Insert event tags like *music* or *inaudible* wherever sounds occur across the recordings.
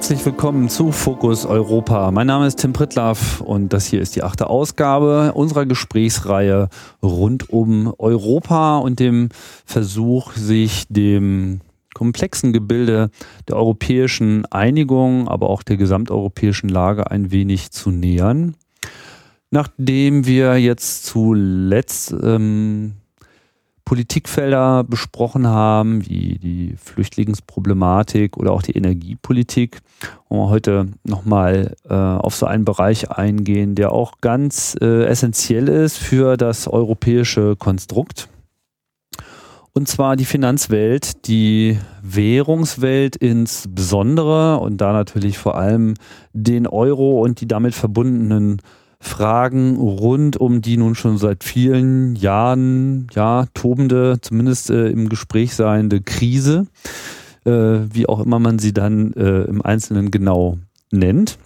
herzlich willkommen zu Fokus Europa. Mein Name ist Tim Prittlaff und das hier ist die achte Ausgabe unserer Gesprächsreihe rund um Europa und dem Versuch, sich dem komplexen Gebilde der europäischen Einigung, aber auch der gesamteuropäischen Lage ein wenig zu nähern. Nachdem wir jetzt zuletzt ähm, Politikfelder besprochen haben, wie die Flüchtlingsproblematik oder auch die Energiepolitik, wir heute nochmal äh, auf so einen Bereich eingehen, der auch ganz äh, essentiell ist für das europäische Konstrukt. Und zwar die Finanzwelt, die Währungswelt insbesondere und da natürlich vor allem den Euro und die damit verbundenen Fragen rund um die nun schon seit vielen Jahren, ja, tobende, zumindest äh, im Gespräch seiende Krise, äh, wie auch immer man sie dann äh, im Einzelnen genau nennt.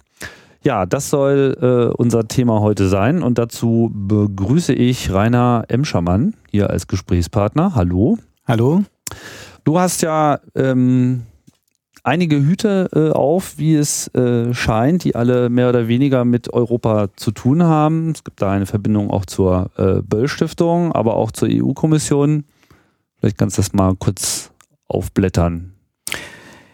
Ja, das soll äh, unser Thema heute sein und dazu begrüße ich Rainer Emschermann hier als Gesprächspartner. Hallo. Hallo. Du hast ja ähm, einige Hüte äh, auf, wie es äh, scheint, die alle mehr oder weniger mit Europa zu tun haben. Es gibt da eine Verbindung auch zur äh, Böll-Stiftung, aber auch zur EU-Kommission. Vielleicht kannst du das mal kurz aufblättern.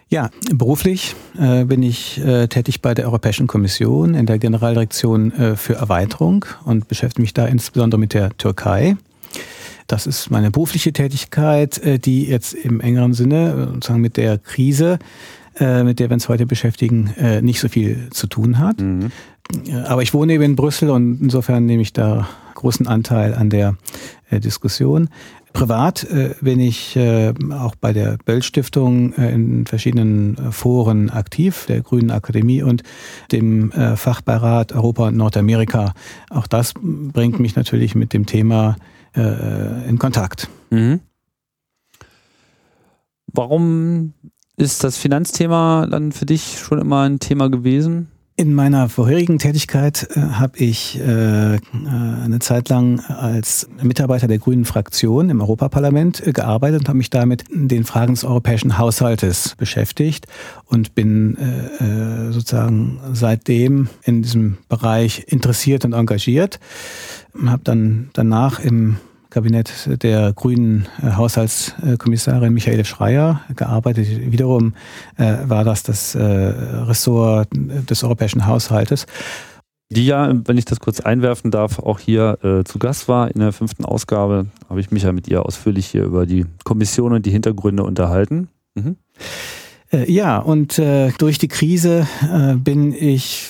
Ja, beruflich äh, bin ich äh, tätig bei der Europäischen Kommission in der Generaldirektion äh, für Erweiterung und beschäftige mich da insbesondere mit der Türkei. Das ist meine berufliche Tätigkeit, äh, die jetzt im engeren Sinne, äh, sozusagen mit der Krise, äh, mit der wir uns heute beschäftigen, nicht so viel zu tun hat. Mhm. Aber ich wohne eben in Brüssel und insofern nehme ich da großen Anteil an der Diskussion. Privat bin ich auch bei der Böll Stiftung in verschiedenen Foren aktiv, der Grünen Akademie und dem Fachbeirat Europa und Nordamerika. Auch das bringt mich natürlich mit dem Thema äh, in Kontakt. Mhm. Warum ist das Finanzthema dann für dich schon immer ein Thema gewesen? In meiner vorherigen Tätigkeit äh, habe ich äh, äh, eine Zeit lang als Mitarbeiter der Grünen Fraktion im Europaparlament äh, gearbeitet und habe mich damit den Fragen des europäischen Haushaltes beschäftigt und bin äh, äh, sozusagen seitdem in diesem Bereich interessiert und engagiert. Habe dann danach im Kabinett der grünen äh, Haushaltskommissarin Michaele Schreier gearbeitet. Wiederum äh, war das das äh, Ressort des europäischen Haushaltes. Die ja, wenn ich das kurz einwerfen darf, auch hier äh, zu Gast war in der fünften Ausgabe, habe ich mich ja mit ihr ausführlich hier über die Kommission und die Hintergründe unterhalten. Mhm. Ja, und durch die Krise bin ich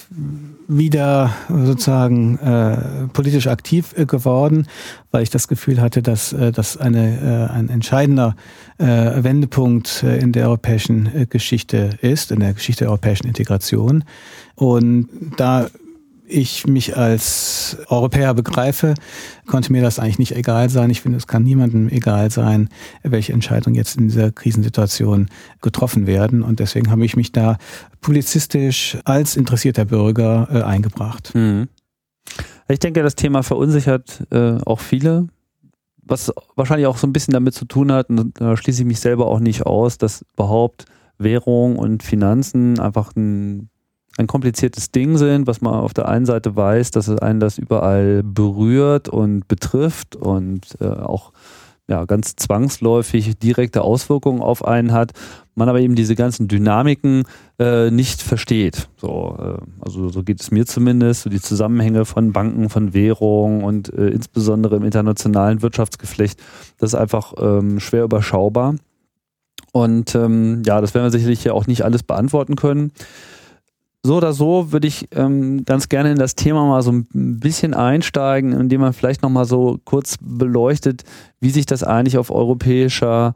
wieder sozusagen äh, politisch aktiv äh, geworden, weil ich das Gefühl hatte, dass äh, das eine, äh, ein entscheidender äh, Wendepunkt äh, in der europäischen äh, Geschichte ist, in der Geschichte der europäischen Integration. Und da ich mich als Europäer begreife, konnte mir das eigentlich nicht egal sein. Ich finde, es kann niemandem egal sein, welche Entscheidungen jetzt in dieser Krisensituation getroffen werden. Und deswegen habe ich mich da publizistisch als interessierter Bürger äh, eingebracht. Mhm. Ich denke, das Thema verunsichert äh, auch viele, was wahrscheinlich auch so ein bisschen damit zu tun hat, und da schließe ich mich selber auch nicht aus, dass überhaupt Währung und Finanzen einfach ein ein kompliziertes Ding sind, was man auf der einen Seite weiß, dass es einen das überall berührt und betrifft und äh, auch ja, ganz zwangsläufig direkte Auswirkungen auf einen hat, man aber eben diese ganzen Dynamiken äh, nicht versteht. So, äh, also so geht es mir zumindest, so die Zusammenhänge von Banken, von Währung und äh, insbesondere im internationalen Wirtschaftsgeflecht, das ist einfach ähm, schwer überschaubar. Und ähm, ja, das werden wir sicherlich ja auch nicht alles beantworten können so oder so würde ich ähm, ganz gerne in das Thema mal so ein bisschen einsteigen, indem man vielleicht nochmal so kurz beleuchtet, wie sich das eigentlich auf europäischer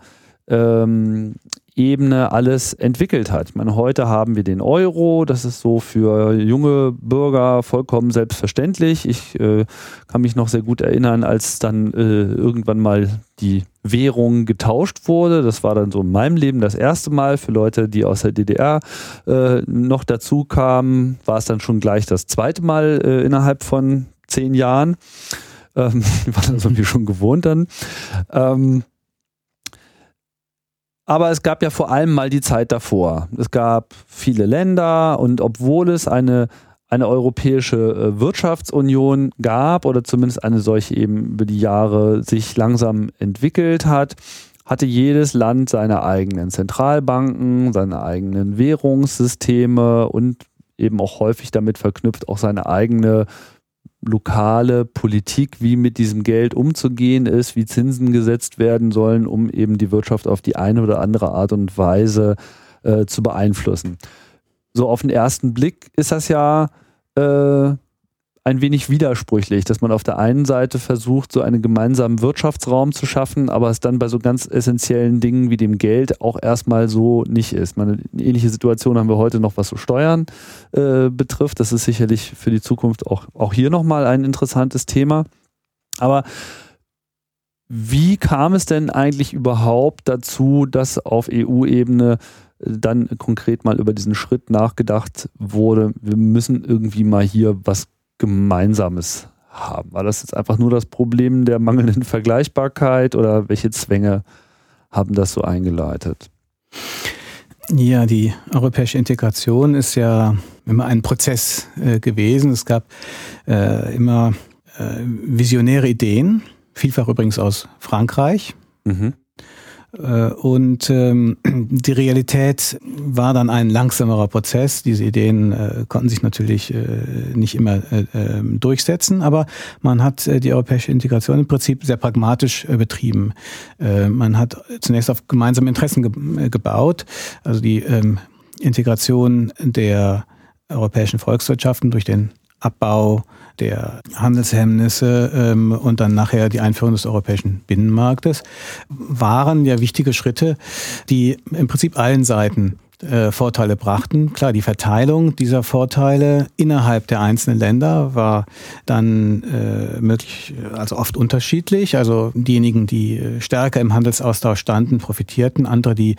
ähm, Ebene alles entwickelt hat. Ich meine, heute haben wir den Euro, das ist so für junge Bürger vollkommen selbstverständlich. Ich äh, kann mich noch sehr gut erinnern, als dann äh, irgendwann mal die Währung getauscht wurde. Das war dann so in meinem Leben das erste Mal. Für Leute, die aus der DDR äh, noch dazu kamen, war es dann schon gleich das zweite Mal äh, innerhalb von zehn Jahren. Ähm, *laughs* war dann so wie schon gewohnt dann. Ähm, Aber es gab ja vor allem mal die Zeit davor. Es gab viele Länder und obwohl es eine, eine europäische äh, Wirtschaftsunion gab oder zumindest eine solche eben über die Jahre sich langsam entwickelt hat, hatte jedes Land seine eigenen Zentralbanken, seine eigenen Währungssysteme und eben auch häufig damit verknüpft auch seine eigene lokale Politik, wie mit diesem Geld umzugehen ist, wie Zinsen gesetzt werden sollen, um eben die Wirtschaft auf die eine oder andere Art und Weise äh, zu beeinflussen. So auf den ersten Blick ist das ja äh, ein wenig widersprüchlich, dass man auf der einen Seite versucht, so einen gemeinsamen Wirtschaftsraum zu schaffen, aber es dann bei so ganz essentiellen Dingen wie dem Geld auch erstmal so nicht ist. Meine, eine ähnliche Situation haben wir heute noch, was so Steuern äh, betrifft. Das ist sicherlich für die Zukunft auch, auch hier nochmal ein interessantes Thema. Aber wie kam es denn eigentlich überhaupt dazu, dass auf EU-Ebene dann konkret mal über diesen Schritt nachgedacht wurde, wir müssen irgendwie mal hier was Gemeinsames haben? War das jetzt einfach nur das Problem der mangelnden Vergleichbarkeit oder welche Zwänge haben das so eingeleitet? Ja, die europäische Integration ist ja immer ein Prozess äh, gewesen. Es gab äh, immer äh, visionäre Ideen, vielfach übrigens aus Frankreich. Mhm. Äh, und ähm, *clears throat* die Realität war dann ein langsamerer Prozess. Diese Ideen äh, konnten sich natürlich äh, nicht immer äh, ähm, durchsetzen, aber man hat die europäische Integration im Prinzip sehr pragmatisch betrieben. Man hat zunächst auf gemeinsame Interessen ge gebaut, also die ähm, Integration der europäischen Volkswirtschaften durch den Abbau der Handelshemmnisse ähm, und dann nachher die Einführung des europäischen Binnenmarktes waren ja wichtige Schritte, die im Prinzip allen Seiten äh, Vorteile brachten. Klar, die Verteilung dieser Vorteile innerhalb der einzelnen Länder war dann äh, möglich, also oft unterschiedlich. Also diejenigen, die äh, stärker im Handelsaustausch standen, profitierten. Andere, die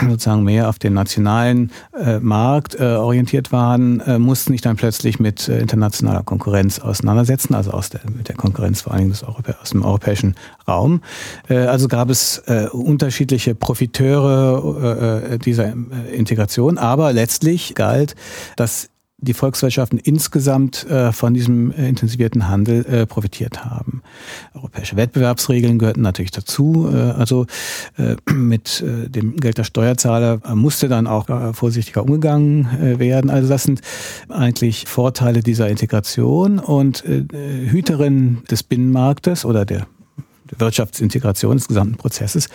sozusagen mehr auf den nationalen äh, Markt äh, orientiert waren, mussten sich dann plötzlich mit internationaler Konkurrenz auseinandersetzen, also aus der, mit der Konkurrenz vor allem des Europä aus dem europäischen Raum. Also gab es unterschiedliche Profiteure dieser Integration, aber letztlich galt, dass die Volkswirtschaften insgesamt äh, von diesem äh, intensivierten Handel äh, profitiert haben. Europäische Wettbewerbsregeln gehörten natürlich dazu. Also mit dem Geld der Steuerzahler musste dann auch vorsichtiger umgegangen werden. Also das sind eigentlich Vorteile dieser Integration und Hüterin des Binnenmarktes oder der Wirtschaftsintegration des gesamten Prozesses,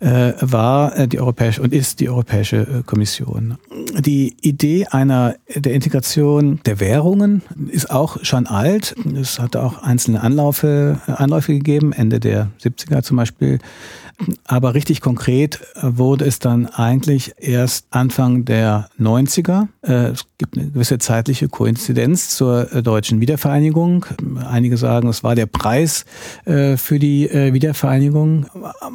äh, war äh, die europäische und ist die Europäische äh, Kommission. Die Idee einer der Integration der Währungen ist auch schon alt. Es hat auch einzelne Anlaufe, Anläufe gegeben, Ende der 70er zum Beispiel aber richtig konkret wurde es dann eigentlich erst Anfang der 90er. Äh, es gibt eine gewisse zeitliche Koinzidenz zur äh, deutschen Wiedervereinigung. Einige sagen, es war der Preis äh, für die Wiedervereinigung.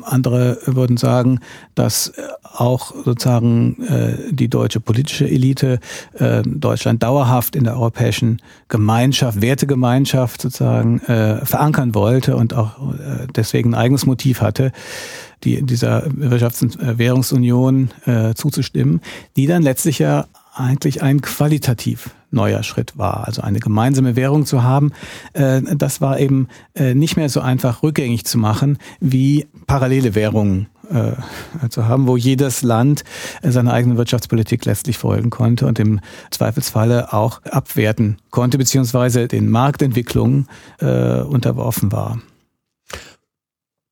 Andere würden sagen, dass auch sozusagen die deutsche politische Elite Deutschland dauerhaft in der europäischen Gemeinschaft, Wertegemeinschaft sozusagen verankern wollte und auch deswegen ein eigenes Motiv hatte die, dieser Wirtschafts- und äh, Währungsunion äh, zuzustimmen, die dann letztlich ja eigentlich ein qualitativ neuer Schritt war. Also eine gemeinsame Währung zu haben, äh, das war eben äh, nicht mehr so einfach rückgängig zu machen, wie parallele Währungen äh, zu haben, wo jedes Land äh, seine eigene Wirtschaftspolitik letztlich folgen konnte und im Zweifelsfalle auch abwerten konnte, beziehungsweise den Marktentwicklungen unterworfen war.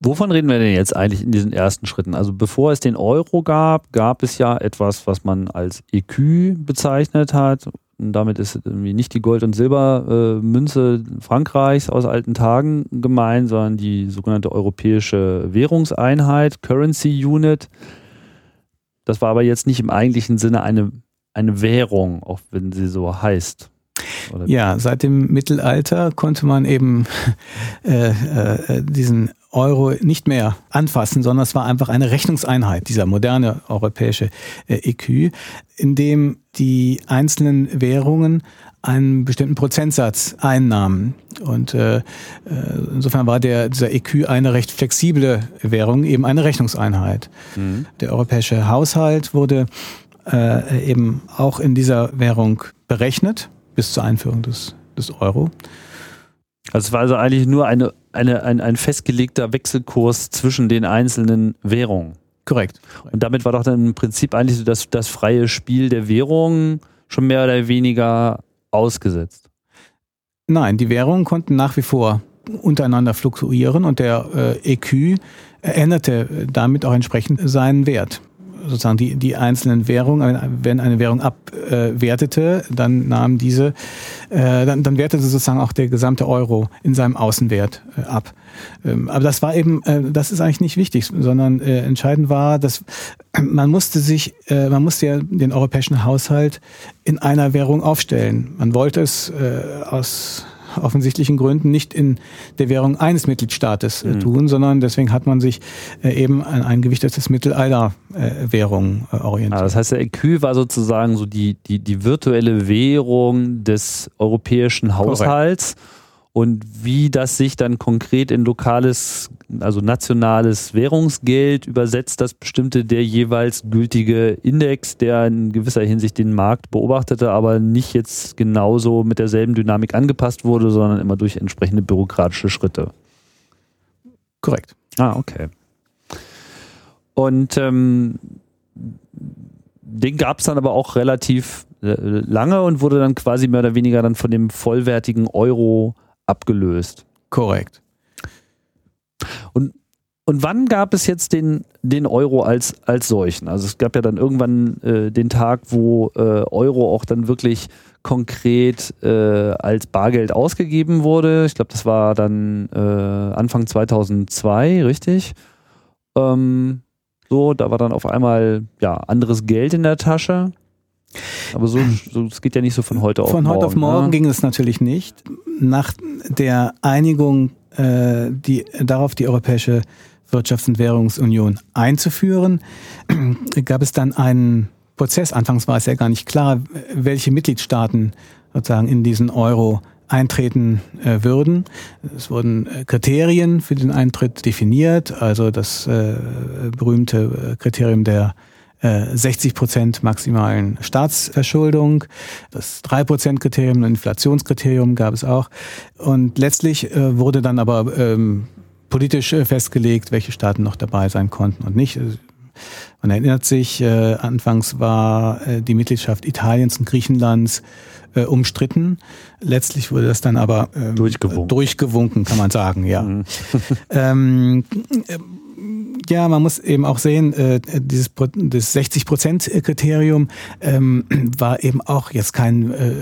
Wovon reden wir denn jetzt eigentlich in diesen ersten Schritten? Also bevor es den Euro gab, gab es ja etwas, was man als EQ bezeichnet hat. Und damit ist irgendwie nicht die Gold- und Silbermünze Frankreichs aus alten Tagen gemeint, sondern die sogenannte europäische Währungseinheit, Currency Unit. Das war aber jetzt nicht im eigentlichen Sinne eine, eine Währung, auch wenn sie so heißt. Oder ja, seit dem Mittelalter konnte man eben *laughs* äh, äh, diesen Euro nicht mehr anfassen, sondern es war einfach eine Rechnungseinheit, dieser moderne europäische äh, EQ, in dem die einzelnen Währungen einen bestimmten Prozentsatz Einnahmen. Und äh, äh, insofern war der, dieser EQ eine recht flexible Währung, eben eine Rechnungseinheit. Mhm. Der europäische Haushalt wurde äh, eben auch in dieser Währung berechnet, bis zur Einführung des, des Euro. Also es war also eigentlich nur eine, eine, ein, ein festgelegter Wechselkurs zwischen den einzelnen Währungen. Korrekt. Und damit war doch dann im Prinzip eigentlich so das, das freie Spiel der Währungen schon mehr oder weniger ausgesetzt. Nein, die Währungen konnten nach wie vor untereinander fluktuieren und der äh, EQ änderte damit auch entsprechend seinen Wert sozusagen die, die einzelnen Währungen, wenn eine Währung abwertete, dann nahm diese, äh, dann, dann wertete sozusagen auch der gesamte Euro in seinem Außenwert äh, ab. Ähm, aber das war eben, äh, das ist eigentlich nicht wichtig, sondern äh, entscheidend war, dass *clears throat* man musste sich, äh, man musste ja den europäischen Haushalt in einer Währung aufstellen. Man wollte es äh, aus offensichtlichen Gründen nicht in der Währung eines Mitgliedstaates äh, mhm. tun, sondern deswegen hat man sich äh, eben an ein gewichtetes Mittel aller äh, Währungen äh, orientiert. Ah, das heißt, der EQ war sozusagen so die, die, die virtuelle Währung des europäischen Haushalts. Korrekt und wie das sich dann konkret in lokales, also nationales Währungsgeld übersetzt, das bestimmte der jeweils gültige Index, der in gewisser Hinsicht den Markt beobachtete, aber nicht jetzt genauso mit derselben Dynamik angepasst wurde, sondern immer durch entsprechende bürokratische Schritte. Korrekt. Ah, okay. Und ähm, den gab es dann aber auch relativ äh, lange und wurde dann quasi mehr oder weniger dann von dem vollwertigen Euro abgelöst. Korrekt. Und, und wann gab es jetzt den, den Euro als, als solchen? Also es gab ja dann irgendwann äh, den Tag, wo äh, Euro auch dann wirklich konkret äh, als Bargeld ausgegeben wurde. Ich glaube, das war dann äh, Anfang 2002, richtig? Ähm, so, da war dann auf einmal ja anderes Geld in der Tasche. Aber so, so es geht ja nicht so von heute auf von morgen. Von heute auf morgen ne? ging es natürlich nicht. Nach der Einigung, äh, die darauf die Europäische Wirtschafts- und Währungsunion einzuführen, *clears throat* gab es dann einen Prozess. Anfangs war es ja gar nicht klar, welche Mitgliedstaaten sozusagen in diesen Euro eintreten äh, würden. Es wurden äh, Kriterien für den Eintritt definiert, also das äh, berühmte äh, Kriterium der 60 äh, Prozent maximalen Staatsverschuldung, das 3 Prozent Kriterium, ein Inflationskriterium gab es auch. Und letztlich äh, wurde dann aber ähm, politisch äh, festgelegt, welche Staaten noch dabei sein konnten und nicht. Man erinnert sich, äh, anfangs war äh, die Mitgliedschaft Italiens und Griechenlands äh, umstritten. Letztlich wurde das dann aber ähm, durchgewunken. durchgewunken, kann man sagen, ja. Mhm. *laughs* ähm, ja, man muss eben auch sehen, äh, dieses das 60-Prozent-Kriterium ähm, war eben auch jetzt kein, äh,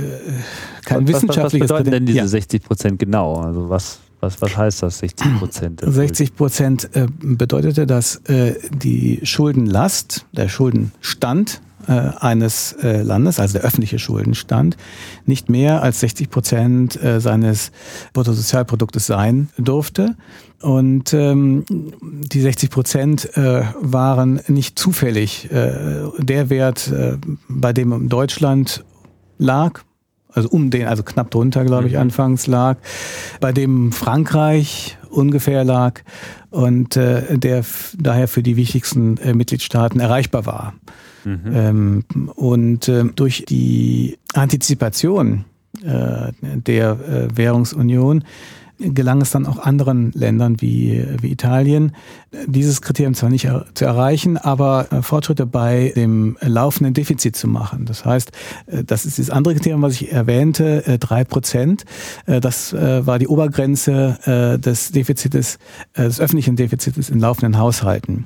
kein was, wissenschaftliches. Was bedeuten denn diese ja. 60 Prozent genau? Also was, was, was heißt das 60 Prozent? 60 Prozent äh, bedeutete, dass äh, die Schuldenlast, der Schuldenstand eines äh, Landes, also der öffentliche Schuldenstand, nicht mehr als 60 Prozent äh, seines Bruttosozialproduktes sein durfte. Und ähm, die 60 Prozent äh, waren nicht zufällig äh, der Wert, äh, bei dem Deutschland lag, also um den, also knapp drunter, glaube ich, mhm. anfangs lag, bei dem Frankreich ungefähr lag und äh, der daher für die wichtigsten äh, Mitgliedstaaten erreichbar war. Mhm. Ähm, und äh, durch die Antizipation äh, der äh, Währungsunion gelang es dann auch anderen Ländern wie, wie Italien, dieses Kriterium zwar nicht zu erreichen, aber äh, Fortschritte bei dem laufenden Defizit zu machen. Das heißt, äh, das ist das andere Kriterium, was ich erwähnte, äh, drei Prozent. Das war die Obergrenze des Defizites, des öffentlichen Defizites in laufenden Haushalten.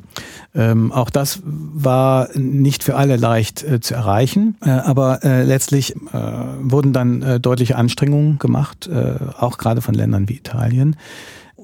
Ähm, auch das war nicht für alle leicht zu erreichen, aber letztlich wurden dann deutliche Anstrengungen gemacht, auch gerade von Ländern wie Italien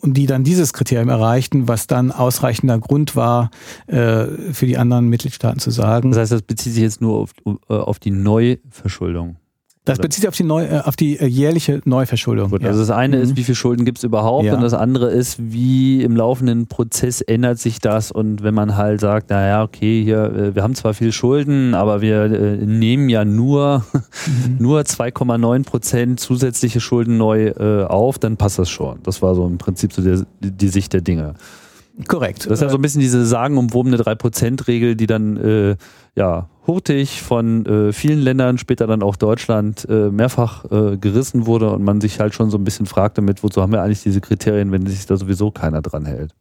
und die dann dieses Kriterium erreichten, was dann ausreichender Grund war, äh, für die anderen Mitgliedstaaten zu sagen. Das heißt, das bezieht sich jetzt nur auf, äh, auf die Neuverschuldung. Das bezieht sich auf die, neu, äh, auf die äh, jährliche Neuverschuldung. Gut, also das eine mhm. ist, wie viel Schulden gibt es überhaupt ja. und das andere ist, wie im laufenden Prozess ändert sich das und wenn man halt sagt, naja, okay, hier, äh, wir haben zwar viel Schulden, aber wir äh, nehmen ja nur, mhm. *laughs* nur 2,9 Prozent zusätzliche Schulden neu äh, auf, dann passt das schon. Das war so im Prinzip so der, die Sicht der Dinge. Korrekt. Das ist ja so ein bisschen diese sagenumwobene 3%-Regel, die dann äh, ja hurtig von äh, vielen Ländern, später dann auch Deutschland, äh, mehrfach äh, gerissen wurde und man sich halt schon so ein bisschen fragt damit, wozu haben wir eigentlich diese Kriterien, wenn sich da sowieso keiner dran hält.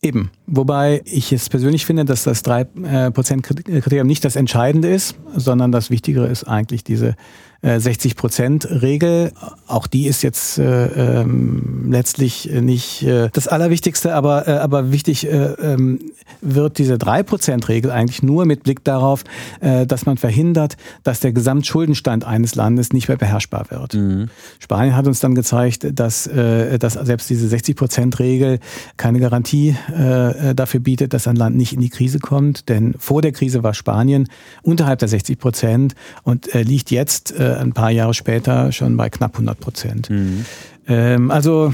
Eben. Wobei ich es persönlich finde, dass das 3%-Kriterium nicht das Entscheidende ist, sondern das Wichtigere ist eigentlich diese 60 Prozent Regel. Auch die ist jetzt äh, ähm, letztlich nicht äh, das Allerwichtigste, aber, äh, aber wichtig äh, ähm, wird diese 3 Prozent Regel eigentlich nur mit Blick darauf, äh, dass man verhindert, dass der Gesamtschuldenstand eines Landes nicht mehr beherrschbar wird. Mhm. Spanien hat uns dann gezeigt, dass, äh, dass selbst diese 60 Prozent Regel keine Garantie äh, dafür bietet, dass ein Land nicht in die Krise kommt. Denn vor der Krise war Spanien unterhalb der 60 Prozent und äh, liegt jetzt äh, ein paar Jahre später schon bei knapp 100 Prozent. Mhm. Ähm, also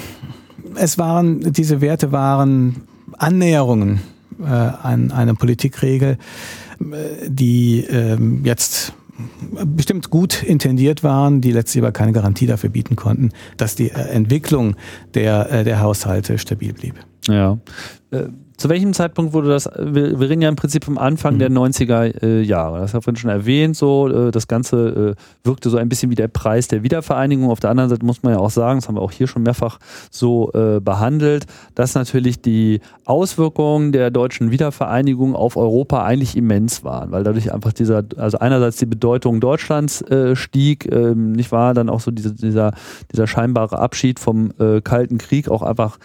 es waren, diese Werte waren Annäherungen äh, an eine Politikregel, äh, die äh, jetzt bestimmt gut intendiert waren, die letztlich aber keine Garantie dafür bieten konnten, dass die äh, Entwicklung der, äh, der Haushalte stabil blieb. Ja. Zu welchem Zeitpunkt wurde das, wir, wir reden ja im Prinzip vom Anfang mhm. der 90er äh, Jahre, das hat man schon erwähnt, so, äh, das Ganze äh, wirkte so ein bisschen wie der Preis der Wiedervereinigung. Auf der anderen Seite muss man ja auch sagen, das haben wir auch hier schon mehrfach so äh, behandelt, dass natürlich die Auswirkungen der deutschen Wiedervereinigung auf Europa eigentlich immens waren, weil dadurch einfach dieser, also einerseits die Bedeutung Deutschlands äh, stieg, äh, nicht wahr, dann auch so diese, dieser, dieser scheinbare Abschied vom äh, Kalten Krieg auch einfach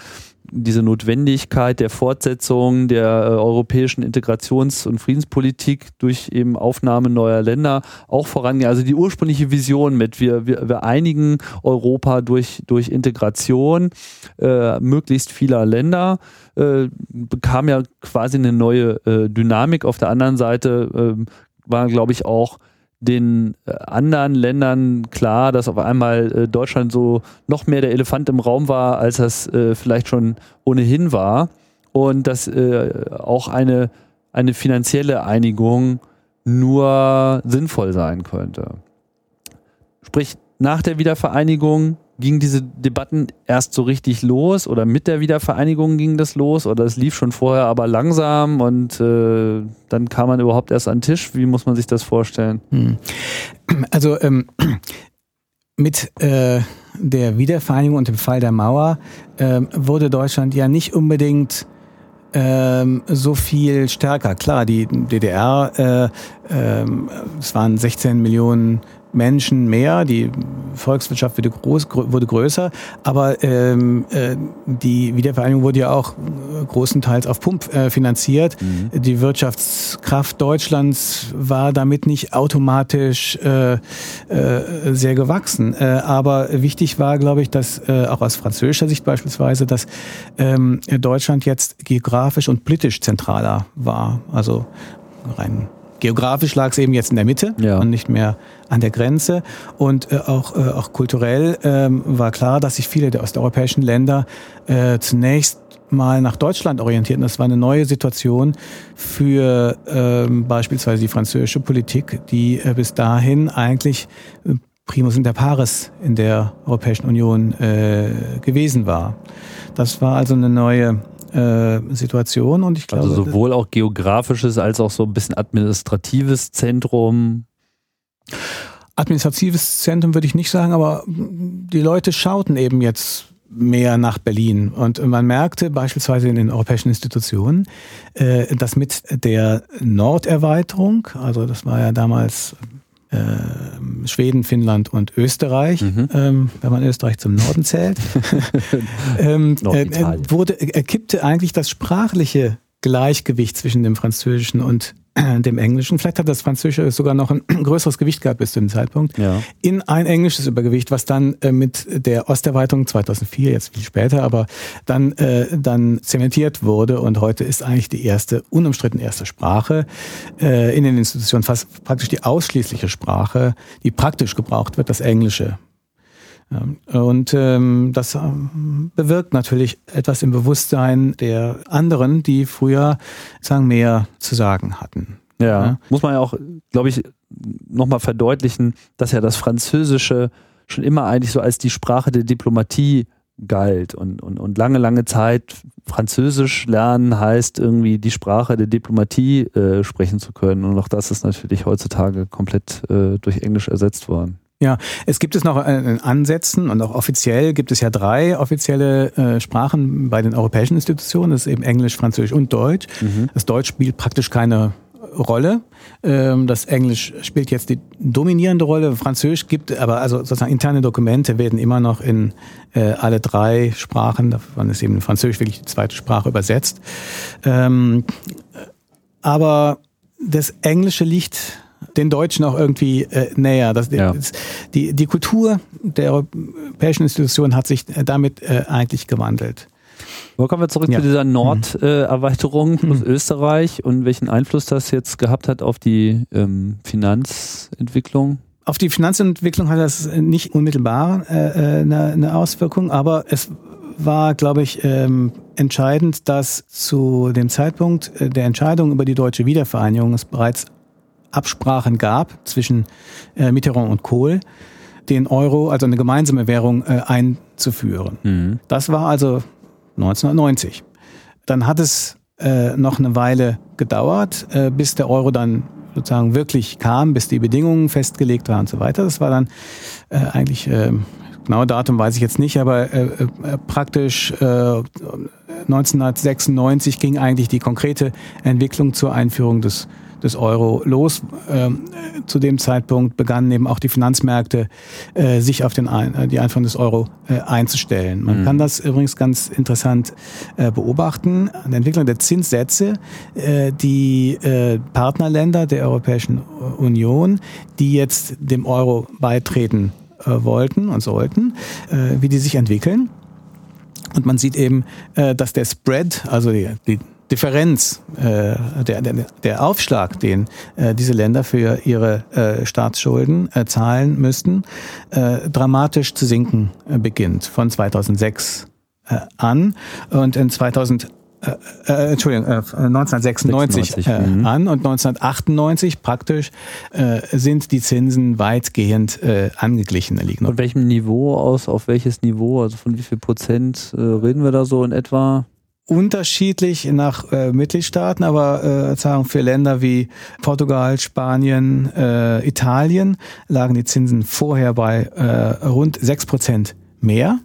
diese Notwendigkeit der Fortsetzung der äh, europäischen Integrations- und Friedenspolitik durch eben Aufnahme neuer Länder auch vorangehen. Also die ursprüngliche Vision mit wir, wir, wir einigen Europa durch, durch Integration äh, möglichst vieler Länder äh, bekam ja quasi eine neue äh, Dynamik. Auf der anderen Seite äh, war, glaube ich, auch den äh, anderen Ländern klar, dass auf einmal äh, Deutschland so noch mehr der Elefant im Raum war, als das äh, vielleicht schon ohnehin war und dass auch eine, eine finanzielle Einigung nur sinnvoll sein könnte. Sprich, nach der Wiedervereinigung gingen diese Debatten erst so richtig los oder mit der Wiedervereinigung ging das los oder es lief schon vorher aber langsam und äh, dann kam man überhaupt erst an den Tisch. Wie muss man sich das vorstellen? Hm. Also ähm, mit äh, der Wiedervereinigung und dem Fall der Mauer äh, wurde Deutschland ja nicht unbedingt ähm, so viel stärker. Klar, die DDR, äh, äh, es waren 16 Millionen Menschen mehr, die Volkswirtschaft wurde, groß, wurde größer, aber ähm, äh, die Wiedervereinigung wurde ja auch großenteils auf Pump äh, finanziert. Mhm. Die Wirtschaftskraft Deutschlands war damit nicht automatisch äh, äh, sehr gewachsen. Äh, aber wichtig war, glaube ich, dass äh, auch aus französischer Sicht beispielsweise, dass ähm, Deutschland jetzt geografisch und politisch zentraler war. Also rein Geografisch lag es eben jetzt in der Mitte ja. und nicht mehr an der Grenze. Und äh, auch, äh, auch kulturell ähm, war klar, dass sich viele der osteuropäischen Länder äh, zunächst mal nach Deutschland orientierten. Das war eine neue Situation für ähm, beispielsweise die französische Politik, die äh, bis dahin eigentlich äh, primus inter pares in der Europäischen Union äh, gewesen war. Das war also eine neue äh, Situation und ich glaube. Also sowohl auch geografisches als auch so ein bisschen administratives Zentrum. Administratives Zentrum würde ich nicht sagen, aber die Leute schauten eben jetzt mehr nach Berlin. Und man merkte beispielsweise in den europäischen Institutionen, äh, dass mit der Norderweiterung, also das war ja damals äh, Schweden, Finnland und Österreich, mhm. ähm, wenn man Österreich zum Norden zählt, *laughs* ähm, äh, wurde, erkippte eigentlich das sprachliche Gleichgewicht zwischen dem Französischen und *clears throat* dem Englischen. Vielleicht hat das Französische sogar noch ein *clears throat* größeres Gewicht gehabt bis zu dem Zeitpunkt. Ja. In ein englisches Übergewicht, was dann äh, mit der Osterweiterung 2004, jetzt viel später, aber dann, äh, dann zementiert wurde und heute ist eigentlich die erste, unumstritten erste Sprache äh, in den Institutionen, fast praktisch die ausschließliche Sprache, die praktisch gebraucht wird, das Englische. Und ähm, das ähm, bewirkt natürlich etwas im Bewusstsein der anderen, die früher sagen mehr zu sagen hatten. Ja, ja. muss man ja auch, glaube ich, nochmal verdeutlichen, dass ja das Französische schon immer eigentlich so als die Sprache der Diplomatie galt und, und, und lange, lange Zeit Französisch lernen heißt irgendwie die Sprache der Diplomatie äh, sprechen zu können und auch das ist natürlich heutzutage komplett äh, durch Englisch ersetzt worden. Ja, es gibt es noch in Ansätzen und auch offiziell gibt es ja drei offizielle äh, Sprachen bei den europäischen Institutionen. Das ist eben Englisch, Französisch und Deutsch. Mhm. Das Deutsch spielt praktisch keine Rolle. Ähm, das Englisch spielt jetzt die dominierende Rolle. Französisch gibt aber also sozusagen interne Dokumente werden immer noch in äh, alle drei Sprachen, davon ist eben Französisch wirklich die zweite Sprache übersetzt. Ähm, aber das Englische liegt den Deutschen auch irgendwie äh, näher. Das, ja. das, die, die Kultur der europäischen Institutionen hat sich äh, damit äh, eigentlich gewandelt. Aber kommen wir zurück ja. zu dieser Norderweiterung mhm. aus Österreich und welchen Einfluss das jetzt gehabt hat auf die ähm, Finanzentwicklung? Auf die Finanzentwicklung hat das nicht unmittelbar äh, eine, äh, eine Auswirkung, aber es war, glaube ich, ähm, entscheidend, dass zu dem Zeitpunkt äh, der Entscheidung über die deutsche Wiedervereinigung es bereits Absprachen gab zwischen äh, Mitterrand und Kohl, den Euro, also eine gemeinsame Währung, äh, einzuführen. Mhm. Das war also 1990. Dann hat es äh, noch eine Weile gedauert, äh, bis der Euro dann sozusagen wirklich kam, bis die Bedingungen festgelegt waren und so weiter. Das war dann äh, eigentlich, äh, genaue Datum weiß ich jetzt nicht, aber äh, äh, praktisch äh, 1996 ging eigentlich die konkrete Entwicklung zur Einführung des des Euro los. Ähm, zu dem Zeitpunkt begannen eben auch die Finanzmärkte äh, sich auf den Ein äh, die Einführung des Euro äh, einzustellen. Man mhm. kann das übrigens ganz interessant äh, beobachten an der Entwicklung der Zinssätze. Äh, die äh, Partnerländer der Europäischen Union, die jetzt dem Euro beitreten wollten und sollten, wie die sich entwickeln. Und man sieht eben, dass der Spread, also die, die Differenz, äh, der, der, der Aufschlag, den äh, diese Länder für ihre äh, Staatsschulden äh, zahlen müssten, äh, dramatisch zu sinken äh, beginnt von 2006 äh, an und in 2000 äh, äh, Entschuldigung, äh, 1996 96, äh, mhm. an und 1998 praktisch äh, sind die Zinsen weitgehend äh, angeglichen. Liegen von welchem Niveau aus, auf welches Niveau, also von wie viel Prozent äh, reden wir da so in etwa? Unterschiedlich nach äh, Mitgliedstaaten, aber äh, sagen für Länder wie Portugal, Spanien, äh, Italien lagen die Zinsen vorher bei äh, rund sechs Prozent mehr.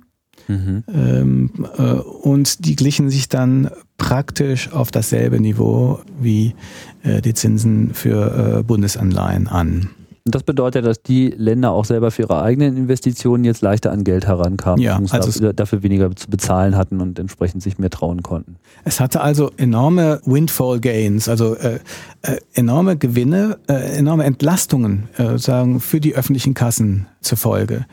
Mhm. Ähm, äh, und die glichen sich dann praktisch auf dasselbe Niveau wie äh, die Zinsen für äh, Bundesanleihen an. Und das bedeutet, dass die Länder auch selber für ihre eigenen Investitionen jetzt leichter an Geld herankamen, ja, also dafür weniger zu bezahlen hatten und entsprechend sich mehr trauen konnten. Es hatte also enorme Windfall Gains, also äh, äh, enorme Gewinne, äh, enorme Entlastungen äh, sagen für die öffentlichen Kassen zur Folge,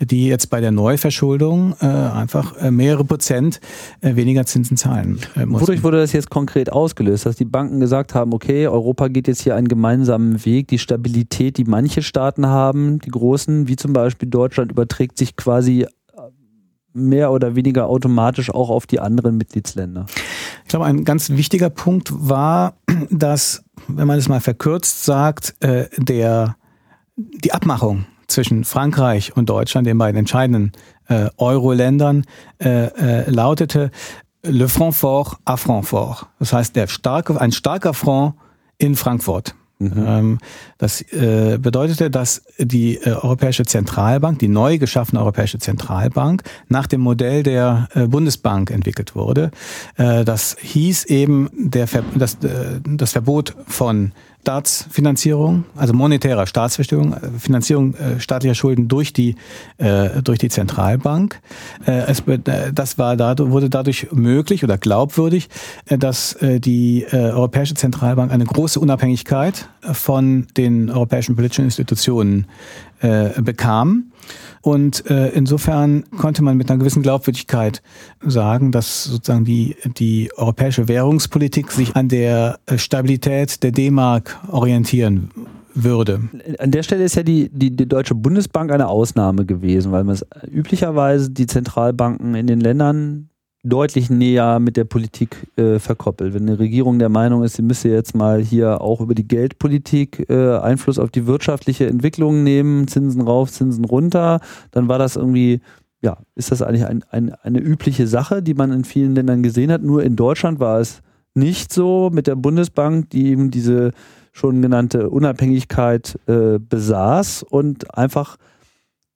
die jetzt bei der Neuverschuldung äh, einfach äh, mehrere Prozent äh, weniger Zinsen zahlen äh, mussten. Wodurch wurde das jetzt konkret ausgelöst, dass die Banken gesagt haben, okay, Europa geht jetzt hier einen gemeinsamen Weg, die Stabilität, die manche Staaten haben, die großen, wie zum Beispiel Deutschland, überträgt sich quasi äh, mehr oder weniger automatisch auch auf die anderen Mitgliedsländer. Ich glaube, ein ganz wichtiger Punkt war, dass, wenn man es mal verkürzt sagt, äh, der, die Abmachung zwischen Frankreich und Deutschland, den beiden entscheidenden äh, Euro-Ländern, äh, äh, lautete Le Franc fort à Francfort. Das heißt, der starke, ein starker Franc in Frankfurt. Mhm. Ähm, das äh, bedeutete, dass die äh, Europäische Zentralbank, die neu geschaffene Europäische Zentralbank, nach dem Modell der äh, Bundesbank entwickelt wurde. Das hieß eben der Ver das, das Verbot von Staatsfinanzierung, also monetärer Staatsfinanzierung, äh, Finanzierung äh, staatlicher Schulden durch die äh, durch die Zentralbank. Das war dadurch, wurde dadurch möglich oder glaubwürdig, dass die Europäische Zentralbank eine große Unabhängigkeit von den europäischen politischen Institutionen bekam. Und äh, insofern konnte man mit einer gewissen Glaubwürdigkeit sagen, dass sozusagen die, die europäische Währungspolitik sich an der äh, Stabilität der D-Mark orientieren würde. An der Stelle ist ja die, die, die Deutsche Bundesbank eine Ausnahme gewesen, weil man es üblicherweise die Zentralbanken in den Ländern deutlich näher mit der Politik äh, verkoppelt. Wenn eine Regierung der Meinung ist, sie müsse jetzt mal hier auch über die Geldpolitik äh, Einfluss auf die wirtschaftliche Entwicklung nehmen, Zinsen rauf, Zinsen runter, dann war das irgendwie, ja, ist das eigentlich ein, ein, eine übliche Sache, die man in vielen Ländern gesehen hat. Nur in Deutschland war es nicht so mit der Bundesbank, die eben diese schon genannte Unabhängigkeit äh, besaß und einfach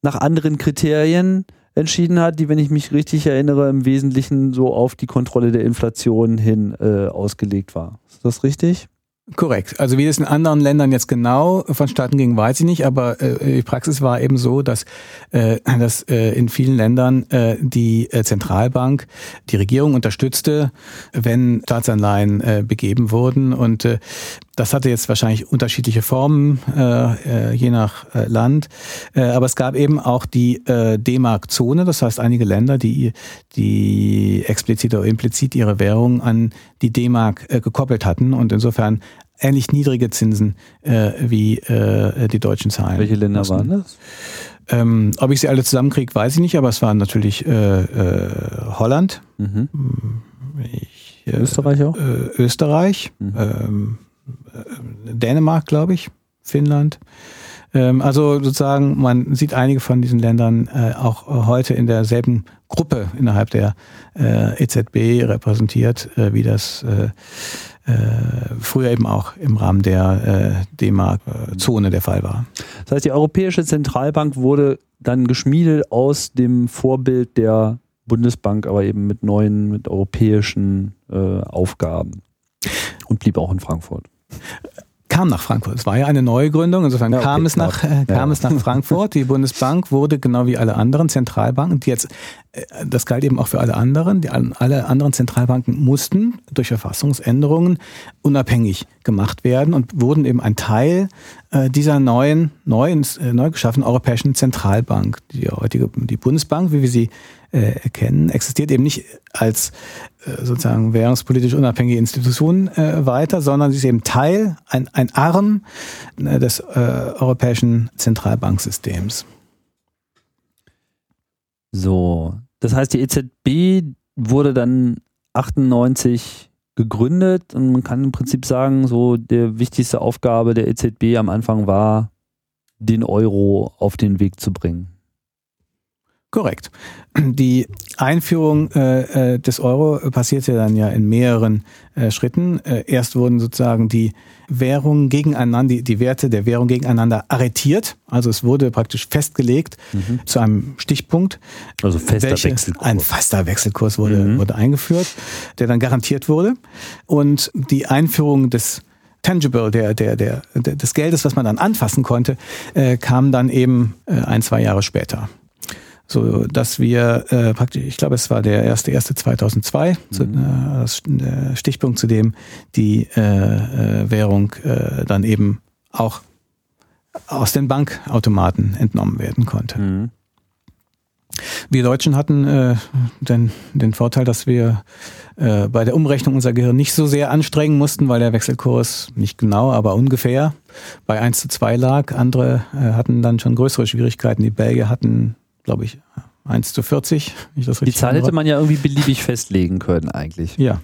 nach anderen Kriterien entschieden hat, die, wenn ich mich richtig erinnere, im Wesentlichen so auf die Kontrolle der Inflation hin äh, ausgelegt war. Ist das richtig? Korrekt. Also wie das in anderen Ländern jetzt genau vonstatten ging, weiß ich nicht, aber äh, die Praxis war eben so, dass, äh, dass äh, in vielen Ländern äh, die äh, Zentralbank die Regierung unterstützte, wenn Staatsanleihen äh, begeben wurden und äh, das hatte jetzt wahrscheinlich unterschiedliche Formen, äh, äh, je nach äh, Land. Äh, aber es gab eben auch die äh, D-Mark-Zone, das heißt einige Länder, die, die explizit oder implizit ihre Währung an die D-Mark gekoppelt hatten und insofern ähnlich niedrige Zinsen äh, wie äh, die deutschen Zahlen. Welche Länder mussten. waren das? Ähm, ob ich sie alle zusammenkriege, weiß ich nicht, aber es waren natürlich äh, Holland, mhm. ich, Österreich auch, Österreich, mhm. ähm, äh, Dänemark, glaube ich, Finnland. Ähm, also sozusagen, man sieht einige von diesen Ländern äh, auch heute in derselben Gruppe innerhalb der äh, EZB repräsentiert, wie das früher eben auch im Rahmen der D-Mark-Zone der Fall war. Das heißt, die Europäische Zentralbank wurde dann geschmiedet aus dem Vorbild der Bundesbank, aber eben mit neuen, mit europäischen Aufgaben und blieb auch in Frankfurt kam nach Frankfurt. Es war ja eine Neugründung, insofern ja, okay, kam, es nach, äh, kam ja. es nach *laughs* Frankfurt. Die Bundesbank wurde genau wie alle anderen Zentralbanken, die jetzt, äh, das galt eben auch für alle anderen, die, alle anderen Zentralbanken mussten durch Verfassungsänderungen unabhängig gemacht werden und wurden eben ein Teil äh, dieser neuen, neu, äh, neu geschaffenen Europäischen Zentralbank. Die heutige, die Bundesbank, wie wir sie äh, erkennen, existiert eben nicht als äh, sozusagen währungspolitisch unabhängige Institution äh, weiter, sondern sie ist eben Teil, ein, ein Arm äh, des äh, europäischen Zentralbanksystems. So, das heißt, die EZB wurde dann 98 gegründet und man kann im Prinzip sagen, so der wichtigste Aufgabe der EZB am Anfang war, den Euro auf den Weg zu bringen. Korrekt. Die Einführung äh, äh, des Euro passierte dann ja in mehreren äh, Schritten. Äh, erst wurden sozusagen die Währungen gegeneinander, die, die Werte der Währung gegeneinander arretiert. Also es wurde praktisch festgelegt mhm. zu einem Stichpunkt. Also fester welche, Wechselkurs. Ein fester Wechselkurs wurde, mhm. wurde eingeführt, der dann garantiert wurde. Und die Einführung des Tangible, der, der, der, des Geldes, was man dann anfassen konnte, äh, kam dann eben äh, ein, zwei Jahre später so dass wir äh, praktisch, ich glaube, es war der erste erste 2002, mhm. zu, äh, das äh, Stichpunkt, zu dem die äh, äh, Währung äh, dann eben auch aus den Bankautomaten entnommen werden konnte. Mhm. Wir Deutschen hatten äh, den, den Vorteil, dass wir äh, bei der Umrechnung unser Gehirn nicht so sehr anstrengen mussten, weil der Wechselkurs nicht genau, aber ungefähr bei 1 zu 2 lag. Andere äh, hatten dann schon größere Schwierigkeiten. Die Belgier hatten glaube ich, 1 zu 40. Ich das die Zahl hätte man ja irgendwie beliebig festlegen können eigentlich. Ja.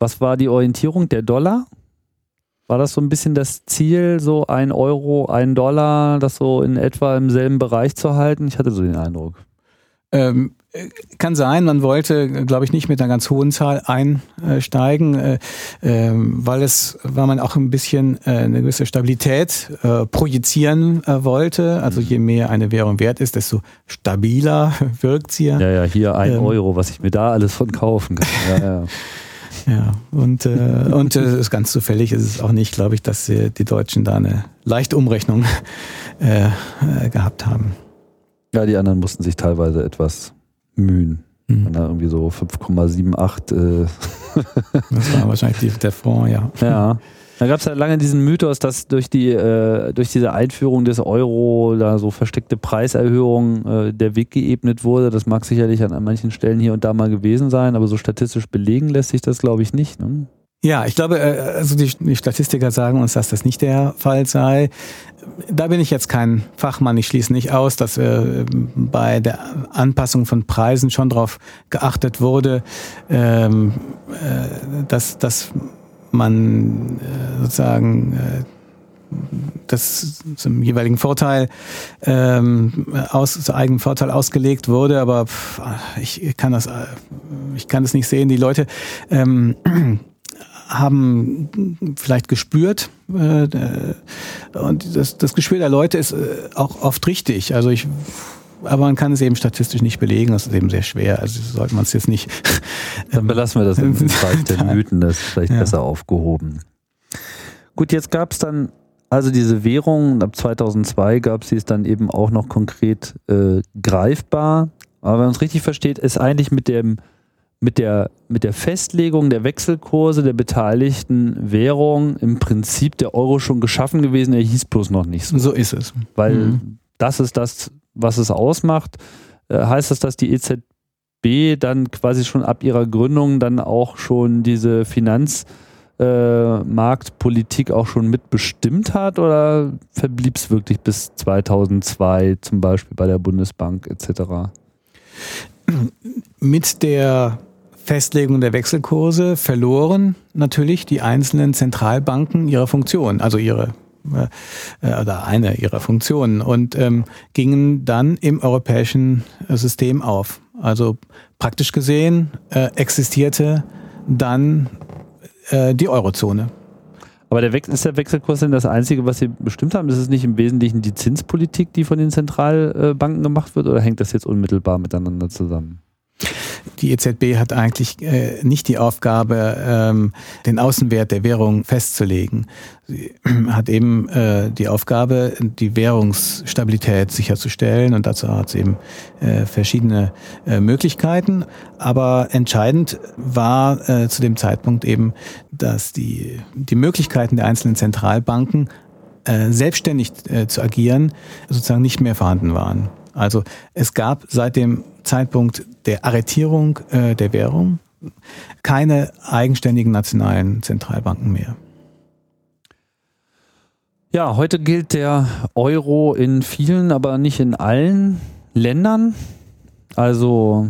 Was war die Orientierung? Der Dollar? War das so ein bisschen das Ziel, so ein Euro, ein Dollar, das so in etwa im selben Bereich zu halten? Ich hatte so den Eindruck. Ähm, kann sein, man wollte, glaube ich, nicht mit einer ganz hohen Zahl einsteigen, äh, äh, weil es, weil man auch ein bisschen äh, eine gewisse Stabilität äh, projizieren wollte. Also je mehr eine Währung wert ist, desto stabiler *laughs* wirkt sie. Ja, ja, hier ein ähm, Euro, was ich mir da alles von kaufen kann. Ja, ja. *laughs* Ja, und, äh, und äh, ist ganz zufällig ist es auch nicht, glaube ich, dass äh, die Deutschen da eine leichte Umrechnung *laughs* äh, gehabt haben. Ja, die anderen mussten sich teilweise etwas mühen. Mhm. Wenn da irgendwie so 5,78. Äh *laughs* Das war wahrscheinlich die, der Fonds, ja. ja. Da gab es ja lange diesen Mythos, dass durch die äh, durch diese Einführung des Euro da so versteckte Preiserhöhungen äh, der Weg geebnet wurde. Das mag sicherlich an, an manchen Stellen hier und da mal gewesen sein, aber so statistisch belegen lässt sich das, glaube ich, nicht. Ne? Ja, ich glaube, äh, also die, die Statistiker sagen uns, dass das nicht der Fall sei. Da bin ich jetzt kein Fachmann. Ich schließe nicht aus, dass äh, bei der Anpassung von Preisen schon darauf geachtet wurde, ähm, äh, dass, dass man äh, sozusagen äh, das zum jeweiligen Vorteil ähm, aus zu eigenem Vorteil ausgelegt wurde, aber ich kann das äh, ich kann das nicht sehen. Die Leute ähm, haben vielleicht gespürt äh, und das, das Gespür der Leute ist äh, auch oft richtig. Also ich aber man kann es eben statistisch nicht belegen, das ist eben sehr schwer. Also sollte man es jetzt nicht. Dann belassen wir das im Bereich der Mythen, das ist vielleicht Ja. besser aufgehoben. Gut, jetzt gab es dann also diese Währung, ab 2002 gab es sie ist dann eben auch noch konkret äh, greifbar. Aber wenn man es richtig versteht, ist eigentlich mit dem mit der, mit der Festlegung der Wechselkurse der beteiligten Währung im Prinzip der Euro schon geschaffen gewesen, er hieß bloß noch nicht so. So ist es. Weil Mhm. das ist das, was es ausmacht. Äh, heißt das, dass die EZB dann quasi schon ab ihrer Gründung dann auch schon diese Finanzmarktpolitik auch schon mitbestimmt hat oder verblieb es wirklich bis 2002 zum Beispiel bei der Bundesbank etc.? Mit der Festlegung der Wechselkurse verloren natürlich die einzelnen Zentralbanken ihre Funktion, also ihre äh, oder eine ihrer Funktionen und ähm, gingen dann im europäischen äh, System auf. Also praktisch gesehen äh, existierte dann äh, die Eurozone. Aber der ist der Wechselkurs denn das Einzige, was Sie bestimmt haben? Ist es nicht im Wesentlichen die Zinspolitik, die von den Zentralbanken gemacht wird oder hängt das jetzt unmittelbar miteinander zusammen? Die EZB hat eigentlich äh, nicht die Aufgabe, ähm, den Außenwert der Währung festzulegen. Sie *clears throat* hat eben äh, die Aufgabe, die Währungsstabilität sicherzustellen und dazu hat sie eben äh, verschiedene äh, Möglichkeiten. Aber entscheidend war äh, zu dem Zeitpunkt eben, dass die, die Möglichkeiten der einzelnen Zentralbanken äh, selbstständig zu agieren sozusagen nicht mehr vorhanden waren. Also es gab seit dem Zeitpunkt der Arretierung äh, der Währung keine eigenständigen nationalen Zentralbanken mehr. Ja, heute gilt der Euro in vielen, aber nicht in allen Ländern. Also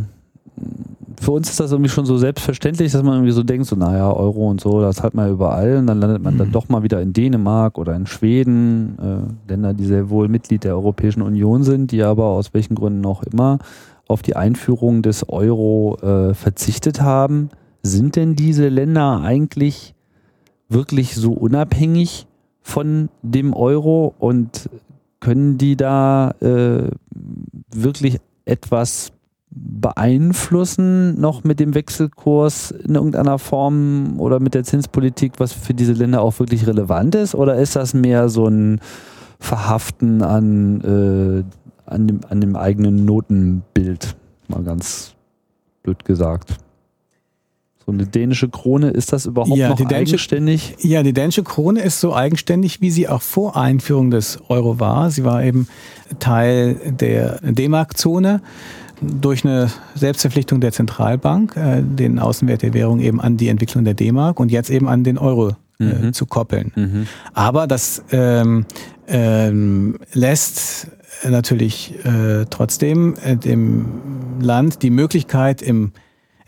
für uns ist das irgendwie schon so selbstverständlich, dass man irgendwie so denkt, so naja, Euro und so, das hat man überall und dann landet man dann Mhm. doch mal wieder in Dänemark oder in Schweden, äh, Länder, die sehr wohl Mitglied der Europäischen Union sind, die aber aus welchen Gründen auch immer auf die Einführung des Euro äh, verzichtet haben. Sind denn diese Länder eigentlich wirklich so unabhängig von dem Euro und können die da äh, wirklich etwas beeinflussen noch mit dem Wechselkurs in irgendeiner Form oder mit der Zinspolitik, was für diese Länder auch wirklich relevant ist? Oder ist das mehr so ein Verhaften an, äh, an, dem, an dem eigenen Notenbild? Mal ganz blöd gesagt. So eine dänische Krone, ist das überhaupt Ja, noch die dänische- eigenständig? Ja, die dänische Krone ist so eigenständig, wie sie auch vor Einführung des Euro war. Sie war eben Teil der D-Mark-Zone durch eine Selbstverpflichtung der Zentralbank, äh, den Außenwert der Währung eben an die Entwicklung der D-Mark und jetzt eben an den Euro äh, Mhm. zu koppeln. Mhm. Aber das ähm, ähm, lässt natürlich äh, trotzdem äh, dem Land die Möglichkeit im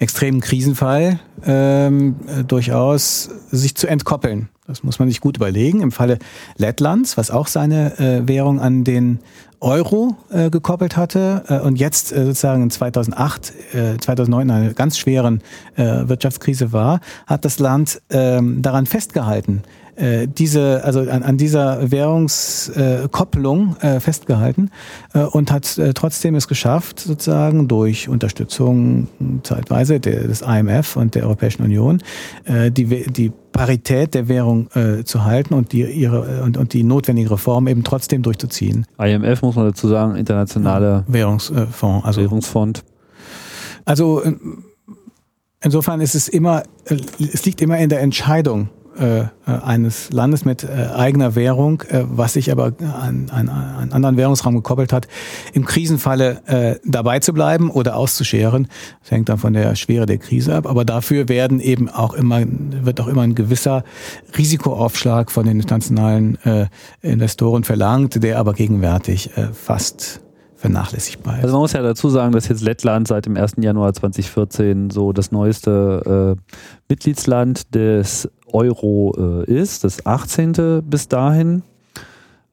extremen Krisenfall ähm, äh, durchaus sich zu entkoppeln. Das muss man sich gut überlegen. Im Falle Lettlands, was auch seine äh, Währung an den Euro äh, gekoppelt hatte äh, und jetzt äh, sozusagen in 2008, äh, 2009 in einer ganz schweren äh, Wirtschaftskrise war, hat das Land ähm, daran festgehalten, äh, diese, also an, an dieser Währungskopplung äh, festgehalten äh, und hat äh, trotzdem es geschafft, sozusagen durch Unterstützung zeitweise der, des IMF und der Europäischen Union äh, die, die Parität der Währung äh, zu halten und die ihre und, und die notwendige Reform eben trotzdem durchzuziehen. IMF muss man dazu sagen, internationale Währungsfonds, also Währungsfonds. Also insofern ist es immer, es liegt immer in der Entscheidung äh, eines Landes mit äh, eigener Währung, äh, was sich aber an, an, an anderen Währungsraum gekoppelt hat, im Krisenfalle äh, dabei zu bleiben oder auszuscheren. Das hängt dann von der Schwere der Krise ab. Aber dafür werden eben auch immer, wird auch immer ein gewisser Risikoaufschlag von den internationalen äh, Investoren verlangt, der aber gegenwärtig äh, fast vernachlässigbar ist. Also man muss ja dazu sagen, dass jetzt Lettland seit dem 1. Januar 2014 so das neueste äh, Mitgliedsland des Euro äh, ist, das 18. bis dahin.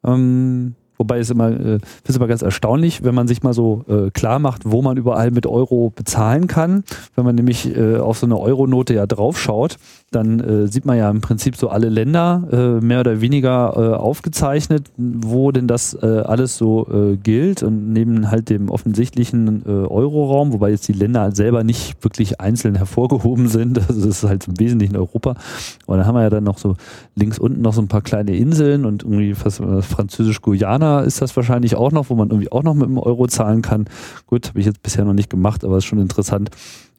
Ähm, Wobei es immer, äh, ist immer ganz erstaunlich, wenn man sich mal so äh, klar macht, wo man überall mit Euro bezahlen kann. Wenn man nämlich äh, auf so eine Euronote ja draufschaut, dann äh, sieht man ja im Prinzip so alle Länder äh, mehr oder weniger äh, aufgezeichnet, wo denn das äh, alles so äh, gilt und neben halt dem offensichtlichen äh, Euroraum, wobei jetzt die Länder selber nicht wirklich einzeln hervorgehoben sind, also *laughs* das ist halt im Wesentlichen Europa. Und dann haben wir ja dann noch so links unten noch so ein paar kleine Inseln und irgendwie fast französisch-Guyana ist das wahrscheinlich auch noch, wo man irgendwie auch noch mit dem Euro zahlen kann. Gut, habe ich jetzt bisher noch nicht gemacht, aber ist schon interessant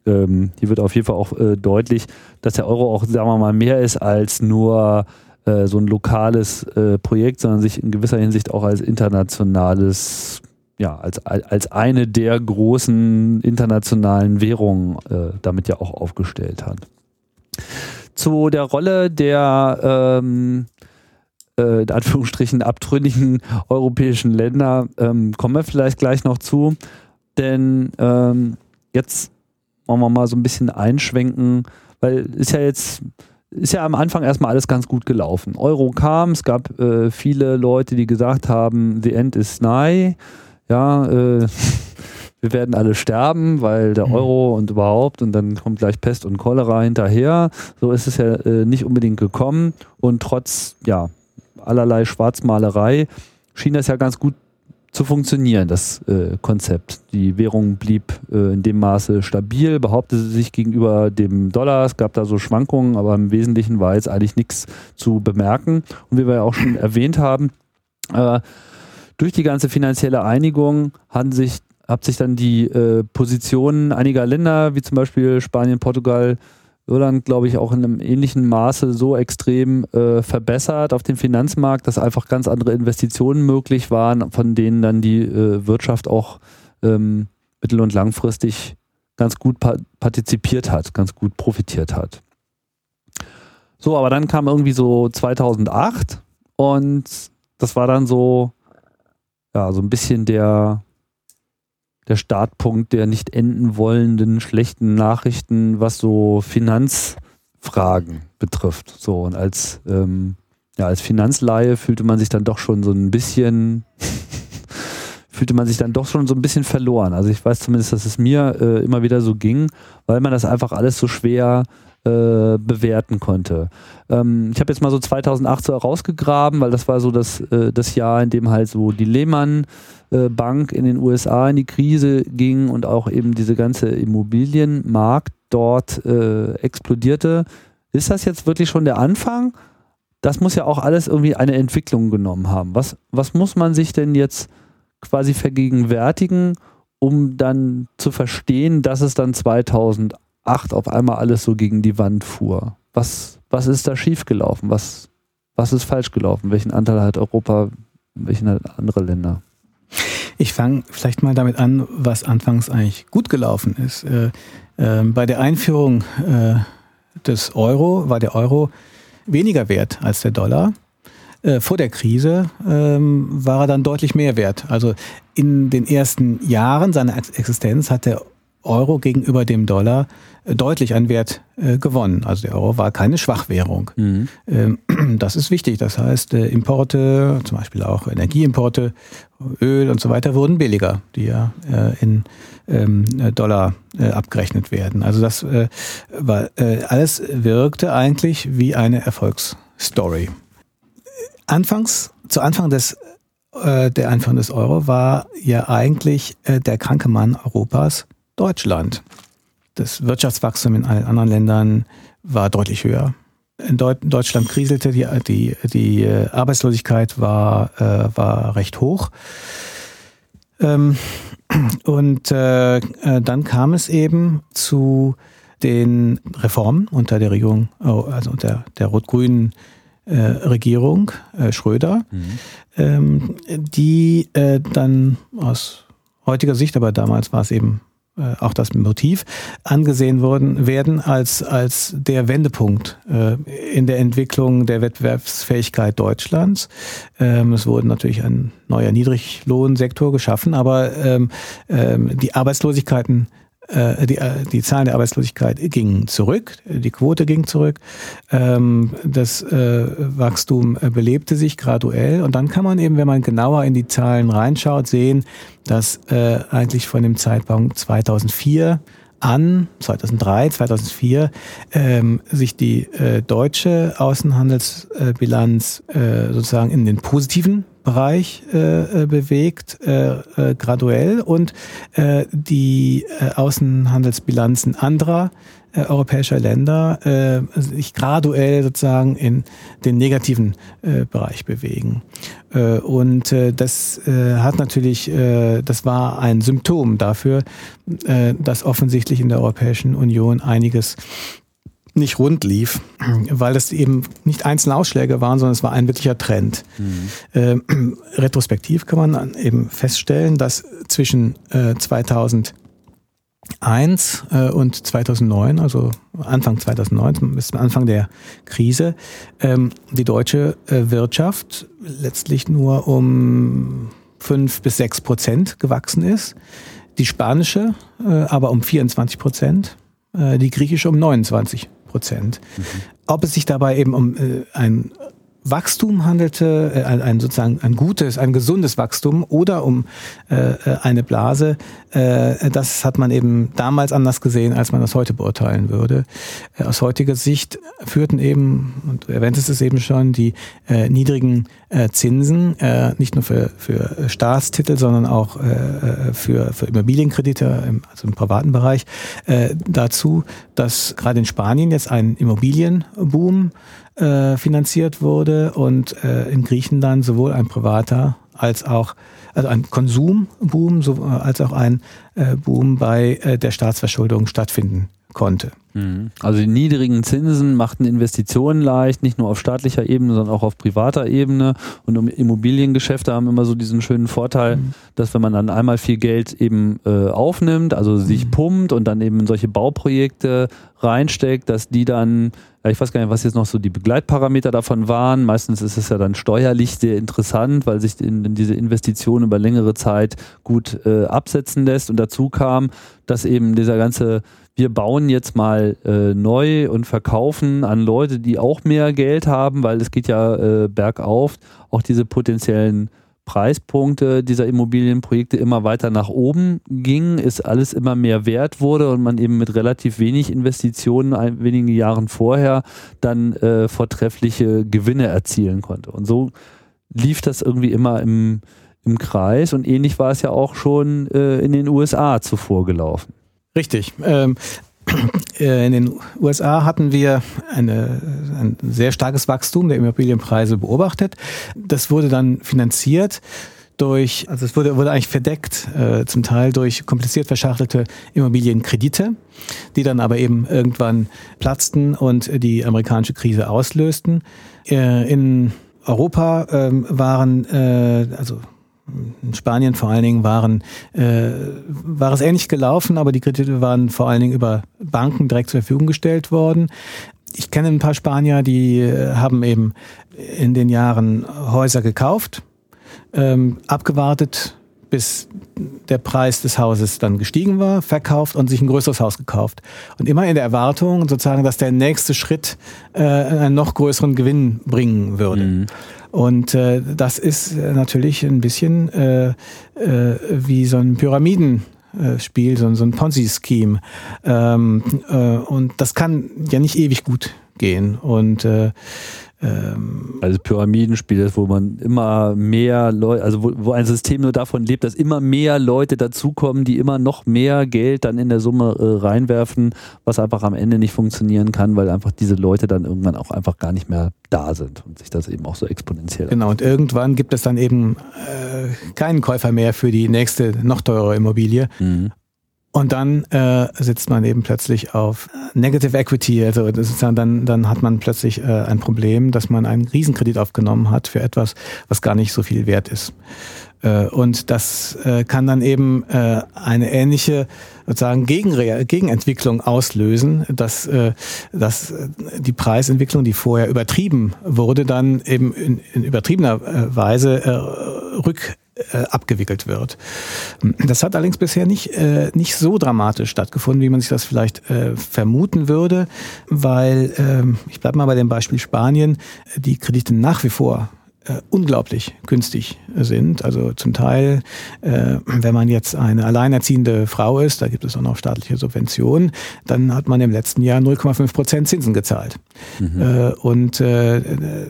ähm, hier wird auf jeden Fall auch äh, deutlich, dass der Euro auch, sagen wir mal, mehr ist als nur äh, so ein lokales äh, Projekt, sondern sich in gewisser Hinsicht auch als internationales, ja, als, als eine der großen internationalen Währungen äh, damit ja auch aufgestellt hat. Zu der Rolle der ähm, äh, in Anführungsstrichen abtrünnigen europäischen Länder ähm, kommen wir vielleicht gleich noch zu. Denn ähm, jetzt wollen wir mal so ein bisschen einschwenken, weil ist ja jetzt ist ja am Anfang erstmal alles ganz gut gelaufen. Euro kam, es gab äh, viele Leute, die gesagt haben, the end is nigh. Ja, äh, *laughs* wir werden alle sterben, weil der mhm. Euro und überhaupt und dann kommt gleich Pest und Cholera hinterher. So ist es ja äh, nicht unbedingt gekommen und trotz ja allerlei Schwarzmalerei schien das ja ganz gut zu funktionieren, das äh, Konzept. Die Währung blieb äh, in dem Maße stabil, behauptete sich gegenüber dem Dollar. Es gab da so Schwankungen, aber im Wesentlichen war jetzt eigentlich nichts zu bemerken. Und wie wir ja auch schon *clears throat* erwähnt haben, äh, durch die ganze finanzielle Einigung haben sich, hat sich dann die äh, Positionen einiger Länder, wie zum Beispiel Spanien, Portugal, Irland, glaube ich, auch in einem ähnlichen Maße so extrem äh, verbessert auf dem Finanzmarkt, dass einfach ganz andere Investitionen möglich waren, von denen dann die äh, Wirtschaft auch ähm, mittel- und langfristig ganz gut pa partizipiert hat, ganz gut profitiert hat. So, aber dann kam irgendwie so 2008 und das war dann so, ja, so ein bisschen der, der Startpunkt der nicht enden wollenden schlechten Nachrichten, was so Finanzfragen betrifft. So und als ähm, ja als Finanzlaie fühlte man sich dann doch schon so ein bisschen *laughs* fühlte man sich dann doch schon so ein bisschen verloren. Also ich weiß zumindest, dass es mir äh, immer wieder so ging, weil man das einfach alles so schwer äh, bewerten konnte. Ähm, ich habe jetzt mal so 2008 so rausgegraben, weil das war so das, äh, das Jahr, in dem halt so die Lehman äh, Bank in den USA in die Krise ging und auch eben diese ganze Immobilienmarkt dort äh, explodierte. Ist das jetzt wirklich schon der Anfang? Das muss ja auch alles irgendwie eine Entwicklung genommen haben. Was, was muss man sich denn jetzt quasi vergegenwärtigen, um dann zu verstehen, dass es dann 2008 auf einmal alles so gegen die Wand fuhr? Was, was ist da schiefgelaufen? Was, was ist falsch gelaufen? Welchen Anteil hat Europa? Welchen hat andere Länder? Ich fange vielleicht mal damit an, was anfangs eigentlich gut gelaufen ist. Äh, äh, bei der Einführung äh, des Euro war der Euro weniger wert als der Dollar. Äh, vor der Krise ähm, war er dann deutlich mehr wert. Also in den ersten Jahren seiner Existenz hat der Euro gegenüber dem Dollar äh, deutlich an Wert äh, gewonnen. Also der Euro war keine Schwachwährung. Mhm. Ähm, *clears throat* das ist wichtig. Das heißt, äh, Importe, zum Beispiel auch Energieimporte, Öl und so weiter, wurden billiger, die ja äh, in ähm, Dollar abgerechnet werden. Also das war, alles wirkte eigentlich wie eine Erfolgs Story. Anfangs, zu Anfang des der Einführung des Euro war ja eigentlich der kranke Mann Europas Deutschland. Das Wirtschaftswachstum in allen anderen Ländern war deutlich höher. In Deutschland kriselte die, die, die äh, Arbeitslosigkeit war, äh, war recht hoch. Ähm, *clears throat* und äh, äh, dann kam es eben zu den Reformen unter der Regierung, also unter der rot-grünen äh, Regierung äh, Schröder, mhm. ähm, die dann aus heutiger Sicht, aber damals war es eben äh, auch das Motiv, angesehen worden, werden als, als der Wendepunkt äh, in der Entwicklung der Wettbewerbsfähigkeit Deutschlands. Ähm, es wurde natürlich ein neuer Niedriglohnsektor geschaffen, aber ähm, ähm, die Arbeitslosigkeiten die, äh, die Zahlen der Arbeitslosigkeit gingen zurück, die Quote ging zurück, ähm, das äh, Wachstum belebte sich graduell. Und dann kann man eben, wenn man genauer in die Zahlen reinschaut, sehen, dass eigentlich von dem Zeitpunkt 2004 an, 2003, 2004, ähm, sich die äh, deutsche Außenhandelsbilanz äh, sozusagen in den positiven Bereich äh, äh, bewegt, äh, äh, graduell und äh, die äh, Außenhandelsbilanzen anderer äh, europäischer Länder äh, sich graduell sozusagen in den negativen äh, Bereich bewegen. Äh, und äh, das äh, hat natürlich, äh, das war ein Symptom dafür, äh, dass offensichtlich in der Europäischen Union einiges nicht rund lief, weil das eben nicht einzelne Ausschläge waren, sondern es war ein wirklicher Trend. Mhm. Ähm, retrospektiv kann man eben feststellen, dass zwischen äh, 2001 äh, und 2009, also Anfang 2009 bis Anfang der Krise, ähm, die deutsche äh, Wirtschaft letztlich nur um fünf bis sechs Prozent gewachsen ist, die spanische äh, aber um 24 Prozent, äh, die griechische um 29 Prozent. Mhm. Ob es sich dabei eben um äh, ein Wachstum handelte, äh, ein, sozusagen ein gutes, ein gesundes Wachstum oder um äh, äh, eine Blase, äh, das hat man eben damals anders gesehen, als man das heute beurteilen würde. Äh, aus heutiger Sicht führten eben, und du erwähntest es eben schon, die äh, niedrigen äh, Zinsen, äh, nicht nur für, für Staatstitel, sondern auch äh, äh für, für Immobilienkredite, im, also im privaten Bereich, äh, dazu, dass gerade in Spanien jetzt ein Immobilienboom äh, finanziert wurde und äh, in Griechenland sowohl ein privater als auch also ein Konsumboom so, als auch ein äh, Boom bei äh, der Staatsverschuldung stattfinden konnte. Mhm. Also die niedrigen Zinsen machten Investitionen leicht, nicht nur auf staatlicher Ebene, sondern auch auf privater Ebene. Und Immobiliengeschäfte haben immer so diesen schönen Vorteil, mhm. dass wenn man dann einmal viel Geld eben äh, aufnimmt, also sich mhm. pumpt und dann eben in solche Bauprojekte reinsteckt, dass die dann, ja, ich weiß gar nicht, was jetzt noch so die Begleitparameter davon waren. Meistens ist es ja dann steuerlich sehr interessant, weil sich in, in diese Investition über längere Zeit gut äh, absetzen lässt. Und dazu kam, dass eben dieser ganze wir bauen jetzt mal äh, neu und verkaufen an Leute, die auch mehr Geld haben, weil es geht ja äh, bergauf, auch diese potenziellen Preispunkte dieser Immobilienprojekte immer weiter nach oben gingen, ist alles immer mehr wert wurde und man eben mit relativ wenig Investitionen ein, wenige Jahren vorher dann äh, vortreffliche Gewinne erzielen konnte. Und so lief das irgendwie immer im, im Kreis und ähnlich war es ja auch schon äh, in den USA zuvor gelaufen. Richtig. Ähm, *clears throat* äh, in den USA hatten wir eine, ein sehr starkes Wachstum der Immobilienpreise beobachtet. Das wurde dann finanziert durch, also es wurde, wurde eigentlich verdeckt, äh, zum Teil durch kompliziert verschachtelte Immobilienkredite, die dann aber eben irgendwann platzten und die amerikanische Krise auslösten. Äh, in Europa ähm, waren, äh, also in Spanien vor allen Dingen waren, äh, war es ähnlich gelaufen, aber die Kredite waren vor allen Dingen über Banken direkt zur Verfügung gestellt worden. Ich kenne ein paar Spanier, die äh, haben eben in den Jahren Häuser gekauft, ähm, abgewartet, bis der Preis des Hauses dann gestiegen war, verkauft und sich ein größeres Haus gekauft. Und immer in der Erwartung sozusagen, dass der nächste Schritt äh, einen noch größeren Gewinn bringen würde. Mhm. Und äh, das ist natürlich ein bisschen äh, äh, wie so ein Pyramidenspiel, so, so ein Ponzi-Scheme. Ähm, äh, und das kann ja nicht ewig gut gehen. Und äh, ähm, also Pyramidenspiel ist, wo man immer mehr Leute, also wo, wo, ein System nur davon lebt, dass immer mehr Leute dazukommen, die immer noch mehr Geld dann in der Summe äh, reinwerfen, was einfach am Ende nicht funktionieren kann, weil einfach diese Leute dann irgendwann auch einfach gar nicht mehr da sind und sich das eben auch so exponentiell. Genau, und irgendwann gibt es dann eben äh, keinen Käufer mehr für die nächste noch teure Immobilie. Mhm. Und dann äh, sitzt man eben plötzlich auf Negative Equity, also sozusagen dann, dann hat man plötzlich äh, ein Problem, dass man einen Riesenkredit aufgenommen hat für etwas, was gar nicht so viel wert ist. Äh, und das äh, kann dann eben äh, eine ähnliche sozusagen Gegenre Gegenentwicklung auslösen, dass, äh, dass die Preisentwicklung, die vorher übertrieben wurde, dann eben in, in übertriebener äh, Weise äh, rück äh, abgewickelt wird. Das hat allerdings bisher nicht, äh, nicht so dramatisch stattgefunden, wie man sich das vielleicht äh, vermuten würde, weil, äh, ich bleibe mal bei dem Beispiel Spanien, die Kredite nach wie vor äh, unglaublich günstig sind. Also zum Teil, äh, wenn man jetzt eine alleinerziehende Frau ist, da gibt es auch noch staatliche Subventionen, dann hat man im letzten Jahr 0,5 Prozent Zinsen gezahlt. Mhm. Äh, und äh,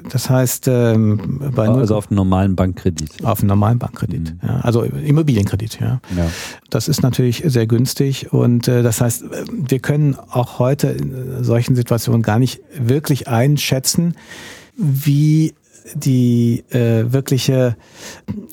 das heißt, ähm, bei also auf einen normalen Bankkredit. Auf einen normalen Bankkredit, mhm. ja, also Immobilienkredit. Ja. ja. Das ist natürlich sehr günstig und äh, das heißt, wir können auch heute in solchen Situationen gar nicht wirklich einschätzen, wie die äh, wirkliche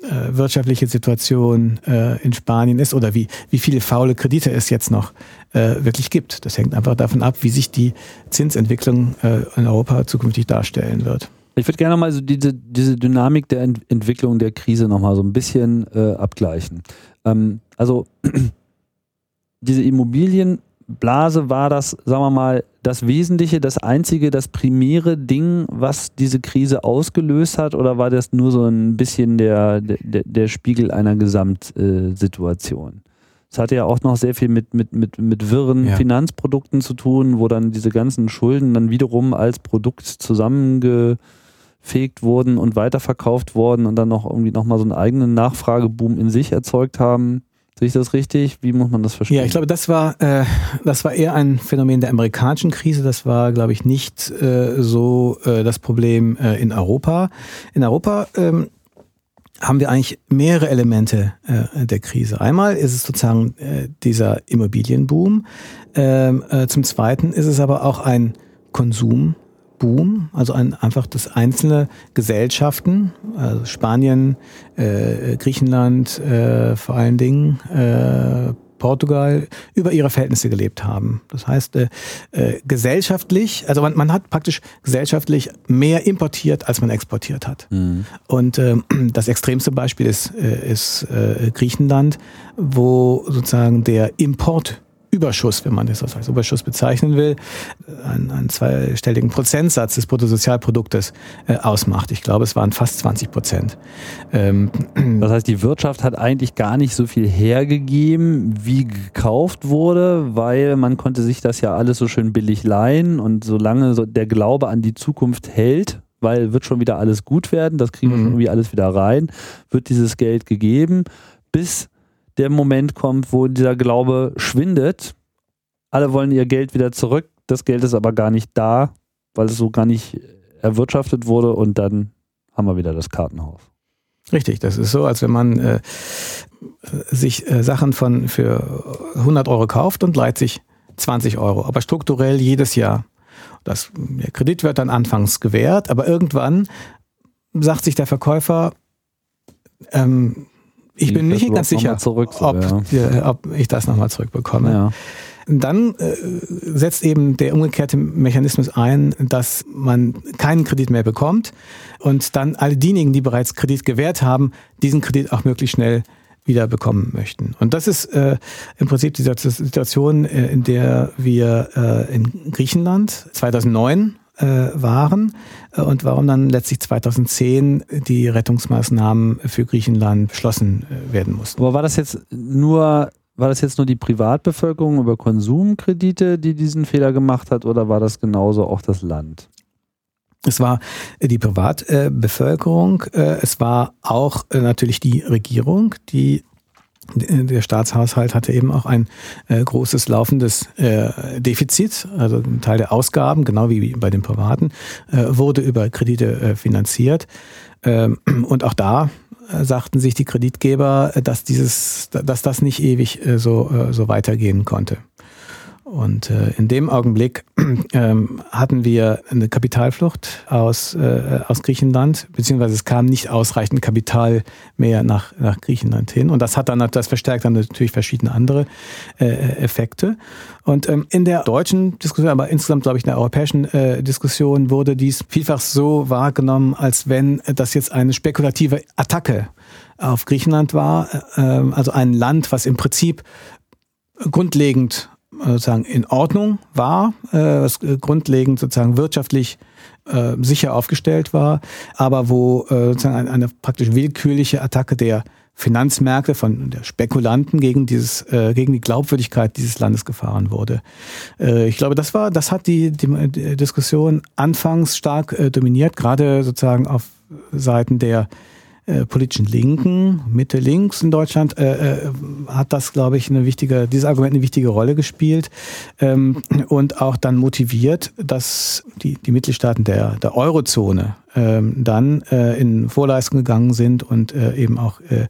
äh, wirtschaftliche Situation äh, in Spanien ist oder wie, wie viele faule Kredite es jetzt noch äh, wirklich gibt. Das hängt einfach davon ab, wie sich die Zinsentwicklung äh, in Europa zukünftig darstellen wird. Ich würde gerne mal so diese, diese Dynamik der Ent Entwicklung der Krise nochmal so ein bisschen äh, abgleichen. Ähm, also *clears throat* diese Immobilien Blase war das, sagen wir mal, das Wesentliche, das einzige, das primäre Ding, was diese Krise ausgelöst hat, oder war das nur so ein bisschen der, der, der Spiegel einer Gesamtsituation? Es hatte ja auch noch sehr viel mit, mit, mit, mit wirren ja. Finanzprodukten zu tun, wo dann diese ganzen Schulden dann wiederum als Produkt zusammengefegt wurden und weiterverkauft wurden und dann noch irgendwie nochmal so einen eigenen Nachfrageboom in sich erzeugt haben. Sehe ich das richtig? Wie muss man das verstehen? Ja, ich glaube, das war, äh, das war eher ein Phänomen der amerikanischen Krise. Das war, glaube ich, nicht äh, so äh, das Problem äh, in Europa. In Europa ähm, haben wir eigentlich mehrere Elemente äh, der Krise. Einmal ist es sozusagen äh, dieser Immobilienboom. Ähm, äh, zum Zweiten ist es aber auch ein Konsum. Boom, also ein, einfach das einzelne Gesellschaften, also Spanien, äh, Griechenland äh, vor allen Dingen, äh, Portugal über ihre Verhältnisse gelebt haben. Das heißt, äh, äh, gesellschaftlich, also man, man hat praktisch gesellschaftlich mehr importiert, als man exportiert hat. Mhm. Und äh, *clears throat* das extremste Beispiel ist, äh, ist äh, Griechenland, wo sozusagen der Import Überschuss, wenn man das als Überschuss bezeichnen will, einen, einen zweistelligen Prozentsatz des Bruttosozialproduktes äh, ausmacht. Ich glaube, es waren fast 20 Prozent. Ähm, *clears throat* das heißt, die Wirtschaft hat eigentlich gar nicht so viel hergegeben, wie gekauft wurde, weil man konnte sich das ja alles so schön billig leihen und solange so der Glaube an die Zukunft hält, weil wird schon wieder alles gut werden, das kriegen wir mhm. schon irgendwie alles wieder rein, wird dieses Geld gegeben, bis der Moment kommt, wo dieser Glaube schwindet. Alle wollen ihr Geld wieder zurück. Das Geld ist aber gar nicht da, weil es so gar nicht erwirtschaftet wurde und dann haben wir wieder das Kartenhaus. Richtig, das ist so, als wenn man äh, sich äh, Sachen von für 100 Euro kauft und leiht sich 20 Euro, aber strukturell jedes Jahr. Das, der Kredit wird dann anfangs gewährt, aber irgendwann sagt sich der Verkäufer, ähm, ich bin nicht ganz sicher, zurück, so, ob, ja. ob, ich das nochmal zurückbekomme. Ja. Dann äh, setzt eben der umgekehrte Mechanismus ein, dass man keinen Kredit mehr bekommt und dann alle diejenigen, die bereits Kredit gewährt haben, diesen Kredit auch möglichst schnell wieder bekommen möchten. Und das ist äh, im Prinzip die Situation, äh, in der wir äh, in Griechenland 2009 äh, waren äh, und warum dann letztlich 2010 die Rettungsmaßnahmen für Griechenland beschlossen äh, werden mussten. Aber war das jetzt nur war das jetzt nur die Privatbevölkerung über Konsumkredite, die diesen Fehler gemacht hat, oder war das genauso auch das Land? Es war die Privatbevölkerung, es war auch natürlich die Regierung, die der Staatshaushalt hatte eben auch ein äh, großes laufendes äh, Defizit, also ein Teil der Ausgaben, genau wie bei den Privaten, äh, wurde über Kredite äh, finanziert. Ähm, und auch da äh, sagten sich die Kreditgeber, dass dieses, dass das nicht ewig äh, so, so weitergehen konnte. Und äh, in dem Augenblick *clears throat* ähm, hatten wir eine Kapitalflucht aus, äh, aus Griechenland, beziehungsweise es kam nicht ausreichend Kapital mehr nach, nach Griechenland hin. Und das hat dann, das verstärkt dann natürlich verschiedene andere äh, Effekte. Und ähm, in der deutschen Diskussion, aber insgesamt glaube ich in der europäischen äh, Diskussion wurde dies vielfach so wahrgenommen, als wenn das jetzt eine spekulative Attacke auf Griechenland war, äh, also ein Land, was im Prinzip grundlegend sozusagen in Ordnung war, äh, was grundlegend sozusagen wirtschaftlich äh, sicher aufgestellt war, aber wo äh, sozusagen eine, praktisch willkürliche Attacke der Finanzmärkte von der Spekulanten gegen dieses gegen die Glaubwürdigkeit dieses Landes gefahren wurde. Ich glaube, das war das hat die, die, Diskussion anfangs stark dominiert, gerade sozusagen auf Seiten der äh, politischen Linken, Mitte links in Deutschland, äh, äh, hat das, glaube ich, eine wichtige, dieses Argument eine wichtige Rolle gespielt. Ähm, und auch dann motiviert, dass die, die Mitgliedstaaten der, der Eurozone ähm, dann äh, in Vorleistung gegangen sind und äh, eben auch äh,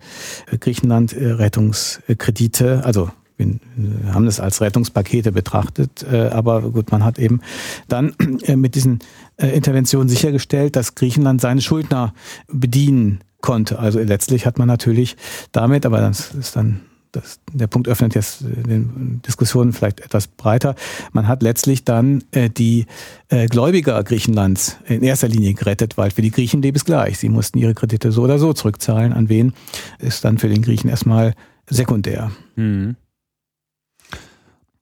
Griechenland äh, Rettungskredite, also wir haben das als Rettungspakete betrachtet, äh, aber gut, man hat eben dann äh, mit diesen Interventionen sichergestellt, dass Griechenland seine Schuldner bedienen konnte. Also letztlich hat man natürlich damit, aber das ist dann das, der Punkt öffnet jetzt den Diskussionen vielleicht etwas breiter. Man hat letztlich dann äh, die äh, Gläubiger Griechenlands in erster Linie gerettet, weil für die Griechen lebt es gleich. Sie mussten ihre Kredite so oder so zurückzahlen. An wen ist dann für den Griechen erstmal sekundär. Mhm.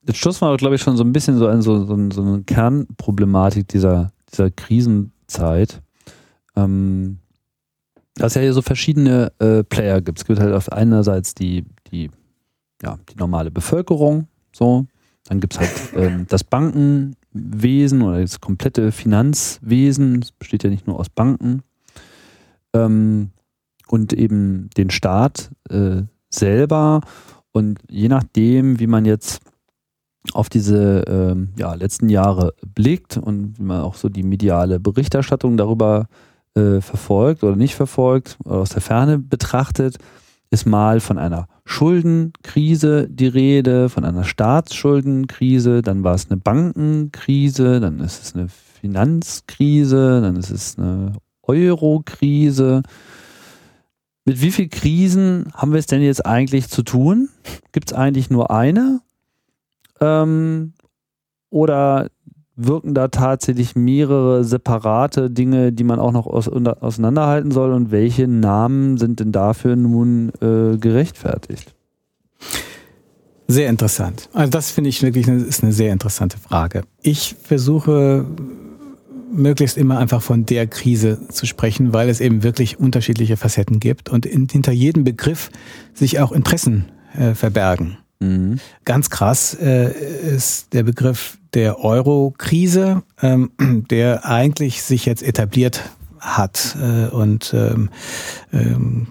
Jetzt stoßen wir, glaube ich, schon so ein bisschen so an so, so, so eine Kernproblematik dieser, dieser Krisenzeit. Ähm, dass es ja hier so verschiedene äh, Player gibt. Es gibt halt auf einerseits die, die, ja, die normale Bevölkerung, so. Dann gibt es halt *laughs* ähm, das Bankenwesen oder das komplette Finanzwesen. Es besteht ja nicht nur aus Banken. Ähm, und eben den Staat äh, selber. Und je nachdem, wie man jetzt auf diese ähm, ja, letzten Jahre blickt und wie man auch so die mediale Berichterstattung darüber äh, verfolgt oder nicht verfolgt oder aus der Ferne betrachtet, ist mal von einer Schuldenkrise die Rede, von einer Staatsschuldenkrise, dann war es eine Bankenkrise, dann ist es eine Finanzkrise, dann ist es eine Eurokrise. Mit wie vielen Krisen haben wir es denn jetzt eigentlich zu tun? Gibt es eigentlich nur eine? Ähm, oder wirken da tatsächlich mehrere separate Dinge, die man auch noch aus, auseinanderhalten soll und welche Namen sind denn dafür nun äh, gerechtfertigt? Sehr interessant. Also das finde ich wirklich eine, ist eine sehr interessante Frage. Ich versuche möglichst immer einfach von der Krise zu sprechen, weil es eben wirklich unterschiedliche Facetten gibt und in, hinter jedem Begriff sich auch Interessen äh, verbergen. Mhm. Ganz krass äh, ist der Begriff der Euro-Krise, ähm, *clears throat* der eigentlich sich jetzt etabliert hat äh, und ähm, ähm,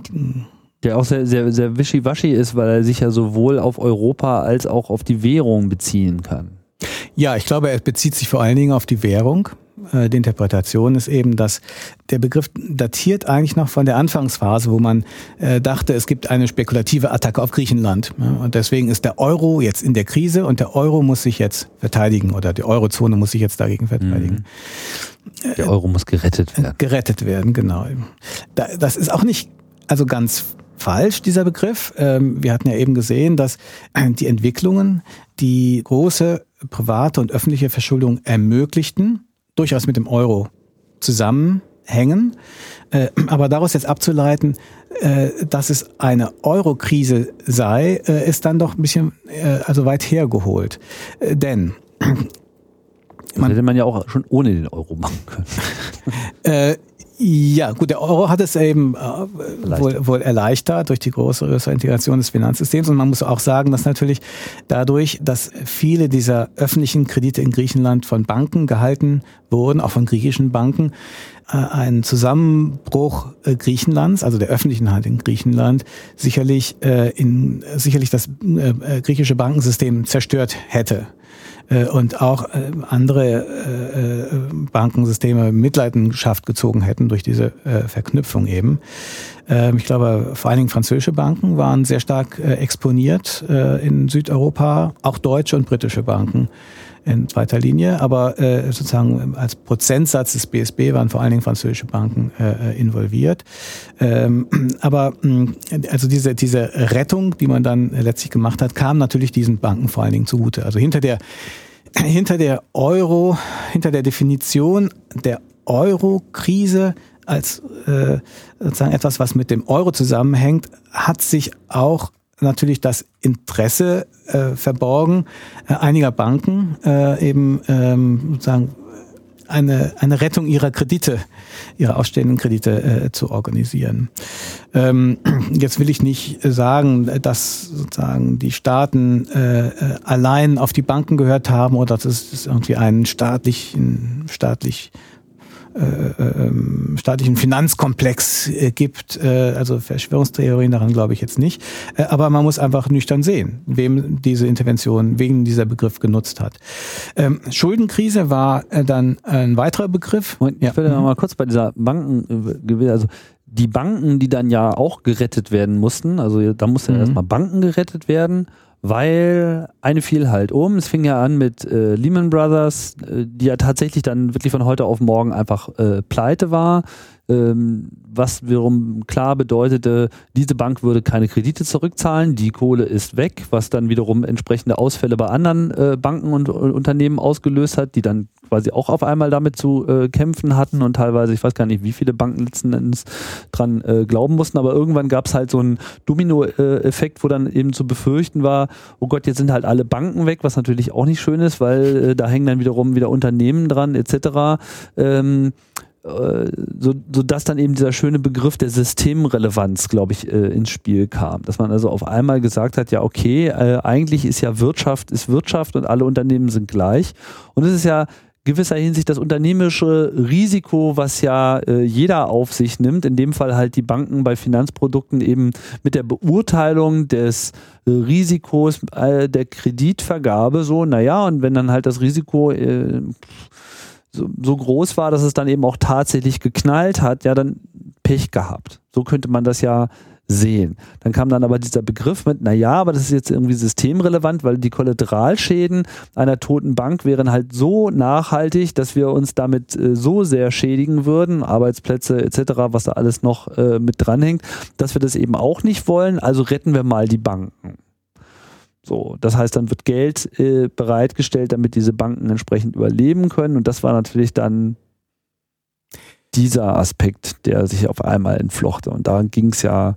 der auch sehr, sehr, sehr wischiwaschi ist, weil er sich ja sowohl auf Europa als auch auf die Währung beziehen kann. Ja, ich glaube, er bezieht sich vor allen Dingen auf die Währung. Äh, die Interpretation ist eben, dass der Begriff datiert eigentlich noch von der Anfangsphase, wo man äh, dachte, es gibt eine spekulative Attacke auf Griechenland. Und deswegen ist der Euro jetzt in der Krise und der Euro muss sich jetzt verteidigen oder die Eurozone muss sich jetzt dagegen verteidigen. Mhm. Der Euro muss gerettet werden. Gerettet werden, genau. Das ist auch nicht also ganz falsch, dieser Begriff. Ähm, wir hatten ja eben gesehen, dass die Entwicklungen, die große private und öffentliche Verschuldung ermöglichten, durchaus mit dem Euro zusammenhängen. Äh, aber daraus jetzt abzuleiten, äh, dass es eine Euro-Krise sei, äh, ist dann doch ein bisschen äh, also weit hergeholt. Äh, denn man, hätte man ja auch schon ohne den Euro machen können. Äh, Ja, gut, der Euro hat es eben äh, wohl, wohl erleichtert durch die größere Integration des Finanzsystems. Und man muss auch sagen, dass natürlich dadurch, dass viele dieser öffentlichen Kredite in Griechenland von Banken gehalten wurden, auch von griechischen Banken, äh, ein Zusammenbruch äh, Griechenlands, also der öffentlichen Hand in Griechenland, sicherlich äh, in sicherlich das äh, griechische Bankensystem zerstört hätte. Äh, und auch äh, andere äh, Bankensysteme Mitleidenschaft gezogen hätten durch diese Verknüpfung eben. Ähm, ich glaube, vor allen Dingen französische Banken waren sehr stark exponiert in Südeuropa, auch deutsche und britische Banken in zweiter Linie, aber äh, sozusagen als Prozentsatz des BSB waren vor allen Dingen französische Banken äh, involviert. Ähm, *clears throat* aber mh, also diese, diese Rettung, die man dann letztlich gemacht hat, kam natürlich diesen Banken vor allen Dingen zugute. Also hinter der *clears throat* hinter der Euro, hinter der Definition der Euro-Krise als äh, sozusagen etwas, was mit dem Euro zusammenhängt, hat sich auch natürlich das Interesse äh, verborgen äh, einiger Banken äh, eben ähm, sozusagen eine, eine Rettung ihrer Kredite, ihrer ausstehenden Kredite äh, zu organisieren. Ähm, jetzt will ich nicht sagen, dass sozusagen die Staaten äh, äh allein auf die Banken gehört haben oder dass es irgendwie einen staatlichen, staatlich äh, ähm, staatlichen Finanzkomplex äh, gibt. Äh, also Verschwörungstheorien daran glaube ich jetzt nicht. Äh, aber man muss einfach nüchtern sehen, wem diese Intervention wegen dieser Begriff genutzt hat. Ähm, Schuldenkrise war äh, dann ein weiterer Begriff. Und ich würde ja. mal kurz bei dieser Banken, äh, also die Banken, die dann ja auch gerettet werden mussten, also da mussten mhm. erstmal Banken gerettet werden weil eine fiel halt um. Es fing ja an mit äh, Lehman Brothers, äh, die ja tatsächlich dann wirklich von heute auf morgen einfach äh, pleite war. Ähm, was wiederum klar bedeutete, diese Bank würde keine Kredite zurückzahlen, die Kohle ist weg, was dann wiederum entsprechende Ausfälle bei anderen äh, Banken und, und, Unternehmen ausgelöst hat, die dann quasi auch auf einmal damit zu äh, kämpfen hatten und teilweise, ich weiß gar nicht, wie viele Banken letzten Endes dran äh, glauben mussten, aber irgendwann gab es halt so einen Domino-Effekt, wo dann eben zu befürchten war, oh Gott, jetzt sind halt alle Banken weg, was natürlich auch nicht schön ist, weil äh, da hängen dann wiederum wieder Unternehmen dran etc. Ähm, äh, so, so dass dann eben dieser schöne Begriff der Systemrelevanz, glaube ich, äh, ins Spiel kam. Dass man also auf einmal gesagt hat, ja, okay, äh, eigentlich ist ja Wirtschaft, ist Wirtschaft und alle Unternehmen sind gleich. Und es ist ja gewisser Hinsicht das unternehmerische Risiko, was ja äh, jeder auf sich nimmt, in dem Fall halt die Banken bei Finanzprodukten eben mit der Beurteilung des äh, Risikos äh, der Kreditvergabe so, naja, und wenn dann halt das Risiko äh, so, so groß war, dass es dann eben auch tatsächlich geknallt hat, ja, dann Pech gehabt. So könnte man das ja sehen. Dann kam dann aber dieser Begriff mit, na ja, aber das ist jetzt irgendwie systemrelevant, weil die Kollateralschäden einer toten Bank wären halt so nachhaltig, dass wir uns damit äh, so sehr schädigen würden, Arbeitsplätze etc., was da alles noch äh, mit dranhängt, dass wir das eben auch nicht wollen, also retten wir mal die Banken. So, das heißt, dann wird Geld äh, bereitgestellt, damit diese Banken entsprechend überleben können. Und das war natürlich dann dieser Aspekt, der sich auf einmal entflochte. Und da ging es ja,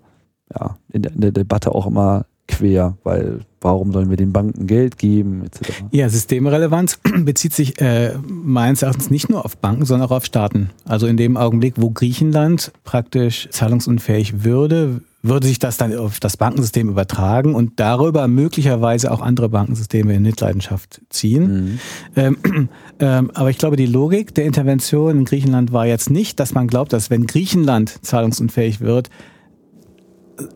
ja in, der, in der Debatte auch immer quer, weil warum sollen wir den Banken Geld geben, etc. Ja, Systemrelevanz *clears throat* bezieht sich äh, meines Erachtens nicht nur auf Banken, sondern auch auf Staaten. Also in dem Augenblick, wo Griechenland praktisch zahlungsunfähig würde, würde sich das dann auf das Bankensystem übertragen und darüber möglicherweise auch andere Bankensysteme in Mitleidenschaft ziehen. Mhm. Ähm, *clears throat* ähm, aber ich glaube, die Logik der Intervention in Griechenland war jetzt nicht, dass man glaubt, dass wenn Griechenland zahlungsunfähig wird,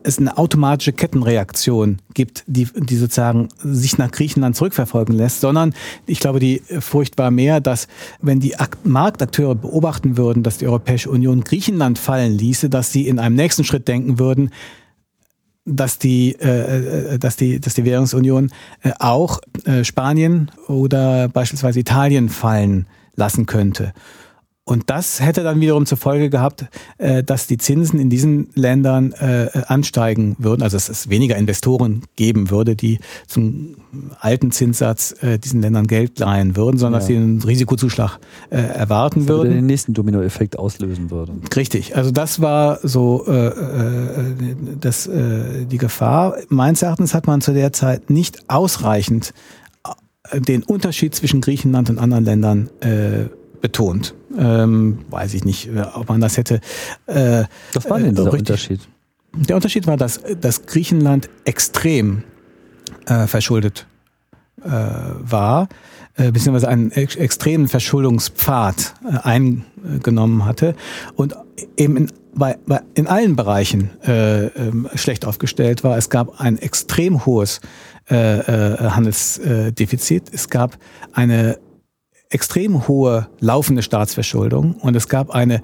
es eine automatische Kettenreaktion gibt, die, die sozusagen sich nach Griechenland zurückverfolgen lässt, sondern ich glaube, die Furcht war mehr, dass wenn die Marktakteure beobachten würden, dass die Europäische Union Griechenland fallen ließe, dass sie in einem nächsten Schritt denken würden, dass die, äh, äh dass die, dass die Währungsunion äh, auch äh, Spanien oder beispielsweise Italien fallen lassen könnte. Und das hätte dann wiederum zur Folge gehabt, äh, dass die Zinsen in diesen Ländern äh, ansteigen würden, also dass es weniger Investoren geben würde, die zum alten Zinssatz äh, diesen Ländern Geld leihen würden, sondern ja. dass sie einen Risikozuschlag erwarten das würden. Den nächsten Dominoeffekt auslösen würde. Richtig, also das war so äh, das, äh, die Gefahr. Meines Erachtens hat man zu der Zeit nicht ausreichend den Unterschied zwischen Griechenland und anderen Ländern äh, betont. Ähm, weiß ich nicht, ob man das hätte. Äh, Was war denn dieser richtig, Unterschied? Der Unterschied war, dass, dass Griechenland extrem äh, verschuldet äh, war, äh, beziehungsweise einen ex extremen Verschuldungspfad äh, eingenommen hatte und eben in, bei, bei, in allen Bereichen äh, ähm, schlecht aufgestellt war. Es gab ein extrem hohes äh, äh, Handelsdefizit. Es gab eine extrem hohe laufende Staatsverschuldung und es gab eine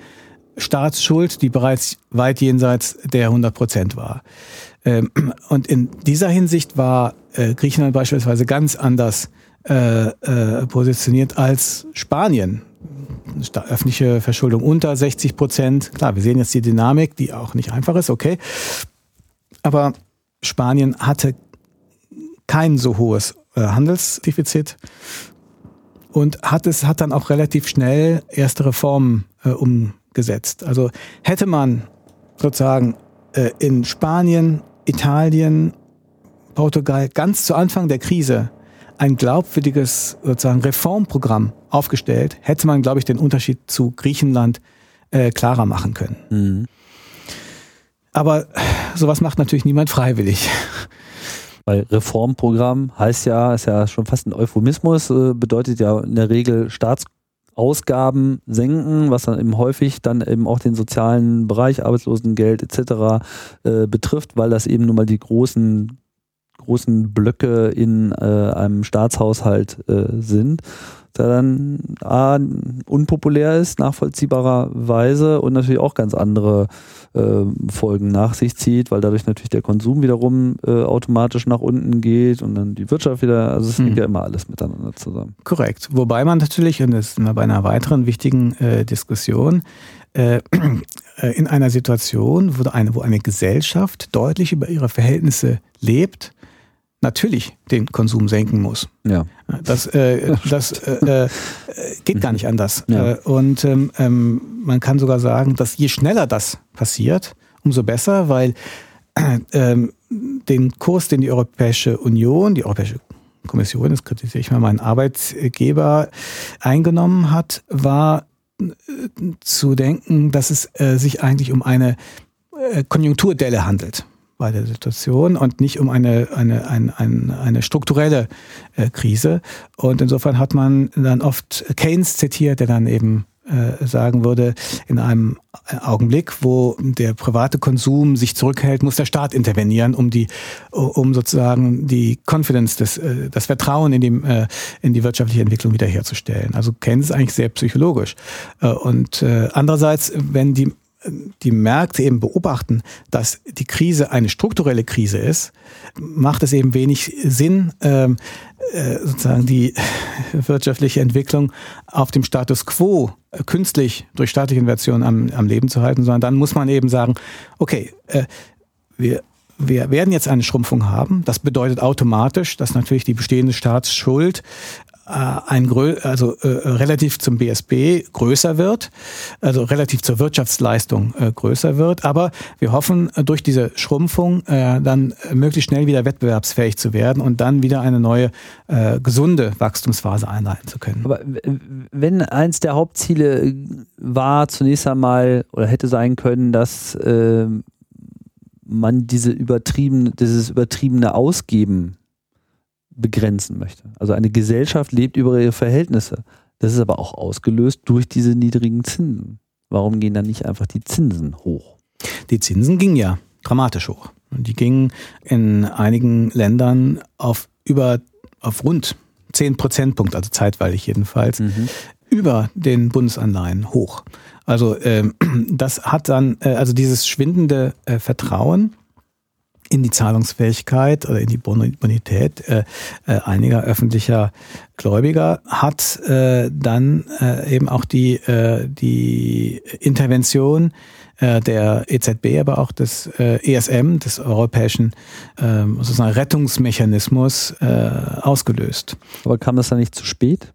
Staatsschuld, die bereits weit jenseits der 100 Prozent war. Ähm, und in dieser Hinsicht war äh, Griechenland beispielsweise ganz anders äh, äh, positioniert als Spanien. Öffentliche Verschuldung unter 60 Prozent. Klar, wir sehen jetzt die Dynamik, die auch nicht einfach ist, okay. Aber Spanien hatte kein so hohes Handelsdefizit und hat es hat dann auch relativ schnell erste Reformen äh, umgesetzt. Also hätte man sozusagen äh, in Spanien, Italien, Portugal ganz zu Anfang der Krise ein glaubwürdiges sozusagen Reformprogramm aufgestellt, hätte man, glaube ich, den Unterschied zu Griechenland äh, klarer machen können. Mhm. Aber sowas macht natürlich niemand freiwillig. Weil Reformprogramm heißt ja, ist ja schon fast ein Euphemismus, äh, bedeutet ja in der Regel Staatsausgaben senken, was dann eben häufig dann eben auch den sozialen Bereich, Arbeitslosengeld etc. Äh, betrifft, weil das eben nun mal die großen großen Blöcke in äh, einem Staatshaushalt äh, sind der dann A, unpopulär ist, nachvollziehbarerweise und natürlich auch ganz andere äh, Folgen nach sich zieht, weil dadurch natürlich der Konsum wiederum äh, automatisch nach unten geht und dann die Wirtschaft wieder, also es hängt hm. ja immer alles miteinander zusammen. Korrekt. Wobei man natürlich, und das ist bei einer weiteren wichtigen äh, Diskussion, äh, äh, in einer Situation, wo eine, wo eine Gesellschaft deutlich über ihre Verhältnisse lebt, natürlich den Konsum senken muss. Ja. Das, äh, das äh, äh, geht gar nicht anders. Ja. Äh, und ähm, ähm, man kann sogar sagen, dass je schneller das passiert, umso besser, weil äh, ähm, den Kurs, den die Europäische Union, die Europäische Kommission, das kritisiere ich mal meinen Arbeitgeber, eingenommen hat, war äh, zu denken, dass es sich eigentlich um eine Konjunkturdelle handelt bei der Situation und nicht um eine, eine, eine, eine, eine strukturelle äh, Krise. Und insofern hat man dann oft Keynes zitiert, der dann eben äh, sagen würde, in einem Augenblick, wo der private Konsum sich zurückhält, muss der Staat intervenieren, um die, um sozusagen die Confidence, das, äh, das Vertrauen in äh, in die wirtschaftliche Entwicklung wiederherzustellen. Also Keynes ist eigentlich sehr psychologisch. Und andererseits, wenn die die Märkte eben beobachten, dass die Krise eine strukturelle Krise ist, macht es eben wenig Sinn, ähm, äh, sozusagen die *laughs* wirtschaftliche Entwicklung auf dem Status quo äh, künstlich durch staatliche Inversion am, am Leben zu halten, sondern dann muss man eben sagen, okay, äh, wir wir werden jetzt eine Schrumpfung haben. Das bedeutet automatisch, dass natürlich die bestehende Staatsschuld ein Grö also äh, relativ zum BSB größer wird, also relativ zur Wirtschaftsleistung äh, größer wird. Aber wir hoffen äh, durch diese Schrumpfung äh, dann möglichst schnell wieder wettbewerbsfähig zu werden und dann wieder eine neue äh, gesunde Wachstumsphase einleiten zu können. Aber wenn eins der Hauptziele war zunächst einmal oder hätte sein können, dass äh, man diese übertrieben, dieses übertriebene Ausgeben begrenzen möchte. Also eine Gesellschaft lebt über ihre Verhältnisse. Das ist aber auch ausgelöst durch diese niedrigen Zinsen. Warum gehen dann nicht einfach die Zinsen hoch? Die Zinsen gingen ja dramatisch hoch. Die gingen in einigen Ländern auf über, auf rund 10 Prozentpunkt, also zeitweilig jedenfalls, mhm. über den Bundesanleihen hoch. Also ähm, *clears throat* das hat dann, äh, also dieses schwindende äh, Vertrauen in die Zahlungsfähigkeit oder in die Bonität äh, äh, einiger öffentlicher Gläubiger hat äh, dann äh, eben auch die, äh, die Intervention äh, der EZB, aber auch des äh, ESM, des europäischen äh, sozusagen Rettungsmechanismus, äh, ausgelöst. Aber kam das dann nicht zu spät?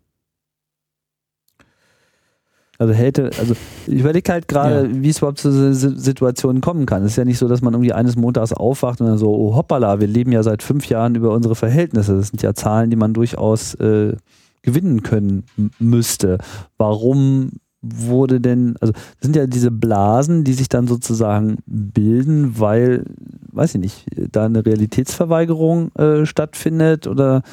Also hätte, also ich überlege halt gerade, ja. wie es überhaupt zu Situationen kommen kann. Es ist ja nicht so, dass man irgendwie eines Montags aufwacht und dann so, oh hoppala, wir leben ja seit fünf Jahren über unsere Verhältnisse. Das sind ja Zahlen, die man durchaus äh, gewinnen können müsste. Warum wurde denn, also das sind ja diese Blasen, die sich dann sozusagen bilden, weil, weiß ich nicht, da eine Realitätsverweigerung äh, stattfindet oder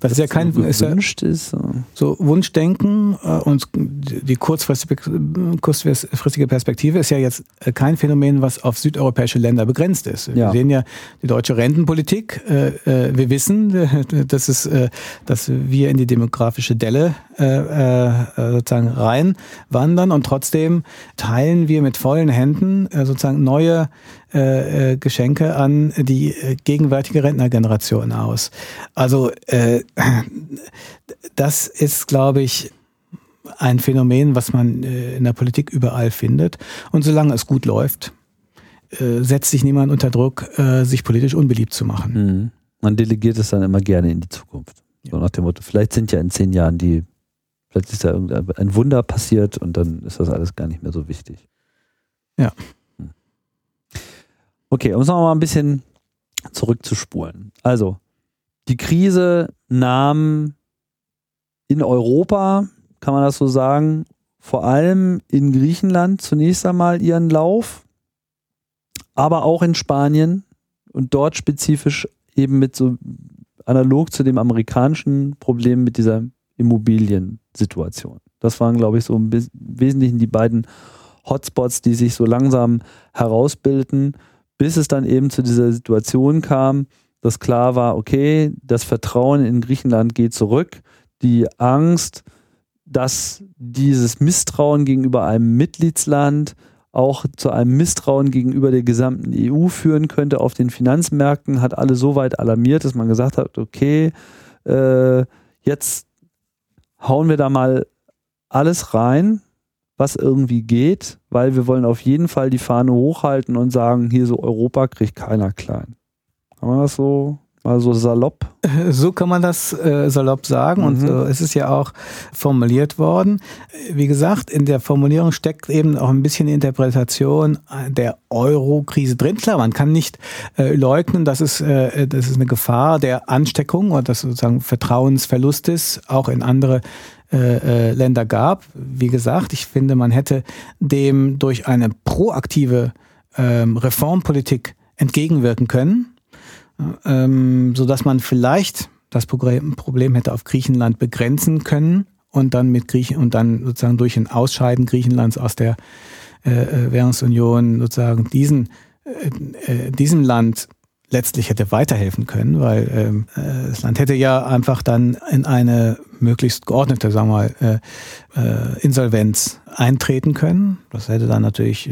das ist ja kein so gewünscht ist, ist. So Wunschdenken äh, und die kurzfristige Perspektive ist ja jetzt äh, kein Phänomen, was auf südeuropäische Länder begrenzt ist. Wir Ja. sehen ja die deutsche Rentenpolitik. äh, äh, Wir wissen, *laughs* dass, es, äh, dass wir in die demografische Delle äh, sozusagen reinwandern und trotzdem teilen wir mit vollen Händen sozusagen neue äh, äh, Geschenke an die äh, gegenwärtige Rentnergeneration aus. Also äh, *clears throat* das ist, glaube ich, ein Phänomen, was man äh, in der Politik überall findet. Und solange es gut läuft, äh, setzt sich niemand unter Druck, sich politisch unbeliebt zu machen. Mhm. Man delegiert es dann immer gerne in die Zukunft. So nach dem Motto, vielleicht sind ja in zehn Jahren die, vielleicht ist da irgendein Wunder passiert und dann ist das alles gar nicht mehr so wichtig. Ja. Okay, um es noch mal ein bisschen zurückzuspulen. Also, die Krise nahm in Europa, kann man das so sagen, vor allem in Griechenland zunächst einmal ihren Lauf, aber auch in Spanien und dort spezifisch eben mit so analog zu dem amerikanischen Problem mit dieser Immobiliensituation. Das waren, glaube ich, so im Wesentlichen die beiden Hotspots, die sich so langsam herausbilden, bis es dann eben zu dieser Situation kam, dass klar war, okay, das Vertrauen in Griechenland geht zurück, die Angst, dass dieses Misstrauen gegenüber einem Mitgliedsland auch zu einem Misstrauen gegenüber der gesamten EU führen könnte auf den Finanzmärkten, hat alle so weit alarmiert, dass man gesagt hat, okay, äh, jetzt hauen wir da mal alles rein, was irgendwie geht, weil wir wollen auf jeden Fall die Fahne hochhalten und sagen, hier so Europa kriegt keiner klein. Kann man das so mal so salopp? So kann man das äh, salopp sagen und Mhm. so ist es ja auch formuliert worden. Wie gesagt, in der Formulierung steckt eben auch ein bisschen die Interpretation der Euro-Krise drin. Klar, man kann nicht äh, leugnen, dass es, äh, dass es eine Gefahr der Ansteckung oder des sozusagen Vertrauensverlustes auch in andere äh, äh, Länder gab. Wie gesagt, ich finde, man hätte dem durch eine proaktive ähm, Reformpolitik entgegenwirken können ähm, so dass man vielleicht das Problem hätte auf Griechenland begrenzen können und dann mit Griechen und dann sozusagen durch ein Ausscheiden Griechenlands aus der äh, äh, Währungsunion sozusagen diesen äh, äh, diesem Land letztlich hätte weiterhelfen können, weil ähm, äh, das Land hätte ja einfach dann in eine möglichst geordnete, sagen wir mal, äh, äh, Insolvenz eintreten können. Das hätte dann natürlich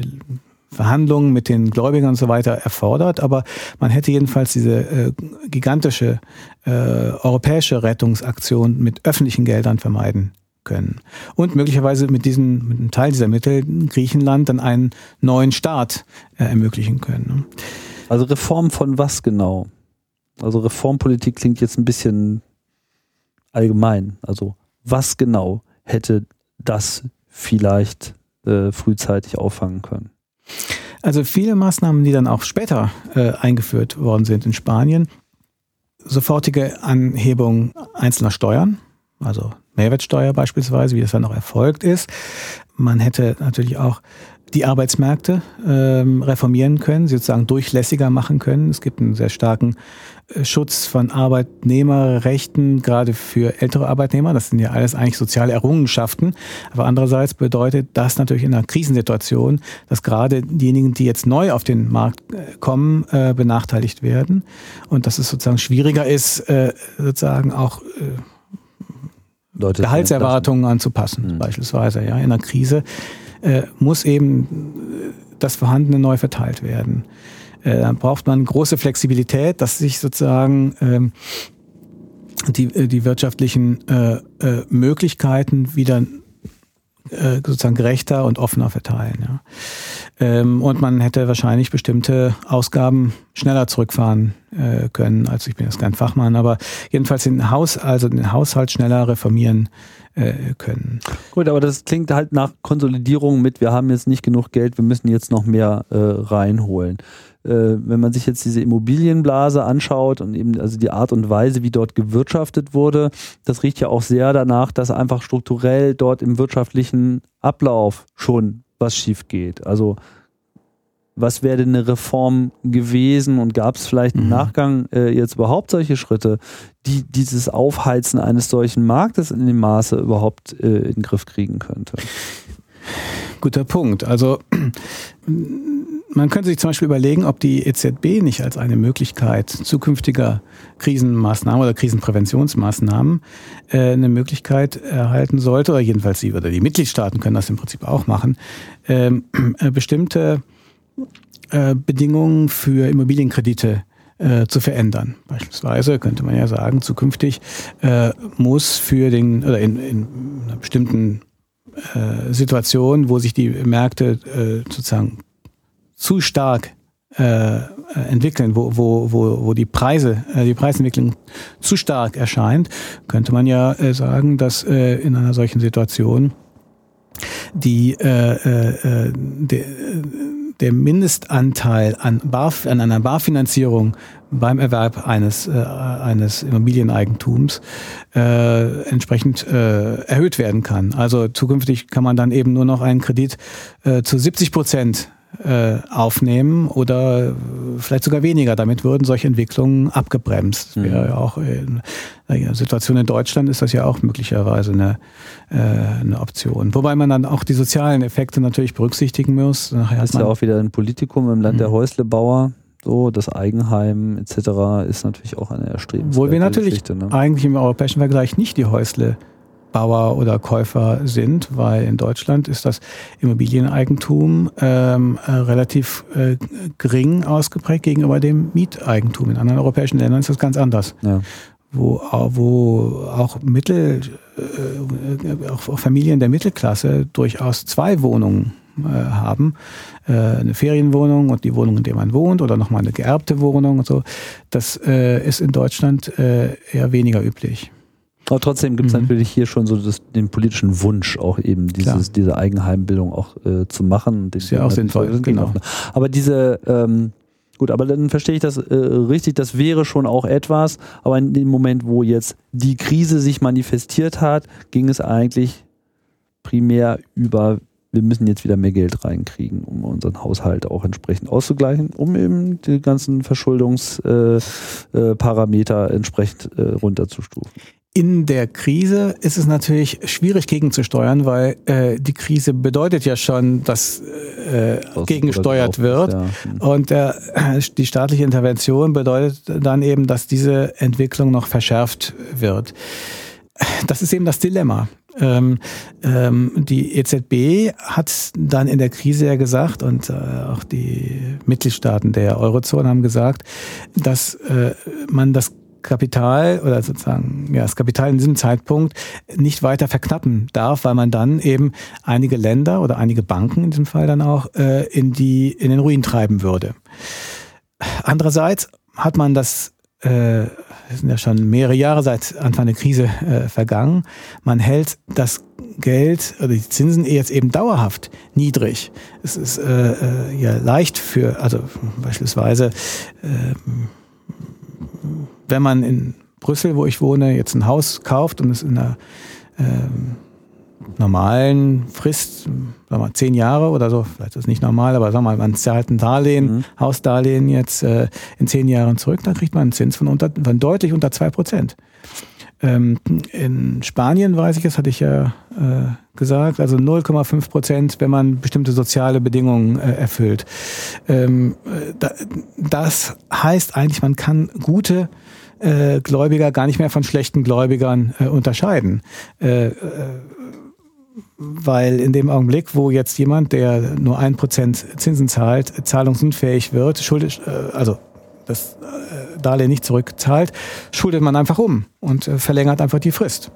Verhandlungen mit den Gläubigern und so weiter erfordert, aber man hätte jedenfalls diese äh, gigantische äh, europäische Rettungsaktion mit öffentlichen Geldern vermeiden können. Und möglicherweise mit diesem, mit einem Teil dieser Mittel Griechenland dann einen neuen Staat äh, ermöglichen können. ne? Also Reform von was genau? Also Reformpolitik klingt jetzt ein bisschen allgemein. Also was genau hätte das vielleicht äh, frühzeitig auffangen können? Also viele Maßnahmen, die dann auch später äh, eingeführt worden sind in Spanien, sofortige Anhebung einzelner Steuern, also Mehrwertsteuer beispielsweise, wie das dann noch erfolgt ist. Man hätte natürlich auch die Arbeitsmärkte ähm, reformieren können, sie sozusagen durchlässiger machen können. Es gibt einen sehr starken äh, Schutz von Arbeitnehmerrechten, gerade für ältere Arbeitnehmer. Das sind ja alles eigentlich soziale Errungenschaften. Aber andererseits bedeutet das natürlich in einer Krisensituation, dass gerade diejenigen, die jetzt neu auf den Markt äh, kommen, äh, benachteiligt werden. Und dass es sozusagen schwieriger ist, äh, sozusagen auch äh, Leute Gehaltserwartungen anzupassen, Mhm. beispielsweise. Ja, in einer Krise äh, muss eben äh, das Vorhandene neu verteilt werden. Äh, dann braucht man große Flexibilität, dass sich sozusagen ähm, die, äh, die wirtschaftlichen äh, äh, Möglichkeiten wieder äh, sozusagen gerechter und offener verteilen. Ja. Ähm, und man hätte wahrscheinlich bestimmte Ausgaben schneller zurückfahren äh, können. Also ich bin jetzt kein Fachmann, aber jedenfalls den Haus, also den Haushalt schneller reformieren äh, können. Gut, aber das klingt halt nach Konsolidierung mit, wir haben jetzt nicht genug Geld, wir müssen jetzt noch mehr äh, reinholen. Äh, wenn man sich jetzt diese Immobilienblase anschaut und eben also die Art und Weise, wie dort gewirtschaftet wurde, das riecht ja auch sehr danach, dass einfach strukturell dort im wirtschaftlichen Ablauf schon was schief geht. Also was wäre denn eine Reform gewesen und gab es vielleicht im mhm. Nachgang äh, jetzt überhaupt solche Schritte, die dieses Aufheizen eines solchen Marktes in dem Maße überhaupt äh, in den Griff kriegen könnte? Guter Punkt. Also man könnte sich zum Beispiel überlegen, ob die EZB nicht als eine Möglichkeit zukünftiger Krisenmaßnahmen oder Krisenpräventionsmaßnahmen äh, eine Möglichkeit erhalten sollte, oder jedenfalls sie oder die Mitgliedstaaten können das im Prinzip auch machen, ähm, äh, bestimmte äh, Bedingungen für Immobilienkredite äh, zu verändern. Beispielsweise könnte man ja sagen, zukünftig äh, muss für den oder in, in einer bestimmten äh, Situation, wo sich die Märkte äh, sozusagen zu stark äh, entwickeln, wo, wo, wo, wo die Preise, äh, die Preisentwicklung zu stark erscheint, könnte man ja äh, sagen, dass äh, in einer solchen Situation die äh, äh, de, der Mindestanteil an, Bar, an einer Barfinanzierung beim Erwerb eines, äh, eines Immobilieneigentums äh, entsprechend äh, erhöht werden kann. Also zukünftig kann man dann eben nur noch einen Kredit äh, zu 70 Prozent äh, aufnehmen oder vielleicht sogar weniger. Damit würden solche Entwicklungen abgebremst. Wäre mhm. ja auch in der Situation in Deutschland ist das ja auch möglicherweise eine, äh, eine Option. Wobei man dann auch die sozialen Effekte natürlich berücksichtigen muss. Nachher das ist ja auch wieder ein Politikum im Land mhm. der Häuslebauer. So, das Eigenheim etc. ist natürlich auch eine erstrebenswerte Obwohl wir natürlich Geschichte, ne? eigentlich im europäischen Vergleich nicht die Häusle Bauer oder Käufer sind, weil in Deutschland ist das Immobilieneigentum ähm, äh, relativ äh, gering ausgeprägt gegenüber dem Mieteigentum. In anderen europäischen Ländern ist das ganz anders. Ja. Wo, wo auch Mittel, äh, auch Familien der Mittelklasse durchaus zwei Wohnungen äh, haben. Äh, eine Ferienwohnung und die Wohnung, in der man wohnt oder nochmal eine geerbte Wohnung und so. Das äh, ist in Deutschland eher weniger üblich. Aber trotzdem gibt es mhm. natürlich hier schon so das, den politischen Wunsch, auch eben dieses, diese Eigenheimbildung auch äh, zu machen. Ist ja auch sinnvoll, genau. Aber diese, ähm, gut, aber dann verstehe ich das äh, richtig, das wäre schon auch etwas, aber in dem Moment, wo jetzt die Krise sich manifestiert hat, ging es eigentlich primär über wir müssen jetzt wieder mehr Geld reinkriegen, um unseren Haushalt auch entsprechend auszugleichen, um eben die ganzen Verschuldungsparameter äh, äh, entsprechend äh, runterzustufen in der Krise ist es natürlich schwierig gegenzusteuern, weil äh, die Krise bedeutet ja schon, dass äh, gegengesteuert wird. Ja. Hm. Und äh, die staatliche Intervention bedeutet dann eben, dass diese Entwicklung noch verschärft wird. Das ist eben das Dilemma. Ähm, ähm, die EZB hat dann in der Krise ja gesagt und äh, auch die Mitgliedstaaten der Eurozone haben gesagt, dass äh, man das Kapital oder sozusagen ja, das Kapital in diesem Zeitpunkt nicht weiter verknappen darf, weil man dann eben einige Länder oder einige Banken in diesem Fall dann auch äh, in die in den Ruin treiben würde. Andererseits hat man das äh, sind ja schon mehrere Jahre seit Anfang der Krise äh, vergangen. Man hält das Geld oder die Zinsen jetzt eben dauerhaft niedrig. Es ist äh, äh, ja leicht für, also beispielsweise äh, wenn man in Brüssel, wo ich wohne, jetzt ein Haus kauft und es in einer ähm, normalen Frist, sagen wir mal zehn Jahre oder so, vielleicht ist es nicht normal, aber sagen wir mal, man zahlt ein Darlehen, mhm. Hausdarlehen jetzt äh, in zehn Jahren zurück, dann kriegt man einen Zins von, unter, von deutlich unter zwei Prozent. Ähm, in Spanien weiß ich, das hatte ich ja äh, gesagt, also 0,5 Prozent, wenn man bestimmte soziale Bedingungen äh, erfüllt. Ähm, äh, da, das heißt eigentlich, man kann gute äh, Gläubiger gar nicht mehr von schlechten Gläubigern äh, unterscheiden. Äh, äh, weil in dem Augenblick, wo jetzt jemand, der nur ein Prozent Zinsen zahlt, zahlungsunfähig wird, schuldig, äh, also das äh, Darlehen nicht zurückzahlt, schuldet man einfach um und verlängert einfach die Frist.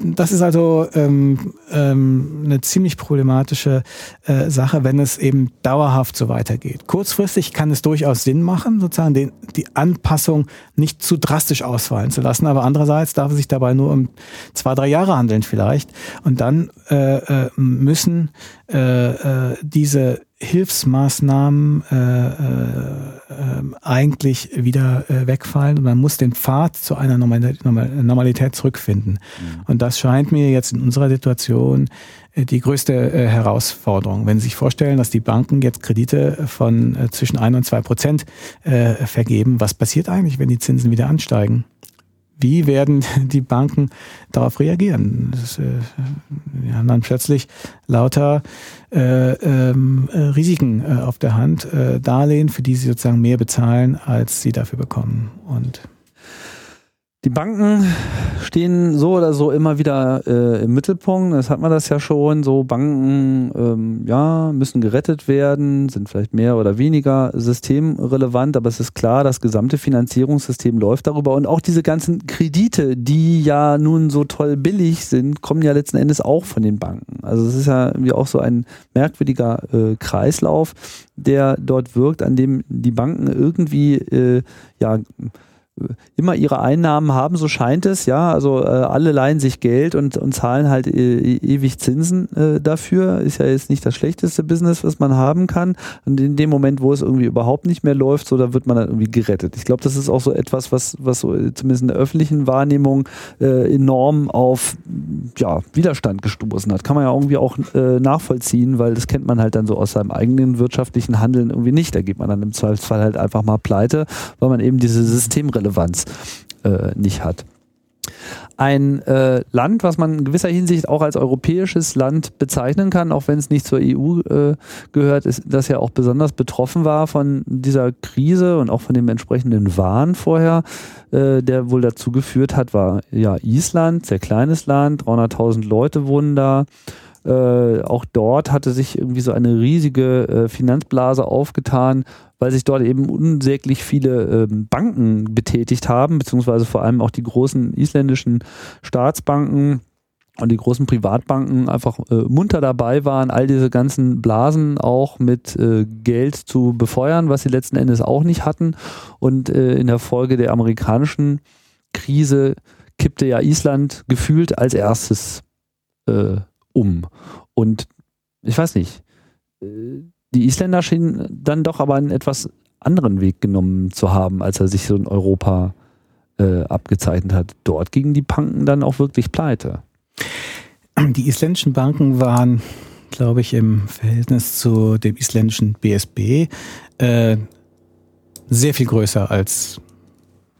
Das ist also ähm, ähm, eine ziemlich problematische äh, Sache, wenn es eben dauerhaft so weitergeht. Kurzfristig kann es durchaus Sinn machen, sozusagen den, die Anpassung nicht zu drastisch ausfallen zu lassen, aber andererseits darf es sich dabei nur um zwei, drei Jahre handeln vielleicht. Und dann äh, äh, müssen äh, äh, diese Hilfsmaßnahmen äh, äh, eigentlich wieder äh, wegfallen und man muss den Pfad zu einer Normalität zurückfinden. Mhm. Und das scheint mir jetzt in unserer Situation äh, die größte äh, Herausforderung. Wenn Sie sich vorstellen, dass die Banken jetzt Kredite von äh, zwischen ein und zwei Prozent vergeben, was passiert eigentlich, wenn die Zinsen wieder ansteigen? Wie werden *laughs* die Banken darauf reagieren? Das, äh, wir haben dann plötzlich lauter äh, ähm, äh, Risiken äh, auf der Hand, äh, Darlehen, für die sie sozusagen mehr bezahlen, als sie dafür bekommen. Und die Banken stehen so oder so immer wieder äh, im Mittelpunkt. Das hat man das ja schon. So Banken, ähm, ja, müssen gerettet werden, sind vielleicht mehr oder weniger systemrelevant, aber es ist klar, das gesamte Finanzierungssystem läuft darüber. Und auch diese ganzen Kredite, die ja nun so toll billig sind, kommen ja letzten Endes auch von den Banken. Also es ist ja irgendwie auch so ein merkwürdiger äh, Kreislauf, der dort wirkt, an dem die Banken irgendwie äh, ja immer ihre Einnahmen haben, so scheint es, ja. Also äh, alle leihen sich Geld und, und zahlen halt e ewig Zinsen äh, dafür. Ist ja jetzt nicht das schlechteste Business, was man haben kann. Und in dem Moment, wo es irgendwie überhaupt nicht mehr läuft, so, da wird man dann irgendwie gerettet. Ich glaube, das ist auch so etwas, was, was so äh, zumindest in der öffentlichen Wahrnehmung äh, enorm auf ja, Widerstand gestoßen hat. Kann man ja irgendwie auch äh, nachvollziehen, weil das kennt man halt dann so aus seinem eigenen wirtschaftlichen Handeln irgendwie nicht. Da geht man dann im Zweifelsfall halt einfach mal pleite, weil man eben diese Systemrelevanz Relevanz äh, nicht hat. Ein äh, Land, was man in gewisser Hinsicht auch als europäisches Land bezeichnen kann, auch wenn es nicht zur EU äh, gehört, ist, das ja auch besonders betroffen war von dieser Krise und auch von dem entsprechenden Wahn vorher, äh, der wohl dazu geführt hat, war ja Island, sehr kleines Land, 300.000 Leute wohnen da. Äh, auch dort hatte sich irgendwie so eine riesige äh, Finanzblase aufgetan, weil sich dort eben unsäglich viele ähm, Banken betätigt haben, beziehungsweise vor allem auch die großen isländischen Staatsbanken und die großen Privatbanken einfach äh, munter dabei waren, all diese ganzen Blasen auch mit äh, Geld zu befeuern, was sie letzten Endes auch nicht hatten. Und äh, in der Folge der amerikanischen Krise kippte ja Island gefühlt als erstes äh, um. Und ich weiß nicht, äh, die Isländer schienen dann doch aber einen etwas anderen Weg genommen zu haben, als er sich so in Europa äh, abgezeichnet hat. Dort gingen die Banken dann auch wirklich pleite. Die isländischen Banken waren, glaube ich, im Verhältnis zu dem isländischen BSB äh, sehr viel größer als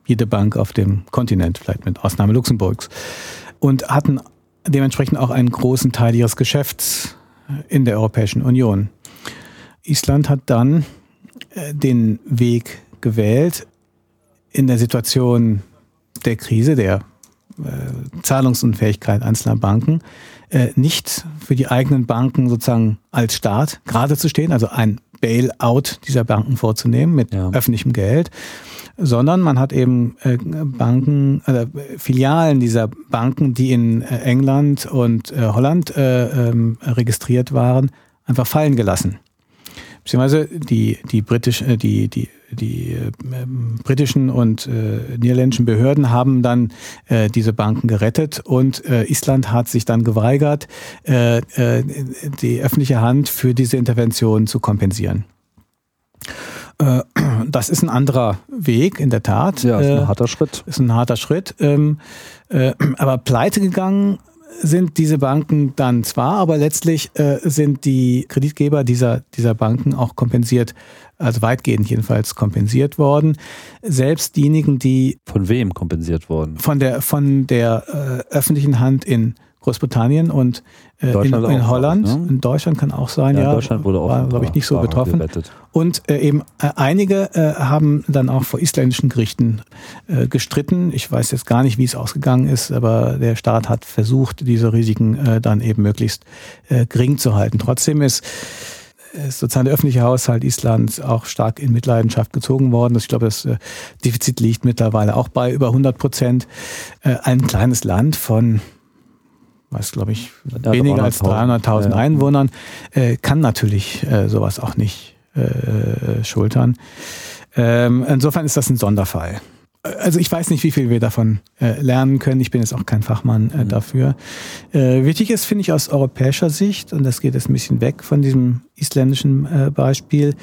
jede Bank auf dem Kontinent, vielleicht mit Ausnahme Luxemburgs. Und hatten dementsprechend auch einen großen Teil ihres Geschäfts in der Europäischen Union. Island hat dann äh, den Weg gewählt, in der Situation der Krise, der äh, Zahlungsunfähigkeit einzelner Banken, äh, nicht für die eigenen Banken sozusagen als Staat gerade zu stehen, also ein Bailout dieser Banken vorzunehmen mit ja. öffentlichem Geld, sondern man hat eben äh, Banken, äh, Filialen dieser Banken, die in äh, England und Holland äh, ähm, registriert waren, einfach fallen gelassen. Beziehungsweise die, die, britisch, äh, die, die, die äh, britischen und äh, niederländischen Behörden haben dann äh, diese Banken gerettet und äh, Island hat sich dann geweigert, äh, äh, die öffentliche Hand für diese Intervention zu kompensieren. Äh, das ist ein anderer Weg, in der Tat. Ja, ist ein äh, harter Schritt. Ist ein harter Schritt. Ähm, äh, aber pleite gegangen sind diese Banken dann zwar, aber letztlich sind die Kreditgeber dieser, dieser Banken auch kompensiert, also weitgehend jedenfalls kompensiert worden. Selbst diejenigen, die. Von wem kompensiert worden? Von der, von der öffentlichen Hand in Großbritannien und äh, in, in Holland. Auch, ne? In Deutschland kann auch sein, ja. ja Deutschland wurde auch, glaube ich, nicht so betroffen. Gerettet. Und äh, eben äh, einige äh, haben dann auch vor isländischen Gerichten äh, gestritten. Ich weiß jetzt gar nicht, wie es ausgegangen ist, aber der Staat hat versucht, diese Risiken äh, dann eben möglichst gering zu halten. Trotzdem ist ist sozusagen der öffentliche Haushalt Islands auch stark in Mitleidenschaft gezogen worden. Ich glaube, das Defizit liegt mittlerweile auch bei über 100 Prozent. Ein kleines Land von was glaube ich ja, weniger als 300.000 ja. Einwohnern, äh, kann natürlich äh, sowas auch nicht äh, schultern. Ähm, insofern ist das ein Sonderfall. also ich weiß nicht, wie viel wir davon äh, lernen können. Ich bin jetzt auch kein Fachmann äh, mhm. dafür. Äh, wichtig ist, finde ich, aus europäischer Sicht, und das geht jetzt ein bisschen weg von diesem isländischen Beispiel,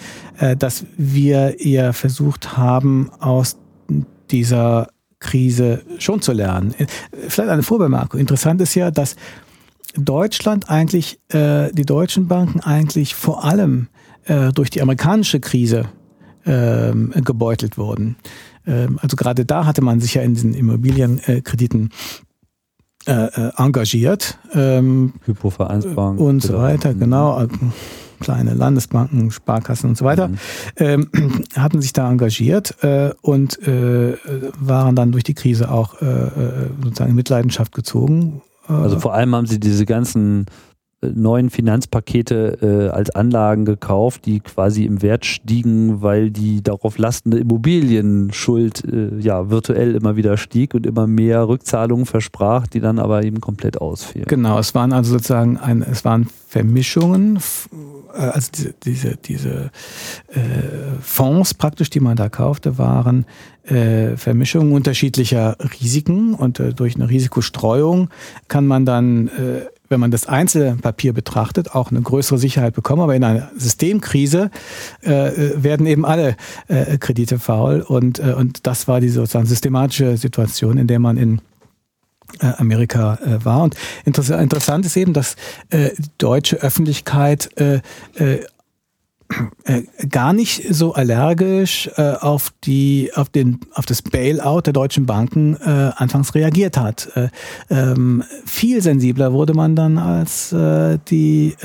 dass wir eher versucht haben, aus dieser Krise schon zu lernen. Vielleicht eine Vorbemerkung. Interessant ist ja, dass Deutschland eigentlich, äh, die deutschen Banken eigentlich vor allem äh, durch die amerikanische Krise äh, gebeutelt wurden. Ähm, also gerade da hatte man sich ja in diesen Immobilienkrediten äh, äh, engagiert. Ähm, Hypovereinsbank. Und so weiter, genau. Äh, kleine Landesbanken, Sparkassen und so weiter, mhm. ähm, *clears throat* hatten sich da engagiert äh, und äh, waren dann durch die Krise auch äh, sozusagen in Mitleidenschaft gezogen. Also vor allem haben sie diese ganzen neuen Finanzpakete äh, als Anlagen gekauft, die quasi im Wert stiegen, weil die darauf lastende Immobilienschuld äh, ja virtuell immer wieder stieg und immer mehr Rückzahlungen versprach, die dann aber eben komplett ausfielen. Genau, es waren also sozusagen ein, es waren Vermischungen, äh, also diese, diese, diese äh, Fonds praktisch, die man da kaufte, waren äh, Vermischungen unterschiedlicher Risiken und äh, durch eine Risikostreuung kann man dann äh, wenn man das Einzelpapier betrachtet, auch eine größere Sicherheit bekommen. Aber in einer Systemkrise äh, werden eben alle äh, Kredite faul. Und, äh, und das war die sozusagen systematische Situation, in der man in äh, Amerika äh, war. Und interessant ist eben, dass äh, deutsche Öffentlichkeit äh, äh, gar nicht so allergisch äh, auf die auf den auf das Bailout der deutschen Banken äh, anfangs reagiert hat. Äh, ähm, viel sensibler wurde man dann als äh, die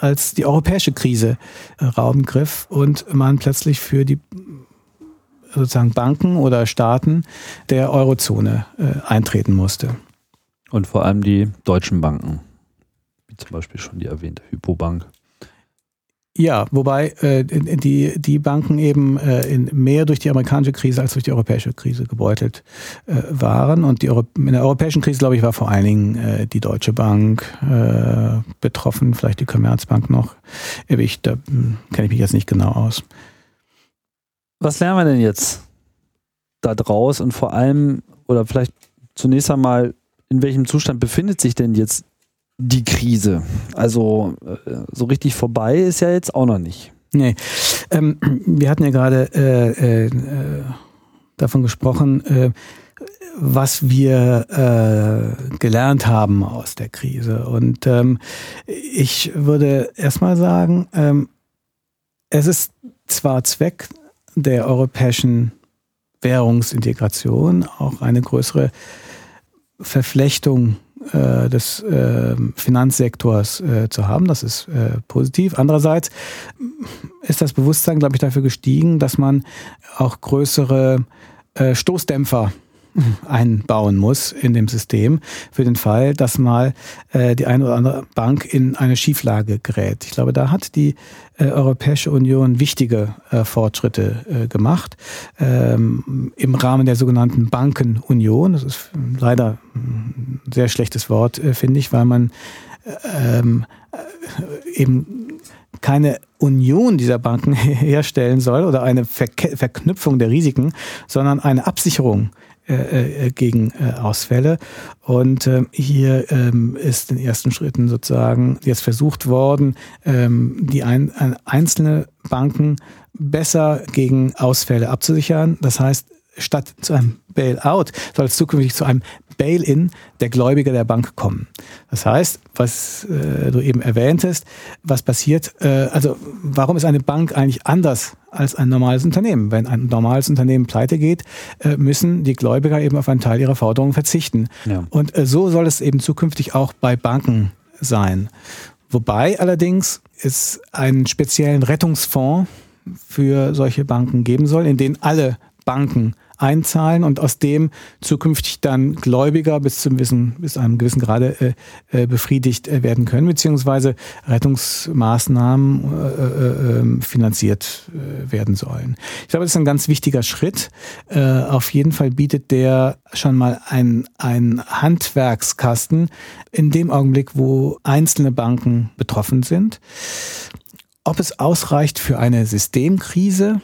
als die europäische Krise äh, Raum griff und man plötzlich für die sozusagen Banken oder Staaten der Eurozone eintreten musste. Und vor allem die deutschen Banken, wie zum Beispiel schon die erwähnte Hypobank. Ja, wobei äh, die, die Banken eben äh, in, mehr durch die amerikanische Krise als durch die europäische Krise gebeutelt äh, waren. Und die Euro in der europäischen Krise, glaube ich, war vor allen Dingen äh, die Deutsche Bank äh, betroffen, vielleicht die Commerzbank noch. Ich, da hm, kenne ich mich jetzt nicht genau aus. Was lernen wir denn jetzt da draus und vor allem, oder vielleicht zunächst einmal, in welchem Zustand befindet sich denn jetzt die Krise. Also äh, so richtig vorbei ist ja jetzt auch noch nicht. Nee. Ähm, wir hatten ja gerade äh, äh, davon gesprochen, äh, was wir äh, gelernt haben aus der Krise. Und ähm, ich würde erstmal sagen, ähm, es ist zwar Zweck der europäischen Währungsintegration auch eine größere Verflechtung äh, des äh, Finanzsektors äh, zu haben. Das ist äh, positiv. Andererseits ist das Bewusstsein, glaube ich, dafür gestiegen, dass man auch größere äh, Stoßdämpfer einbauen muss in dem System für den Fall, dass mal äh, die eine oder andere Bank in eine Schieflage gerät. Ich glaube, da hat die äh, Europäische Union wichtige äh, Fortschritte äh, gemacht ähm, im Rahmen der sogenannten Bankenunion. Das ist leider ein sehr schlechtes Wort, äh, finde ich, weil man ähm, äh, eben keine Union dieser Banken *laughs* herstellen soll oder eine Verke Verknüpfung der Risiken, sondern eine Absicherung äh, äh, gegen äh, Ausfälle. Und ähm, hier ähm, ist in ersten Schritten sozusagen jetzt versucht worden, ähm, die ein, einzelne Banken besser gegen Ausfälle abzusichern. Das heißt, statt zu einem Bailout soll es zukünftig zu einem Bail-in der Gläubiger der Bank kommen. Das heißt, was äh, du eben erwähntest, was passiert, äh, also warum ist eine Bank eigentlich anders als ein normales Unternehmen? Wenn ein normales Unternehmen pleite geht, äh, müssen die Gläubiger eben auf einen Teil ihrer Forderungen verzichten. Ja. Und äh, so soll es eben zukünftig auch bei Banken sein. Wobei allerdings es einen speziellen Rettungsfonds für solche Banken geben soll, in den alle Banken einzahlen und aus dem zukünftig dann Gläubiger bis zum Wissen, bis einem gewissen Grade äh, äh, befriedigt äh, werden können, beziehungsweise Rettungsmaßnahmen äh, äh, ähm, finanziert äh, werden sollen. Ich glaube, das ist ein ganz wichtiger Schritt. Auf jeden Fall bietet der schon mal ein, ein Handwerkskasten in dem Augenblick, wo einzelne Banken betroffen sind. Ob es ausreicht für eine Systemkrise,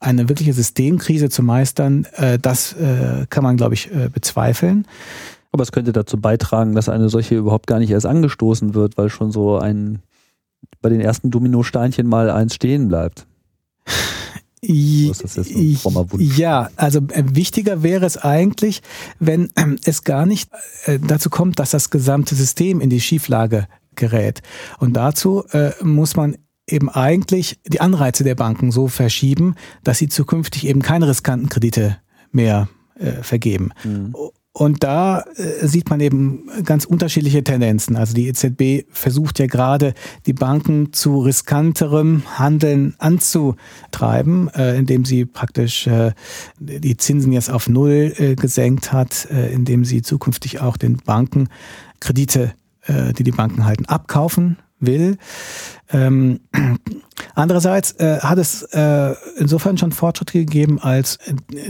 eine wirkliche Systemkrise zu meistern, äh, das äh, kann man, glaube ich, äh, bezweifeln. Aber es könnte dazu beitragen, dass eine solche überhaupt gar nicht erst angestoßen wird, weil schon so ein bei den ersten Dominosteinchen mal eins stehen bleibt. Ja, also äh, wichtiger wäre es eigentlich, wenn äh, es gar nicht äh, dazu kommt, dass das gesamte System in die Schieflage gerät. Und dazu äh, muss man eben eigentlich die Anreize der Banken so verschieben, dass sie zukünftig eben keine riskanten Kredite mehr äh, vergeben. Mhm. Und da äh, sieht man eben ganz unterschiedliche Tendenzen. Also die EZB versucht ja gerade, die Banken zu riskanterem Handeln anzutreiben, äh, indem sie praktisch äh, die Zinsen jetzt auf Null äh, gesenkt hat, äh, indem sie zukünftig auch den Banken Kredite, äh, die die Banken halten, abkaufen will. Ähm, andererseits äh, hat es äh, insofern schon Fortschritte gegeben, als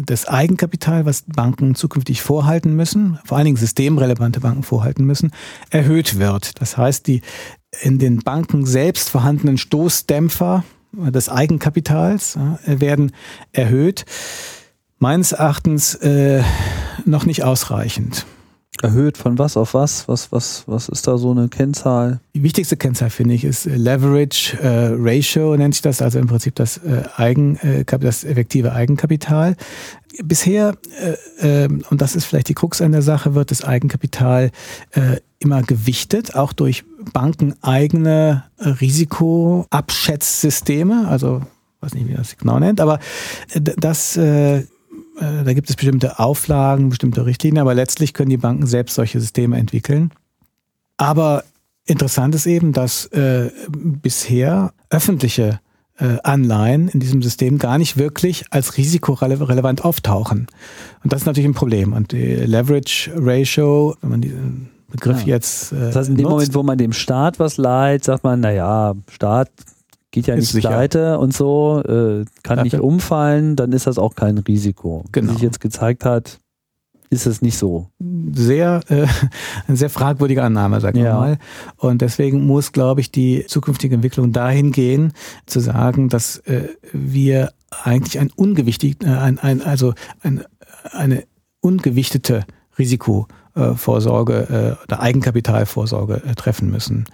das Eigenkapital, was Banken zukünftig vorhalten müssen, vor allen Dingen systemrelevante Banken vorhalten müssen, erhöht wird. Das heißt, die in den Banken selbst vorhandenen Stoßdämpfer des Eigenkapitals äh, werden erhöht. Meines Erachtens äh, noch nicht ausreichend. Erhöht von was auf was? Was, was, was ist da so eine Kennzahl? Die wichtigste Kennzahl, finde ich, ist Leverage äh, Ratio, nennt sich das, also im Prinzip das, äh, Eigen, äh, das effektive Eigenkapital. Bisher, äh, äh, und das ist vielleicht die Krux an der Sache, wird das Eigenkapital äh, immer gewichtet, auch durch bankeneigene Risikoabschätzsysteme, also weiß nicht, wie das genau nennt, aber äh, das äh, äh, da gibt es bestimmte Auflagen, bestimmte Richtlinien, aber letztlich können die Banken selbst solche Systeme entwickeln. Aber interessant ist eben, dass äh, bisher öffentliche äh, Anleihen in diesem System gar nicht wirklich als risikorelevant auftauchen. Und das ist natürlich ein Problem. Und die Leverage Ratio, wenn man diesen Begriff ja. jetzt. Äh, das heißt, in dem nutzt, Moment, wo man dem Staat was leiht, sagt man, naja, Staat geht ja nicht pleite und so, äh, kann Dafür. nicht umfallen, dann ist das auch kein Risiko. Genau. Wie sich jetzt gezeigt hat, ist es nicht so. Sehr, äh, eine sehr fragwürdige Annahme, sagen wir ja. mal. Und deswegen muss, glaube ich, die zukünftige Entwicklung dahin gehen, zu sagen, dass äh, wir eigentlich ein ungewichtig, äh, ein, ein, also ein, eine ungewichtete Risikovorsorge äh, oder Eigenkapitalvorsorge äh, treffen müssen.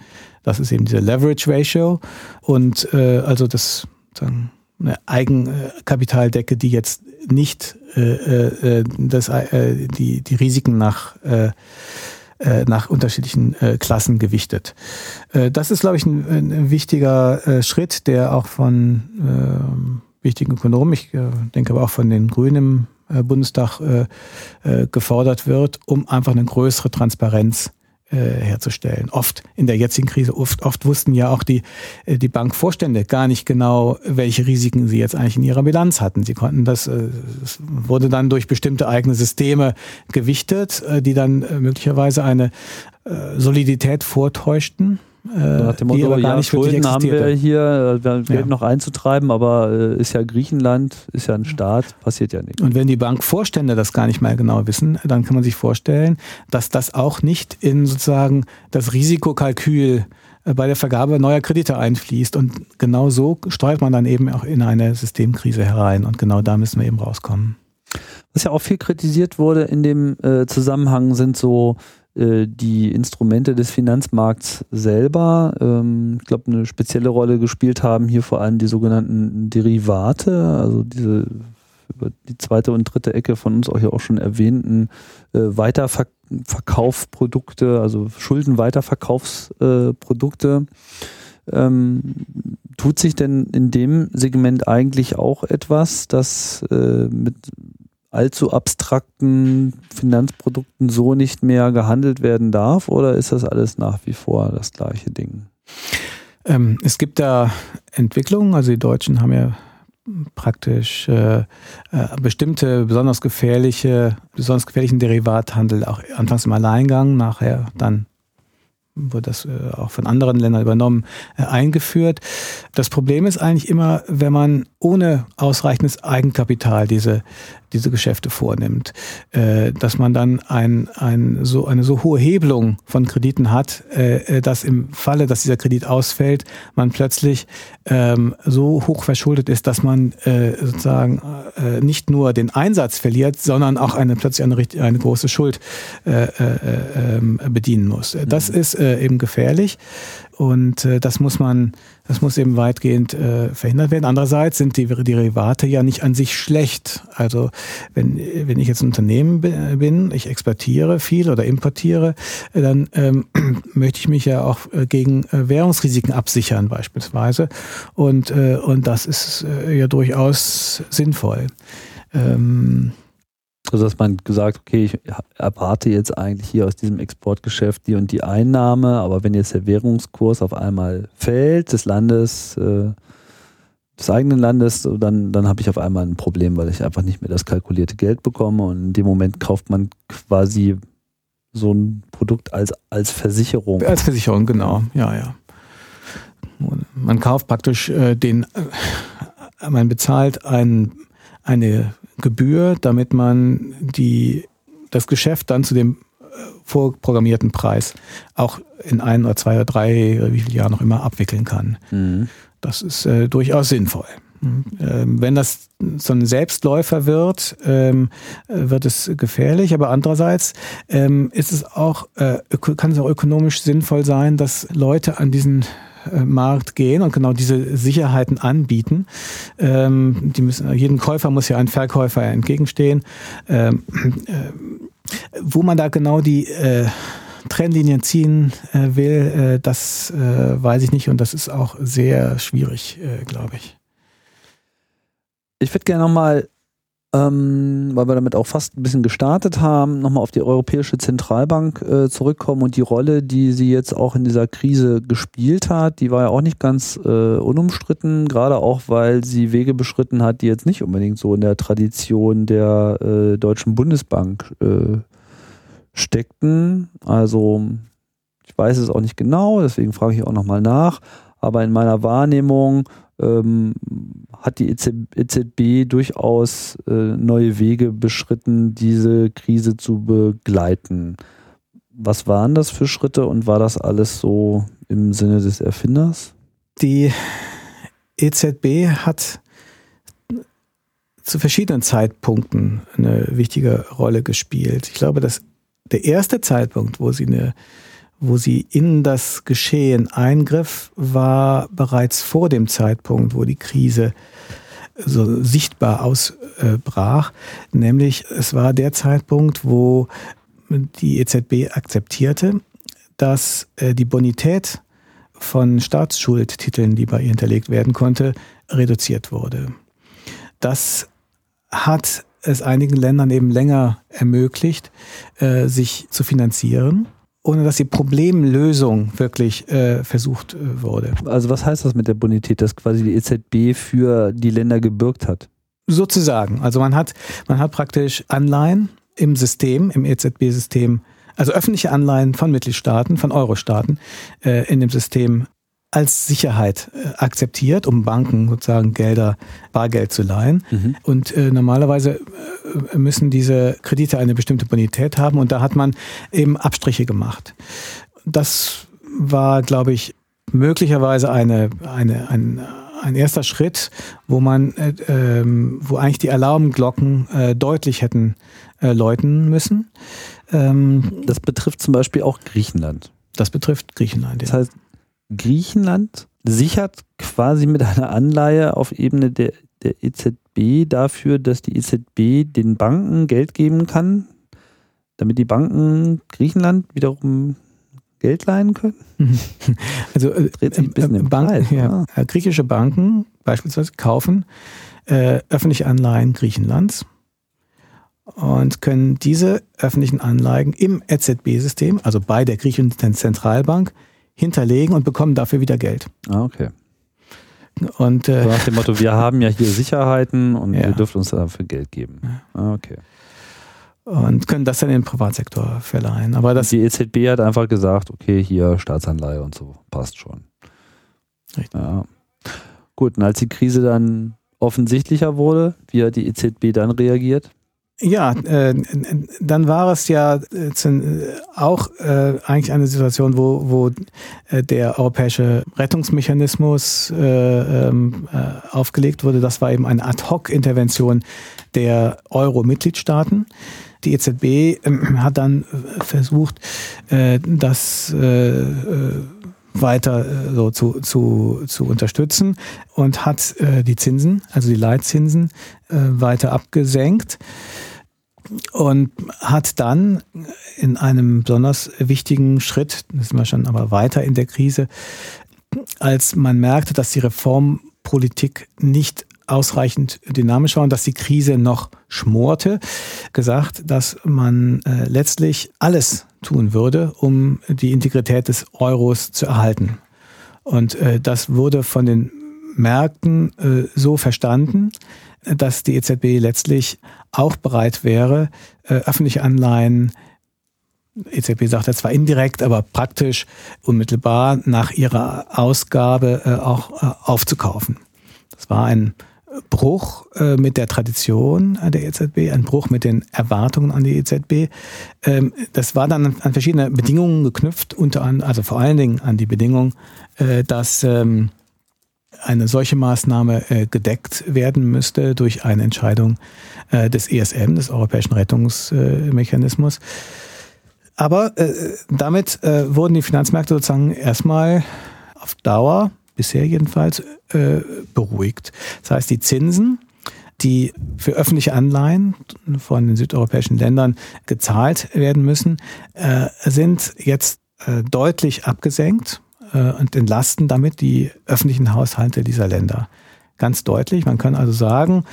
Das ist eben diese Leverage Ratio und äh, also das sagen, eine Eigenkapitaldecke, die jetzt nicht äh, äh, das, äh, die, die Risiken nach, äh, äh nach unterschiedlichen äh, Klassen gewichtet. Äh, das ist, glaube ich, ein, ein wichtiger äh, Schritt, der auch von äh, wichtigen Ökonomen, ich äh, denke aber auch von den Grünen äh, Bundestag äh, äh, gefordert wird, um einfach eine größere Transparenz äh, herzustellen. Oft in der jetzigen Krise, oft, oft wussten ja auch die, äh, die Bankvorstände gar nicht genau, welche Risiken sie jetzt eigentlich in ihrer Bilanz hatten. Sie konnten das, äh, es wurde dann durch bestimmte eigene Systeme gewichtet, die dann möglicherweise eine Solidität vortäuschten äh, Nach dem Motto, ja, nicht Schulden haben wir hier, wir Geld ja. noch einzutreiben, aber äh, ist ja Griechenland, ist ja ein Staat, passiert ja nichts. Und wenn die Bankvorstände das gar nicht mal genau wissen, dann kann man sich vorstellen, dass das auch nicht in sozusagen das Risikokalkül äh, bei der Vergabe neuer Kredite einfließt. Und genau so steuert man dann eben auch in eine Systemkrise herein. Und genau da müssen wir eben rauskommen. Was ja auch viel kritisiert wurde in dem äh, Zusammenhang sind so äh, die Instrumente des Finanzmarkts selber, ähm, ich glaube, eine spezielle Rolle gespielt haben hier vor allem die sogenannten Derivate, also diese über die zweite und dritte Ecke von uns auch ja auch schon erwähnten äh, Weiterverkaufsprodukte, also Schuldenweiterverkaufsprodukte. Ähm, tut sich denn in dem Segment eigentlich auch etwas, das äh, mit allzu abstrakten Finanzprodukten so nicht mehr gehandelt werden darf oder ist das alles nach wie vor das gleiche Ding? Ähm, es gibt da Entwicklungen, also die Deutschen haben ja praktisch äh, äh, bestimmte besonders gefährliche, besonders gefährlichen Derivathandel auch anfangs im Alleingang, nachher dann wurde das äh, auch von anderen Ländern übernommen, äh, eingeführt. Das Problem ist eigentlich immer, wenn man ohne ausreichendes Eigenkapital diese diese Geschäfte vornimmt, äh, dass man dann ein, ein, so, eine so hohe Hebelung von Krediten hat, äh, äh, dass im Falle, dass dieser Kredit ausfällt, man plötzlich ähm, so hoch verschuldet ist, dass man äh, sozusagen äh, nicht nur den Einsatz verliert, sondern auch eine plötzlich eine, eine große Schuld äh, äh, ähm, bedienen muss. Das mhm. ist äh, eben gefährlich. Und äh, das muss man, das muss eben weitgehend äh, verhindert werden. Andererseits sind die Derivate ja nicht an sich schlecht. Also wenn, wenn ich jetzt ein Unternehmen bin, ich exportiere viel oder importiere, dann ähm, *clears throat* möchte ich mich ja auch äh, gegen äh, Währungsrisiken absichern beispielsweise. Und, äh, und das ist äh, ja durchaus sinnvoll. Ähm, also dass man gesagt, okay, ich erwarte jetzt eigentlich hier aus diesem Exportgeschäft die und die Einnahme, aber wenn jetzt der Währungskurs auf einmal fällt des Landes, äh, des eigenen Landes, dann, dann habe ich auf einmal ein Problem, weil ich einfach nicht mehr das kalkulierte Geld bekomme und in dem Moment kauft man quasi so ein Produkt als, als Versicherung. Als Versicherung, genau, ja, ja. Man kauft praktisch äh, den, äh, man bezahlt ein, eine Gebühr, damit man die, das Geschäft dann zu dem äh, vorprogrammierten Preis auch in ein oder zwei oder drei oder wie viele Jahren noch immer abwickeln kann. Mhm. Das ist äh, durchaus sinnvoll. Ähm, wenn das so ein Selbstläufer wird, ähm, äh, wird es gefährlich. Aber andererseits ähm, ist es auch, äh, kann es auch ökonomisch sinnvoll sein, dass Leute an diesen Markt gehen und genau diese Sicherheiten anbieten. Ähm, die müssen, jedem Käufer muss ja ein Verkäufer entgegenstehen. Ähm, äh, wo man da genau die äh, Trennlinien ziehen äh, will, äh, das äh, weiß ich nicht und das ist auch sehr schwierig, glaube ich. Ich würde gerne nochmal ähm, weil wir damit auch fast ein bisschen gestartet haben, nochmal auf die Europäische Zentralbank äh, zurückkommen und die Rolle, die sie jetzt auch in dieser Krise gespielt hat, die war ja auch nicht ganz äh, unumstritten, gerade auch, weil sie Wege beschritten hat, die jetzt nicht unbedingt so in der Tradition der äh, Deutschen Bundesbank äh, steckten. Also ich weiß es auch nicht genau, deswegen frage ich auch nochmal nach, aber in meiner Wahrnehmung ähm, hat die EZB durchaus äh, neue Wege beschritten, diese Krise zu begleiten. Was waren das für Schritte und war das alles so im Sinne des Erfinders? Die EZB hat zu verschiedenen Zeitpunkten eine wichtige Rolle gespielt. Ich glaube, dass der erste Zeitpunkt, wo sie eine wo sie in das Geschehen eingriff, war bereits vor dem Zeitpunkt, wo die Krise so sichtbar ausbrach. Nämlich es war der Zeitpunkt, wo die EZB akzeptierte, dass äh, die Bonität von Staatsschuldtiteln, die bei ihr hinterlegt werden konnte, reduziert wurde. Das hat es einigen Ländern eben länger ermöglicht, äh, sich zu finanzieren ohne dass die Problemlösung wirklich äh, versucht äh, wurde. Also was heißt das mit der Bonität, dass quasi die EZB für die Länder gebürgt hat? Sozusagen. Also man hat, man hat praktisch Anleihen im System, im EZB-System, also öffentliche Anleihen von Mitgliedstaaten, von Euro-Staaten äh, in dem System als Sicherheit äh, akzeptiert, um Banken sozusagen Gelder, Bargeld zu leihen. Mhm. Und äh, normalerweise äh, müssen diese Kredite eine bestimmte Bonität haben und da hat man eben Abstriche gemacht. Das war, glaube ich, möglicherweise eine, eine, ein, ein erster Schritt, wo man, äh, ähm, wo eigentlich die Alarmglocken äh, deutlich hätten läuten müssen. Ähm, das betrifft zum Beispiel auch Griechenland. Das betrifft Griechenland. Ja. Das heißt, Griechenland sichert quasi mit einer Anleihe auf Ebene der, der EZB dafür, dass die EZB den Banken Geld geben kann, damit die Banken Griechenland wiederum Geld leihen können? *laughs* Also äh, dreht sich ein bisschen äh, Bank, Preis, ja, äh, griechische Banken beispielsweise kaufen äh, öffentliche Anleihen Griechenlands und können diese öffentlichen Anleihen im EZB-System, also bei der griechischen Zentralbank, hinterlegen und bekommen dafür wieder Geld. Ah, okay. Und, äh, so nach dem Motto, wir haben ja hier Sicherheiten und ja. ihr dürft uns dafür Geld geben. Ah, okay. Und können das dann in den Privatsektor verleihen. Aber das die EZB hat einfach gesagt, okay, hier Staatsanleihe und so, passt schon. Richtig. Ja. Gut, und als die Krise dann offensichtlicher wurde, wie hat die EZB dann reagiert? Ja, äh, dann war es ja äh, auch äh, eigentlich eine Situation, wo, wo äh, der europäische Rettungsmechanismus äh, ähm, äh, aufgelegt wurde. Das war eben eine Ad-hoc-Intervention der Euro-Mitgliedstaaten. Die EZB äh, hat dann äh, versucht, äh, das äh, weiter äh, so zu, zu, zu unterstützen und hat äh, die Zinsen, also die Leitzinsen, äh, weiter abgesenkt und hat dann in einem besonders wichtigen Schritt, das sind wir schon aber weiter in der Krise, als man merkte, dass die Reformpolitik nicht ausreichend dynamisch war und dass die Krise noch schmorte, gesagt, dass man äh, letztlich alles tun würde, um die Integrität des Euros zu erhalten. Und äh, das wurde von den Märkten äh, so verstanden, dass die EZB letztlich auch bereit wäre, äh, öffentliche Anleihen EZB sagt das zwar indirekt, aber praktisch unmittelbar nach ihrer Ausgabe äh, auch äh, aufzukaufen. Das war ein Bruch mit der Tradition der EZB, ein Bruch mit den Erwartungen an die EZB. Ähm, das war dann an verschiedene Bedingungen geknüpft, unter anderem, also vor allen Dingen an die Bedingung, dass ähm, eine solche Maßnahme äh, gedeckt werden müsste durch eine Entscheidung äh, des ESM, des Europäischen Rettungsmechanismus. Aber äh, damit äh, wurden die Finanzmärkte sozusagen erstmal auf Dauer, bisher jedenfalls, äh, beruhigt. Das heißt, die Zinsen, die für öffentliche Anleihen von den südeuropäischen Ländern gezahlt werden müssen, sind jetzt deutlich abgesenkt äh, und entlasten damit die öffentlichen Haushalte dieser Länder. Ganz deutlich. Man kann also sagen,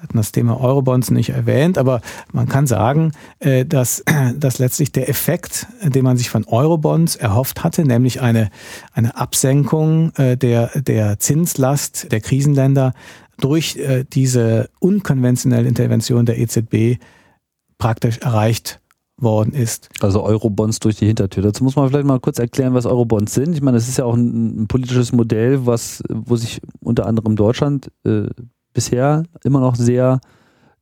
hatten das Thema Eurobonds nicht erwähnt, aber man kann sagen, äh, dass, *clears throat* dass letztlich der Effekt, den man sich von Eurobonds erhofft hatte, nämlich eine, eine Absenkung äh, der, der Zinslast der Krisenländer durch diese unkonventionelle Intervention der EZB praktisch erreicht worden ist. Also Eurobonds durch die Hintertür. Dazu muss man vielleicht mal kurz erklären, was Eurobonds sind. Ich meine, es ist ja auch ein, ein, politisches Modell, was, wo sich unter anderem Deutschland äh, bisher immer noch sehr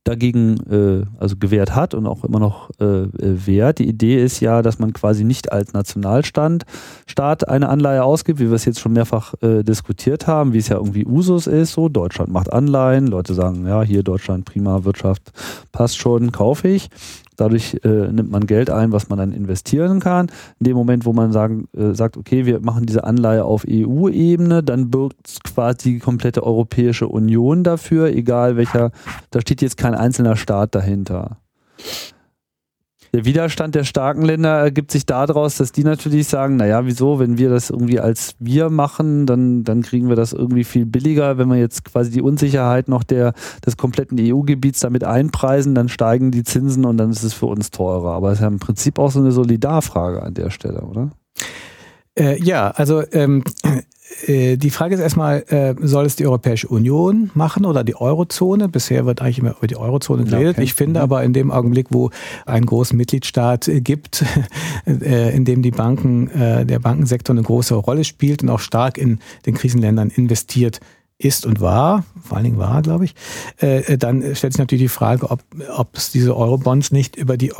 dagegen äh, also gewehrt hat und auch immer noch äh, wehrt. Die Idee ist ja, dass man quasi nicht als Nationalstand Staat eine Anleihe ausgibt, wie wir es jetzt schon mehrfach äh, diskutiert haben, wie es ja irgendwie Usus ist. So Deutschland macht Anleihen, Leute sagen, ja hier Deutschland prima Wirtschaft passt schon, kaufe ich. Dadurch äh, nimmt man Geld ein, was man dann investieren kann. In dem Moment, wo man sagen, äh, sagt, okay, wir machen diese Anleihe auf EU-Ebene, dann birgt quasi die komplette Europäische Union dafür, egal welcher, da steht jetzt kein einzelner Staat dahinter. Der Widerstand der starken Länder ergibt sich daraus, dass die natürlich sagen, naja, wieso, wenn wir das irgendwie als wir machen, dann, dann kriegen wir das irgendwie viel billiger. Wenn wir jetzt quasi die Unsicherheit noch der, des kompletten EU-Gebiets damit einpreisen, dann steigen die Zinsen und dann ist es für uns teurer. Aber es ist ja im Prinzip auch so eine Solidarfrage an der Stelle, oder? Äh, ja, also ähm, äh, die Frage ist erstmal, äh, soll es die Europäische Union machen oder die Eurozone? Bisher wird eigentlich immer über die Eurozone geredet. Okay. Ich finde mhm. aber in dem Augenblick, wo einen großen Mitgliedstaat äh, gibt, *laughs* in dem die Banken, der Bankensektor eine große Rolle spielt und auch stark in den Krisenländern investiert, ist und war, vor allen Dingen war, glaube ich, dann stellt sich natürlich die Frage, ob, ob es diese Eurobonds nicht über die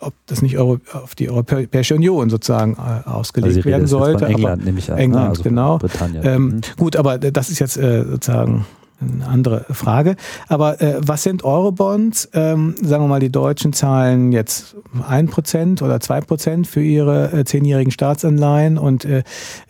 ob das nicht Euro, auf die Europäische Union sozusagen äh, ausgelegt also werden sollte. England nehme ich an. Ne? England, also genau. Ähm, mhm. Gut, aber das ist jetzt äh, sozusagen eine andere Frage. Aber äh, was sind Eurobonds? Ähm, sagen wir mal, die Deutschen zahlen jetzt ein Prozent oder zwei Prozent für ihre äh, zehnjährigen Staatsanleihen und äh,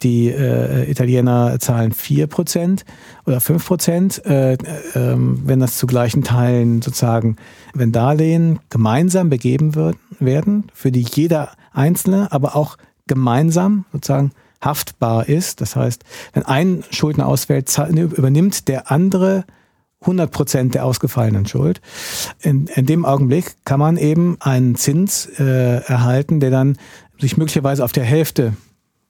die äh, Italiener zahlen vier Prozent oder fünf Prozent. Äh, ähm, wenn das zu gleichen Teilen sozusagen, wenn Darlehen gemeinsam begeben wird, werden, für die jeder Einzelne, aber auch gemeinsam sozusagen haftbar ist. Das heißt, wenn ein Schuldner ausfällt, übernimmt der andere 100 Prozent der ausgefallenen Schuld. In, in dem Augenblick kann man eben einen Zins äh, erhalten, der dann sich möglicherweise auf der Hälfte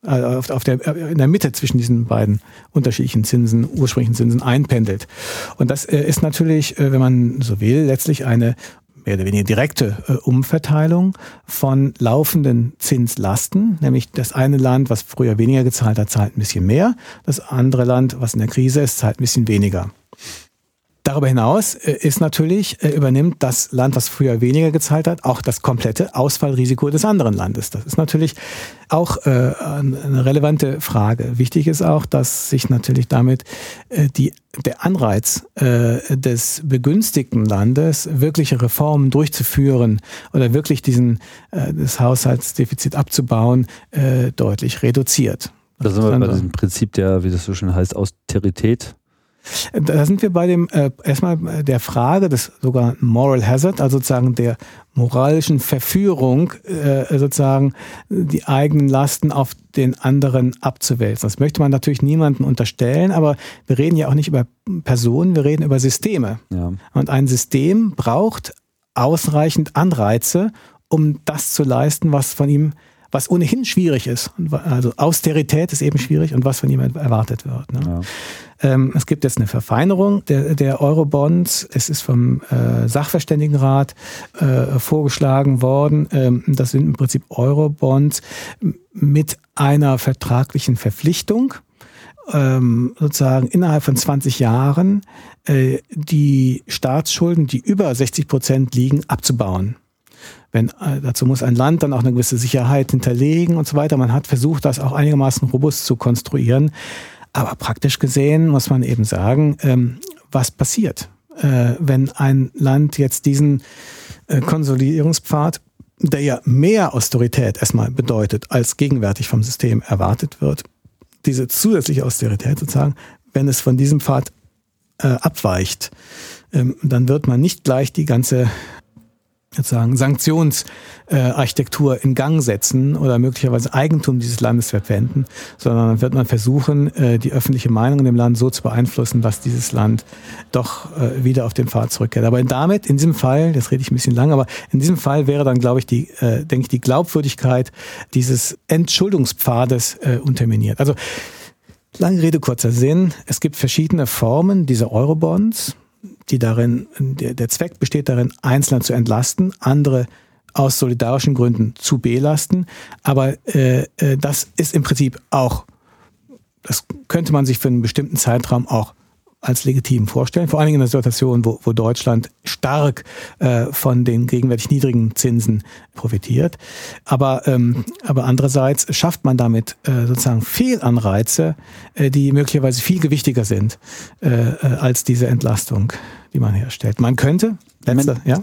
äh, auf, der, in der Mitte zwischen diesen beiden unterschiedlichen Zinsen, ursprünglichen Zinsen einpendelt. Und das äh, ist natürlich, äh, wenn man so will, letztlich eine mehr oder weniger direkte äh, Umverteilung von laufenden Zinslasten, nämlich das eine Land, was früher weniger gezahlt hat, zahlt ein bisschen mehr, das andere Land, was in der Krise ist, zahlt ein bisschen weniger. Darüber hinaus äh, ist natürlich, äh, übernimmt das Land, was früher weniger gezahlt hat, auch das komplette Ausfallrisiko des anderen Landes. Das ist natürlich auch äh, eine relevante Frage. Wichtig ist auch, dass sich natürlich damit die, der Anreiz des begünstigten Landes, wirkliche Reformen durchzuführen oder wirklich diesen, das Haushaltsdefizit abzubauen, deutlich reduziert. Da sind wir bei diesem Prinzip der, wie das so schön heißt, Austerität. Da sind wir bei dem äh, erstmal der Frage des sogenannten Moral Hazard, also sozusagen der moralischen Verführung, äh, sozusagen die eigenen Lasten auf den anderen abzuwälzen. Das möchte man natürlich niemandem unterstellen, aber wir reden ja auch nicht über Personen, wir reden über Systeme. Ja. Und ein System braucht ausreichend Anreize, um das zu leisten, was von ihm was ohnehin schwierig ist. Also Austerität ist eben schwierig und was von jemandem erwartet wird. Ne? Ja. Ähm, es gibt jetzt eine Verfeinerung der, der Eurobonds. Es ist vom äh, Sachverständigenrat äh, vorgeschlagen worden. Ähm, das sind im Prinzip Eurobonds mit einer vertraglichen Verpflichtung ähm, sozusagen innerhalb von 20 Jahren äh, die Staatsschulden, die über 60 Prozent liegen, abzubauen. Wenn, äh, dazu muss ein Land dann auch eine gewisse Sicherheit hinterlegen und so weiter. Man hat versucht, das auch einigermaßen robust zu konstruieren. Aber praktisch gesehen muss man eben sagen, ähm, was passiert, äh, wenn ein Land jetzt diesen äh, Konsolidierungspfad, der ja mehr Austerität erstmal bedeutet, als gegenwärtig vom System erwartet wird, diese zusätzliche Austerität sozusagen, wenn es von diesem Pfad äh, abweicht, ähm, dann wird man nicht gleich die ganze sozusagen Sanktionsarchitektur äh, in Gang setzen oder möglicherweise Eigentum dieses Landes verpfänden, sondern dann wird man versuchen, äh, die öffentliche Meinung in dem Land so zu beeinflussen, dass dieses Land doch äh, wieder auf den Pfad zurückkehrt. Aber damit, in diesem Fall, das rede ich ein bisschen lang, aber in diesem Fall wäre dann, glaube ich, die, äh, denke ich, die Glaubwürdigkeit dieses Entschuldungspfades äh, unterminiert. Also Lange Rede, kurzer Sinn. Es gibt verschiedene Formen dieser Eurobonds die darin, der, der Zweck besteht darin, Einzelne zu entlasten, andere aus solidarischen Gründen zu belasten. Aber äh, äh, das ist im Prinzip auch, das könnte man sich für einen bestimmten Zeitraum auch als legitim vorstellen. Vor allen Dingen in einer Situation, wo, wo Deutschland stark äh, von den gegenwärtig niedrigen Zinsen profitiert. Aber, ähm, aber andererseits schafft man damit äh, sozusagen Fehlanreize, äh, die möglicherweise viel gewichtiger sind äh, äh als diese Entlastung, die man herstellt. Man könnte, letzter, ja?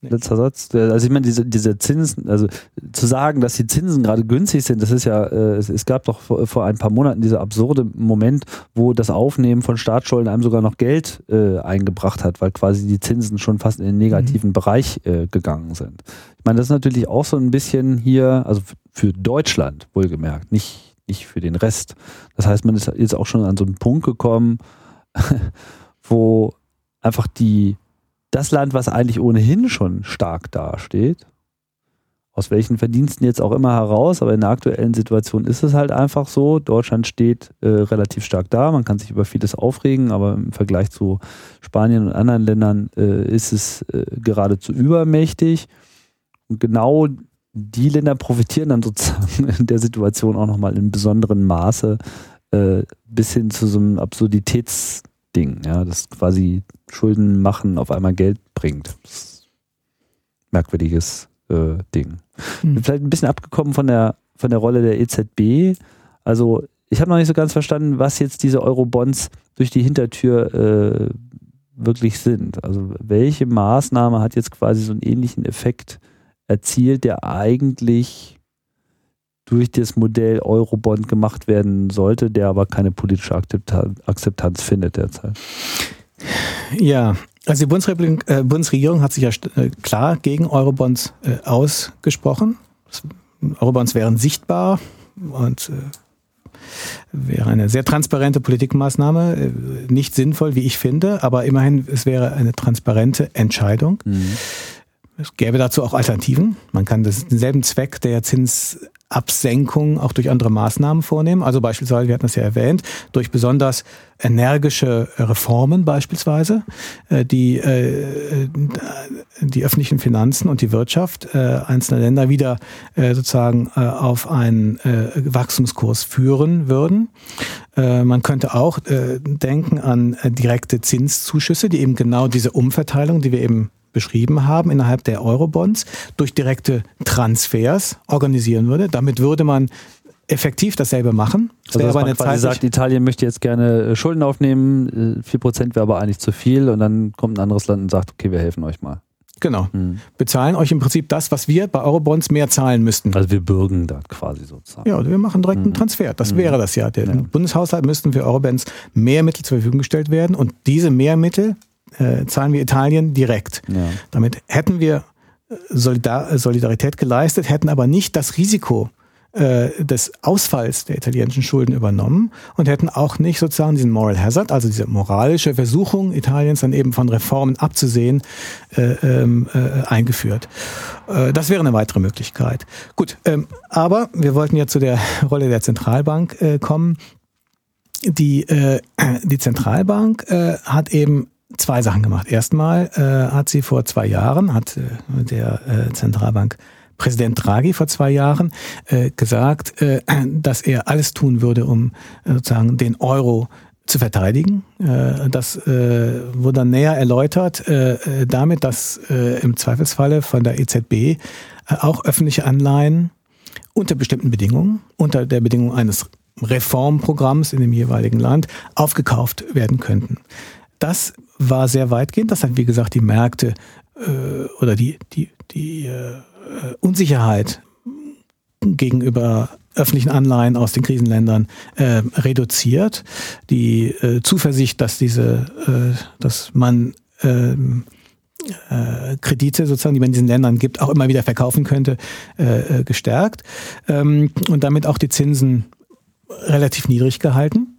Letzter Satz. Also ich meine, diese, diese Zinsen, also zu sagen, dass die Zinsen gerade günstig sind, das ist ja, äh, es, es, gab doch vor, vor, ein paar Monaten dieser absurde Moment, wo das Aufnehmen von Staatsschulden einem sogar noch Geld äh, eingebracht hat, weil quasi die Zinsen schon fast in den negativen mhm. Bereich äh, gegangen sind. Ich meine, das ist natürlich auch so ein bisschen hier, also für Deutschland wohlgemerkt, nicht, nicht für den Rest. Das heißt, man ist jetzt auch schon an so einen Punkt gekommen, *laughs* wo einfach die das Land, was eigentlich ohnehin schon stark dasteht, aus welchen Verdiensten jetzt auch immer heraus, aber in der aktuellen Situation ist es halt einfach so. Deutschland steht äh, relativ stark da, man kann sich über vieles aufregen, aber im Vergleich zu Spanien und anderen Ländern äh, ist es äh, geradezu übermächtig. Und genau die Länder profitieren dann sozusagen *laughs* in der Situation auch nochmal in besonderem Maße äh, bis hin zu so einem Absurditätsding, ja, das quasi Schulden machen auf einmal Geld bringt. Merkwürdiges äh, Ding. Hm. Vielleicht ein bisschen abgekommen von der, von der Rolle der EZB. Also ich habe noch nicht so ganz verstanden, was jetzt diese Eurobonds durch die Hintertür äh, wirklich sind. Also welche Maßnahme hat jetzt quasi so einen ähnlichen Effekt erzielt, der eigentlich durch das Modell Eurobond gemacht werden sollte, der aber keine politische Akzeptanz findet derzeit. Ja, also die Bundesrepublik, äh, Bundesregierung hat sich ja äh, klar gegen Eurobonds äh, ausgesprochen. Eurobonds wären sichtbar und äh, wäre eine sehr transparente Politikmaßnahme, äh, nicht sinnvoll, wie ich finde, aber immerhin, es wäre eine transparente Entscheidung. Mhm. Es gäbe dazu auch Alternativen. Man kann das, denselben Zweck der Zins Absenkung auch durch andere Maßnahmen vornehmen. Also beispielsweise, wir hatten das ja erwähnt, durch besonders energische Reformen beispielsweise, äh, die äh, die öffentlichen Finanzen und die Wirtschaft äh, einzelner Länder wieder sozusagen auf einen Wachstumskurs führen würden. Man könnte auch denken an direkte Zinszuschüsse, die eben genau diese Umverteilung, die wir eben beschrieben haben, innerhalb der Eurobonds durch direkte Transfers organisieren würde. Damit würde man effektiv dasselbe machen. Das also dass man quasi sagt, Italien möchte jetzt gerne äh, Schulden aufnehmen, 4% äh, wäre aber eigentlich zu viel und dann kommt ein anderes Land und sagt, okay, wir helfen euch mal. Genau. Hm. Bezahlen euch im Prinzip das, was wir bei Eurobonds mehr zahlen müssten. Also wir bürgen da quasi sozusagen. Ja, wir machen direkt einen hm. Transfer. Das hm. wäre das ja. Der ja. Bundeshaushalt müssten für Eurobonds mehr Mittel zur Verfügung gestellt werden und diese Mehrmittel äh, zahlen wir Italien direkt. Ja. Damit hätten wir äh, Solidar Solidarität geleistet, hätten aber nicht das Risiko äh, des Ausfalls der italienischen Schulden übernommen und hätten auch nicht sozusagen diesen Moral Hazard, also diese moralische Versuchung Italiens dann eben von Reformen abzusehen, äh, ähm, äh, eingeführt. Äh, das wäre eine weitere Möglichkeit. Gut, ähm, aber wir wollten ja zu der *laughs* Rolle der Zentralbank äh, kommen. Die, äh, die Zentralbank äh, hat eben zwei Sachen gemacht. Erstmal äh, hat sie vor zwei Jahren, hat äh, der äh, Zentralbank Präsident Draghi vor zwei Jahren äh, gesagt, äh, dass er alles tun würde, um äh, sozusagen den Euro zu verteidigen. Äh, das äh, wurde dann näher erläutert äh, damit, dass äh, im Zweifelsfalle von der EZB äh, auch öffentliche Anleihen unter bestimmten Bedingungen, unter der Bedingung eines Reformprogramms in dem jeweiligen Land aufgekauft werden könnten. Das war sehr weitgehend. Das hat, wie gesagt, die Märkte äh, oder die, die, die äh, Unsicherheit gegenüber öffentlichen Anleihen aus den Krisenländern äh, reduziert. Die äh, Zuversicht, dass diese, äh, dass man ähm, äh, Kredite sozusagen, die man diesen Ländern gibt, auch immer wieder verkaufen könnte, äh, äh gestärkt ähm, und damit auch die Zinsen relativ niedrig gehalten.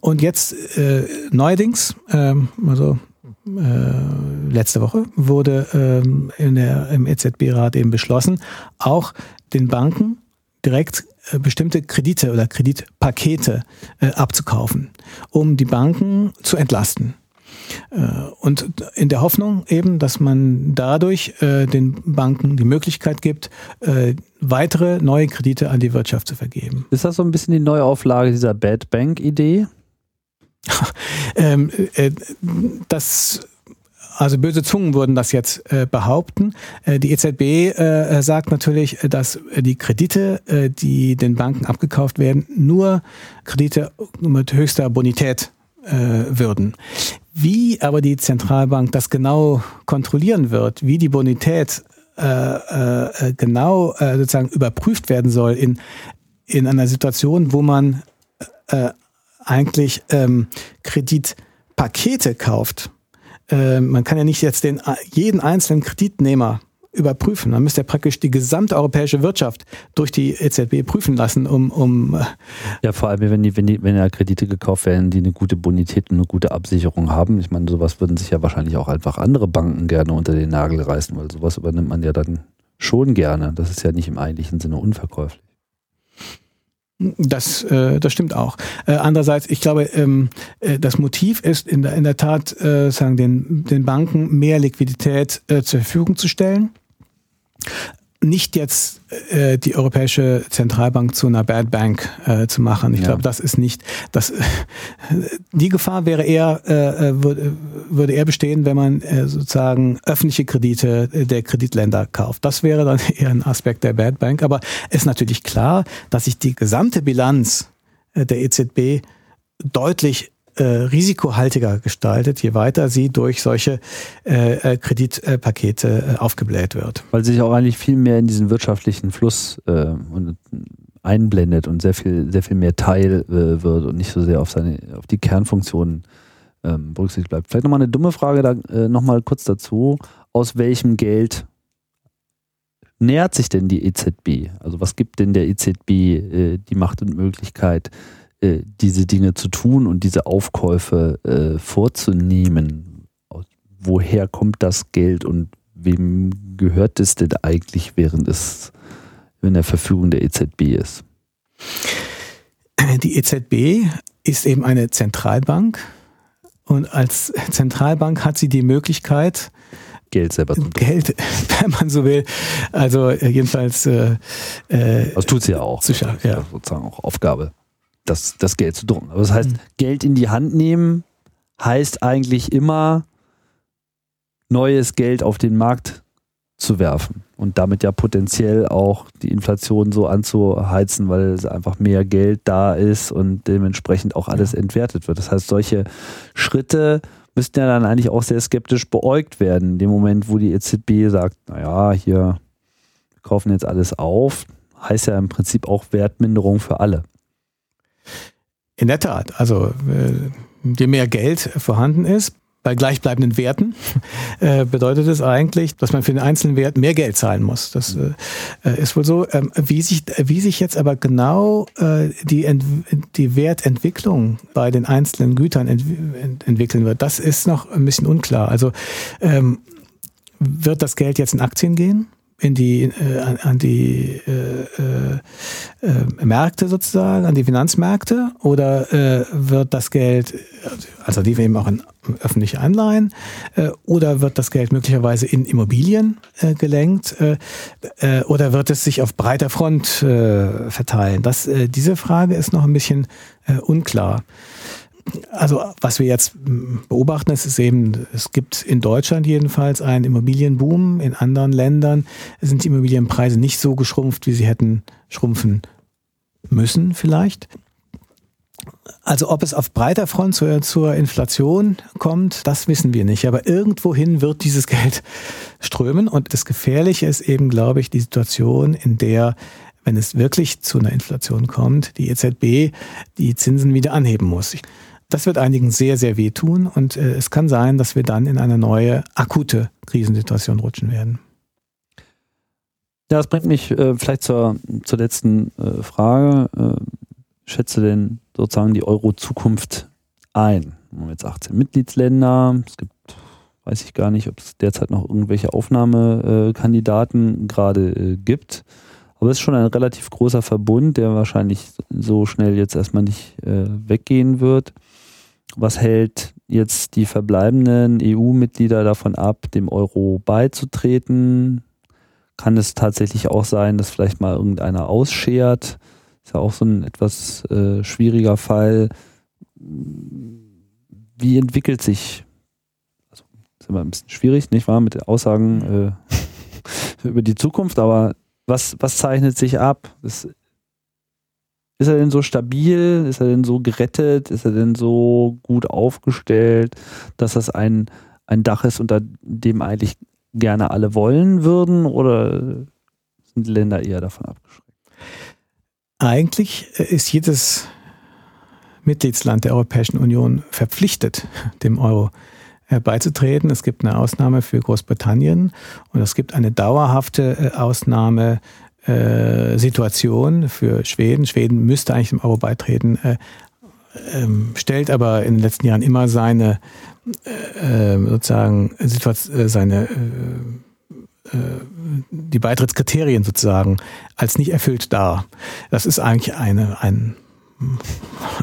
Und jetzt äh, neuerdings, ähm, also äh, letzte Woche, wurde ähm, in der, im EZB-Rat eben beschlossen, auch den Banken direkt äh, bestimmte Kredite oder Kreditpakete äh, abzukaufen, um die Banken zu entlasten. Äh, und in der Hoffnung eben, dass man dadurch äh, den Banken die Möglichkeit gibt, äh, weitere neue Kredite an die Wirtschaft zu vergeben. Ist das so ein bisschen die Neuauflage dieser Bad Bank-Idee? *laughs* ähm, äh, das also böse Zungen würden das jetzt äh, behaupten. Äh, die EZB äh, sagt natürlich, dass die Kredite, äh, die den Banken abgekauft werden, nur Kredite mit höchster Bonität äh, würden. Wie aber die Zentralbank das genau kontrollieren wird, wie die Bonität äh, genau sozusagen überprüft werden soll in, in einer Situation, wo man eigentlich ähm, Kreditpakete kauft, äh, man kann ja nicht jetzt den, jeden einzelnen Kreditnehmer überprüfen. Man müsste ja praktisch die gesamte europäische Wirtschaft durch die EZB prüfen lassen, um, um äh, Ja, vor allem, wenn die, wenn die, wenn ja Kredite gekauft werden, die eine gute Bonität und eine gute Absicherung haben. Ich meine, sowas würden sich ja wahrscheinlich auch einfach andere Banken gerne unter den Nagel reißen, weil sowas übernimmt man ja dann schon gerne. Das ist ja nicht im eigentlichen Sinne unverkäuflich. Das, äh, das stimmt auch. Äh, andererseits, ich glaube, ähm, äh, das Motiv ist in der, in der Tat, äh, sagen den, den Banken mehr Liquidität äh, zur Verfügung zu stellen nicht jetzt äh, die Europäische Zentralbank zu einer Bad Bank äh, zu machen. Ich ja. glaube, das ist nicht das. *laughs* Die Gefahr wäre eher äh, äh würde, würde eher bestehen, wenn man äh, sozusagen öffentliche Kredite äh, der Kreditländer kauft. Das wäre dann *laughs* eher ein Aspekt der Bad Bank. Aber es ist natürlich klar, dass sich die gesamte Bilanz äh, der EZB deutlich äh, risikohaltiger gestaltet, je weiter sie durch solche äh, äh Kreditpakete äh, aufgebläht wird. Weil sie sich auch eigentlich viel mehr in diesen wirtschaftlichen Fluss äh, und einblendet und sehr viel, sehr viel mehr Teil äh, wird und nicht so sehr auf seine, auf die Kernfunktionen ähm, berücksichtigt bleibt. Vielleicht nochmal eine dumme Frage da äh, nochmal kurz dazu. Aus welchem Geld nähert sich denn die EZB? Also was gibt denn der EZB äh, die Macht und Möglichkeit, äh, diese Dinge zu tun und diese Aufkäufe äh, vorzunehmen. Woher kommt das Geld und wem gehört es denn eigentlich, während es in der Verfügung der EZB ist? Die EZB ist eben eine Zentralbank und als Zentralbank hat sie die Möglichkeit, Geld selber zu drucken. Geld, *laughs* wenn man so will. Also äh, jedenfalls. Äh, äh das tut sie ja auch. Schaffen, ja. Sozusagen auch Aufgabe, das, das Geld zu drucken. Aber das heißt, mhm. Geld in die Hand nehmen heißt eigentlich immer neues Geld auf den Markt zu werfen und damit ja potenziell auch die Inflation so anzuheizen, weil es einfach mehr Geld da ist und dementsprechend auch alles entwertet wird. Das heißt, solche Schritte müssten ja dann eigentlich auch sehr skeptisch beäugt werden, in dem Moment, wo die EZB sagt, naja, hier wir kaufen jetzt alles auf, heißt ja im Prinzip auch Wertminderung für alle. In der Tat, also äh, je mehr Geld vorhanden ist, bei gleichbleibenden Werten *laughs* äh, bedeutet es eigentlich, dass man für den einzelnen Wert mehr Geld zahlen muss. Das äh, ist wohl so. Ähm, wie, sich, wie sich jetzt aber genau die, die Wertentwicklung bei den einzelnen Gütern ent ent entwickeln wird, das ist noch ein bisschen unklar. Also ähm, wird das Geld jetzt in Aktien gehen? In die, äh, an, an die äh, äh, äh, Märkte sozusagen, an die Finanzmärkte oder äh, wird das Geld, also die eben auch in öffentliche Anleihen, äh, oder wird das Geld möglicherweise in Immobilien äh, gelenkt äh, äh, oder wird es sich auf breiter Front äh, verteilen? Das, äh, diese Frage ist noch ein bisschen äh, unklar also was wir jetzt beobachten, ist, ist eben, es gibt in Deutschland jedenfalls einen Immobilienboom. In anderen Ländern sind die Immobilienpreise nicht so geschrumpft, wie sie hätten schrumpfen müssen vielleicht. Also ob es auf breiter Front zur, zur, Inflation kommt, das wissen wir nicht. Aber irgendwohin wird dieses Geld strömen. Und das Gefährliche ist eben, glaube ich, die Situation, in der, wenn es wirklich zu einer Inflation kommt, die EZB die Zinsen wieder anheben muss. Das wird einigen sehr, sehr wehtun und äh, es kann sein, dass wir dann in eine neue akute Krisensituation rutschen werden. Ja, das bringt mich äh, vielleicht zur, zur letzten äh, Frage. Äh, schätze denn sozusagen die Euro-Zukunft ein? Wir haben jetzt 18 Mitgliedsländer. Es gibt, weiß ich gar nicht, ob es derzeit noch irgendwelche Aufnahmekandidaten gerade äh, gibt. Aber es ist schon ein relativ großer Verbund, der wahrscheinlich so schnell jetzt erstmal nicht äh, weggehen wird. Was hält jetzt die verbleibenden EU-Mitglieder davon ab, dem Euro beizutreten? Kann es tatsächlich auch sein, dass vielleicht mal irgendeiner ausschert? Ist ja auch so ein etwas äh, schwieriger Fall. Wie entwickelt sich, also ist immer ein bisschen schwierig, nicht wahr, mit den Aussagen äh, *laughs* über die Zukunft, aber was, was zeichnet sich ab? Das ist er denn so stabil? Ist er denn so gerettet? Ist er denn so gut aufgestellt, dass das ein, ein Dach ist, unter dem eigentlich gerne alle wollen würden? Oder sind Länder eher davon abgeschreckt? Eigentlich ist jedes Mitgliedsland der Europäischen Union verpflichtet, dem Euro beizutreten. Es gibt eine Ausnahme für Großbritannien und es gibt eine dauerhafte äh, Ausnahme äh, Situation für Schweden. Schweden müsste eigentlich dem Euro beitreten, äh, ähm, stellt aber in den letzten Jahren immer seine äh, ähm, sozusagen Situation, äh, seine äh, äh, die Beitrittskriterien sozusagen als nicht erfüllt dar. Das ist eigentlich eine, ein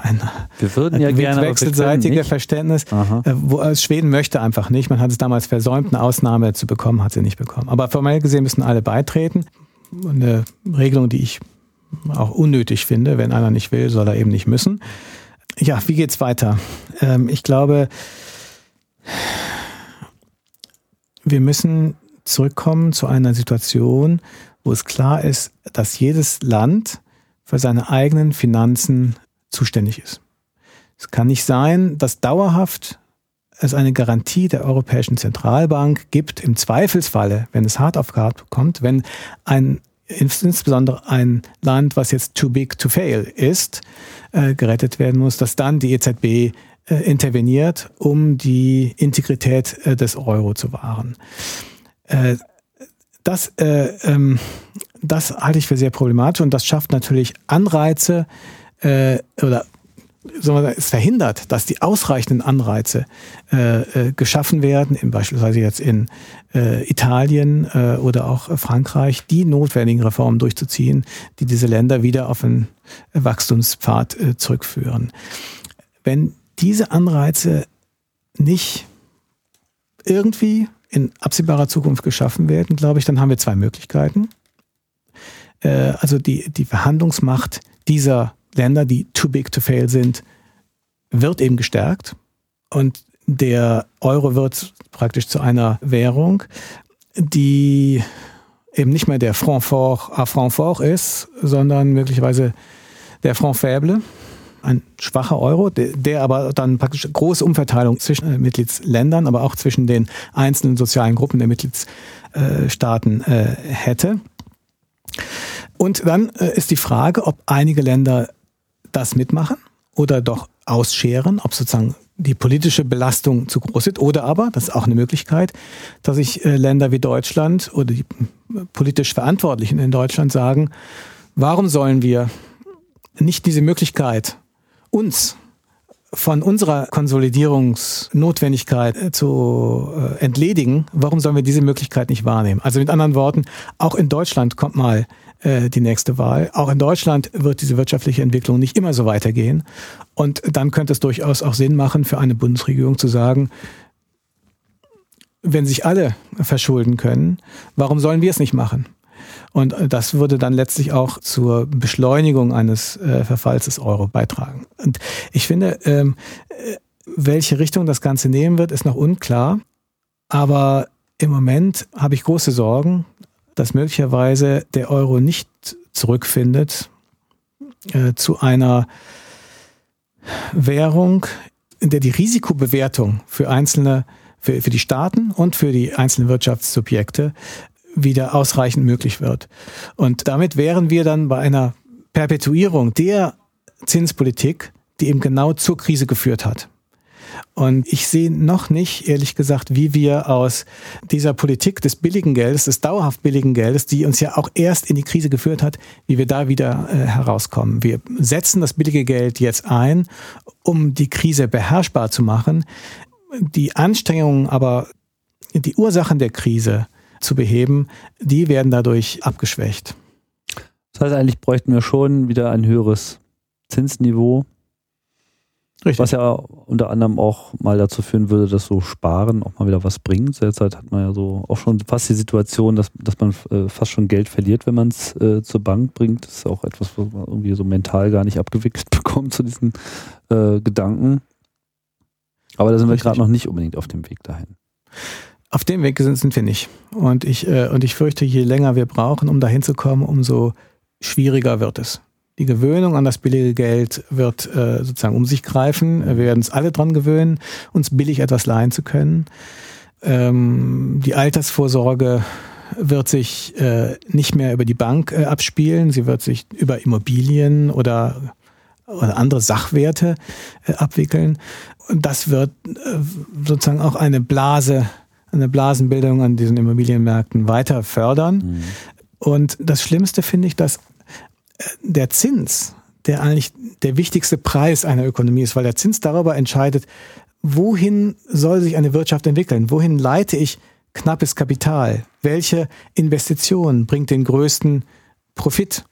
ein wir würden ja gerne wechselseitige Verständnis. Aha. Wo Schweden möchte einfach nicht. Man hat es damals versäumt, eine Ausnahme zu bekommen, hat sie nicht bekommen. Aber formell gesehen müssen alle beitreten eine Regelung, die ich auch unnötig finde. Wenn einer nicht will, soll er eben nicht müssen. Ja, wie geht's weiter? Ähm, ich glaube, wir müssen zurückkommen zu einer Situation, wo es klar ist, dass jedes Land für seine eigenen Finanzen zuständig ist. Es kann nicht sein, dass dauerhaft es eine Garantie der Europäischen Zentralbank gibt, im Zweifelsfalle, wenn es hart auf hart kommt, wenn ein insbesondere ein Land, was jetzt too big to fail ist, äh, gerettet werden muss, dass dann die EZB äh, interveniert, um die Integrität äh, des Euro zu wahren. Äh, das, äh, ähm, das halte ich für sehr problematisch und das schafft natürlich Anreize äh, oder es verhindert, dass die ausreichenden Anreize äh, äh, geschaffen werden, in, beispielsweise jetzt in äh, Italien äh, oder auch Frankreich, die notwendigen Reformen durchzuziehen, die diese Länder wieder auf einen Wachstumspfad äh, zurückführen. Wenn diese Anreize nicht irgendwie in absehbarer Zukunft geschaffen werden, glaube ich, dann haben wir zwei Möglichkeiten. Äh, also die, die Verhandlungsmacht dieser Länder, die too big to fail sind, wird eben gestärkt. Und der Euro wird praktisch zu einer Währung, die eben nicht mehr der Franc fort à Franc fort ist, sondern möglicherweise der Franc faible, ein schwacher Euro, der, der aber dann praktisch große Umverteilung zwischen äh, Mitgliedsländern, aber auch zwischen den einzelnen sozialen Gruppen der Mitgliedsstaaten äh, hätte. Und dann äh, ist die Frage, ob einige Länder das mitmachen oder doch ausscheren, ob sozusagen die politische Belastung zu groß ist oder aber, das ist auch eine Möglichkeit, dass sich äh, Länder wie Deutschland oder die politisch Verantwortlichen in Deutschland sagen, warum sollen wir nicht diese Möglichkeit uns von unserer Konsolidierungsnotwendigkeit äh, zu äh, entledigen, warum sollen wir diese Möglichkeit nicht wahrnehmen? Also mit anderen Worten, auch in Deutschland kommt mal äh, die nächste Wahl. Auch in Deutschland wird diese wirtschaftliche Entwicklung nicht immer so weitergehen. Und dann könnte es durchaus auch Sinn machen, für eine Bundesregierung zu sagen, wenn sich alle verschulden können, warum sollen wir es nicht machen? Und das würde dann letztlich auch zur Beschleunigung eines äh, Verfalls des Euro beitragen. Und ich finde, ähm, äh, welche Richtung das Ganze nehmen wird, ist noch unklar. Aber im Moment habe ich große Sorgen, dass möglicherweise der Euro nicht zurückfindet äh, zu einer Währung, in der die Risikobewertung für einzelne, für, für die Staaten und für die einzelnen Wirtschaftssubjekte wieder ausreichend möglich wird. Und damit wären wir dann bei einer Perpetuierung der Zinspolitik, die eben genau zur Krise geführt hat. Und ich sehe noch nicht, ehrlich gesagt, wie wir aus dieser Politik des billigen Geldes, des dauerhaft billigen Geldes, die uns ja auch erst in die Krise geführt hat, wie wir da wieder äh, herauskommen. Wir setzen das billige Geld jetzt ein, um die Krise beherrschbar zu machen. Die Anstrengungen aber, die Ursachen der Krise zu beheben, die werden dadurch abgeschwächt. Das heißt, eigentlich bräuchten wir schon wieder ein höheres Zinsniveau. Richtig. Was ja unter anderem auch mal dazu führen würde, dass so Sparen auch mal wieder was bringt. Derzeit hat man ja so auch schon fast die Situation, dass, dass man äh, fast schon Geld verliert, wenn man es äh, zur Bank bringt. Das ist auch etwas, was man irgendwie so mental gar nicht abgewickelt *laughs* bekommt zu diesen äh, Gedanken. Aber da sind wir gerade noch nicht unbedingt auf dem Weg dahin. Auf dem Weg sind, sind wir nicht. Und ich, äh, und ich fürchte, je länger wir brauchen, um dahin zu kommen, umso schwieriger wird es. Die Gewöhnung an das billige Geld wird äh, sozusagen um sich greifen. Wir werden uns alle dran gewöhnen, uns billig etwas leihen zu können. Ähm, die Altersvorsorge wird sich äh, nicht mehr über die Bank äh, abspielen. Sie wird sich über Immobilien oder, oder andere Sachwerte äh, abwickeln. Und das wird äh, sozusagen auch eine Blase eine Blasenbildung an diesen Immobilienmärkten weiter fördern. Mhm. Und das Schlimmste finde ich, dass der Zins, der eigentlich der wichtigste Preis einer Ökonomie ist, weil der Zins darüber entscheidet, wohin soll sich eine Wirtschaft entwickeln, wohin leite ich knappes Kapital, welche Investition bringt den größten Profit,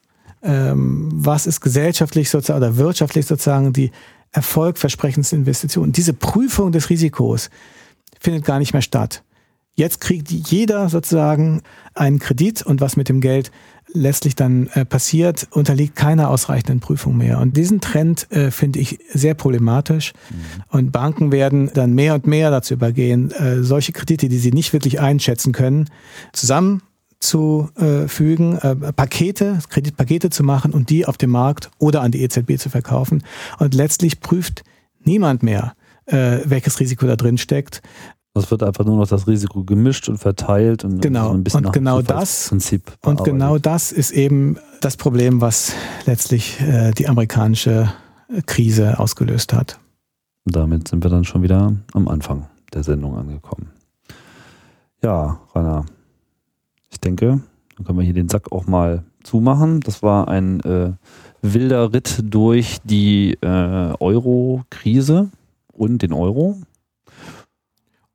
ähm, was ist gesellschaftlich sozusagen oder wirtschaftlich sozusagen die erfolgversprechendste Investition. Diese Prüfung des Risikos findet gar nicht mehr statt. Jetzt kriegt jeder sozusagen einen Kredit und was mit dem Geld letztlich dann äh, passiert, unterliegt keiner ausreichenden Prüfung mehr. Und diesen Trend äh, finde ich sehr problematisch. Mhm. Und Banken werden dann mehr und mehr dazu übergehen, äh, solche Kredite, die sie nicht wirklich einschätzen können, zusammenzufügen, äh, Pakete, Kreditpakete zu machen und die auf dem Markt oder an die EZB zu verkaufen. Und letztlich prüft niemand mehr, äh, welches Risiko da drin steckt, es wird einfach nur noch das Risiko gemischt und verteilt und genau so ein bisschen und genau das Prinzip und genau das ist eben das Problem, was letztlich äh, die amerikanische Krise ausgelöst hat. Und damit sind wir dann schon wieder am Anfang der Sendung angekommen. Ja, Rainer, ich denke, dann können wir hier den Sack auch mal zumachen. Das war ein äh, wilder Ritt durch die äh, Euro-Krise und den Euro.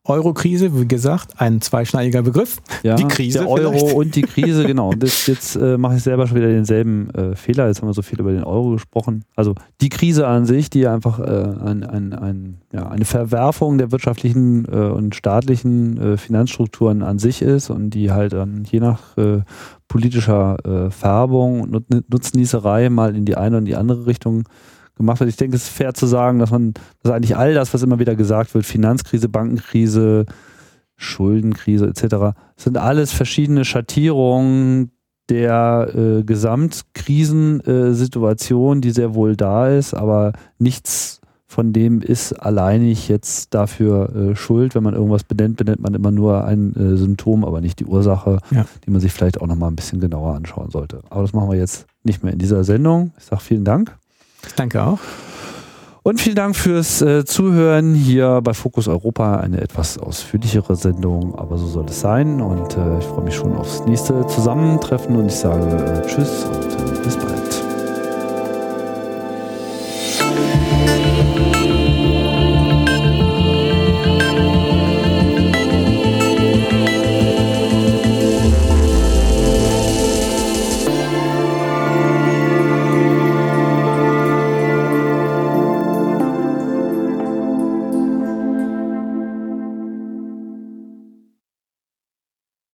Euro-Krise, wie gesagt, ein zweischneidiger Begriff. Ja, die Krise. Der Euro vielleicht. und die Krise, genau. Das, jetzt äh, mache ich selber schon wieder denselben äh, Fehler. Jetzt haben wir so viel über den Euro gesprochen. Also die Krise an sich, die einfach äh, ein, ein, ein, ja, eine Verwerfung der wirtschaftlichen äh, und staatlichen äh, Finanzstrukturen an sich ist und die halt dann je nach äh, politischer Färbung und Nutznießerei mal in die eine und die andere Richtung gemacht wird. Ich denke, es ist fair zu sagen, dass man, dass eigentlich all das, was immer wieder gesagt wird, Finanzkrise, Bankenkrise, Schuldenkrise etc., sind alles verschiedene Schattierungen der äh, Gesamtkrisensituation, die sehr wohl da ist, aber nichts von dem ist alleinig jetzt dafür äh, schuld. Wenn man irgendwas benennt, benennt man immer nur ein äh, Symptom, aber nicht die Ursache, ja. die man sich vielleicht auch nochmal ein bisschen genauer anschauen sollte. Aber das machen wir jetzt nicht mehr in dieser Sendung. Ich sage vielen Dank. Danke auch. Und vielen Dank fürs äh, Zuhören hier bei Fokus Europa. Eine etwas ausführlichere Sendung, aber so soll es sein. Und äh, ich freue mich schon aufs nächste Zusammentreffen und ich sage äh, Tschüss und äh, bis bald.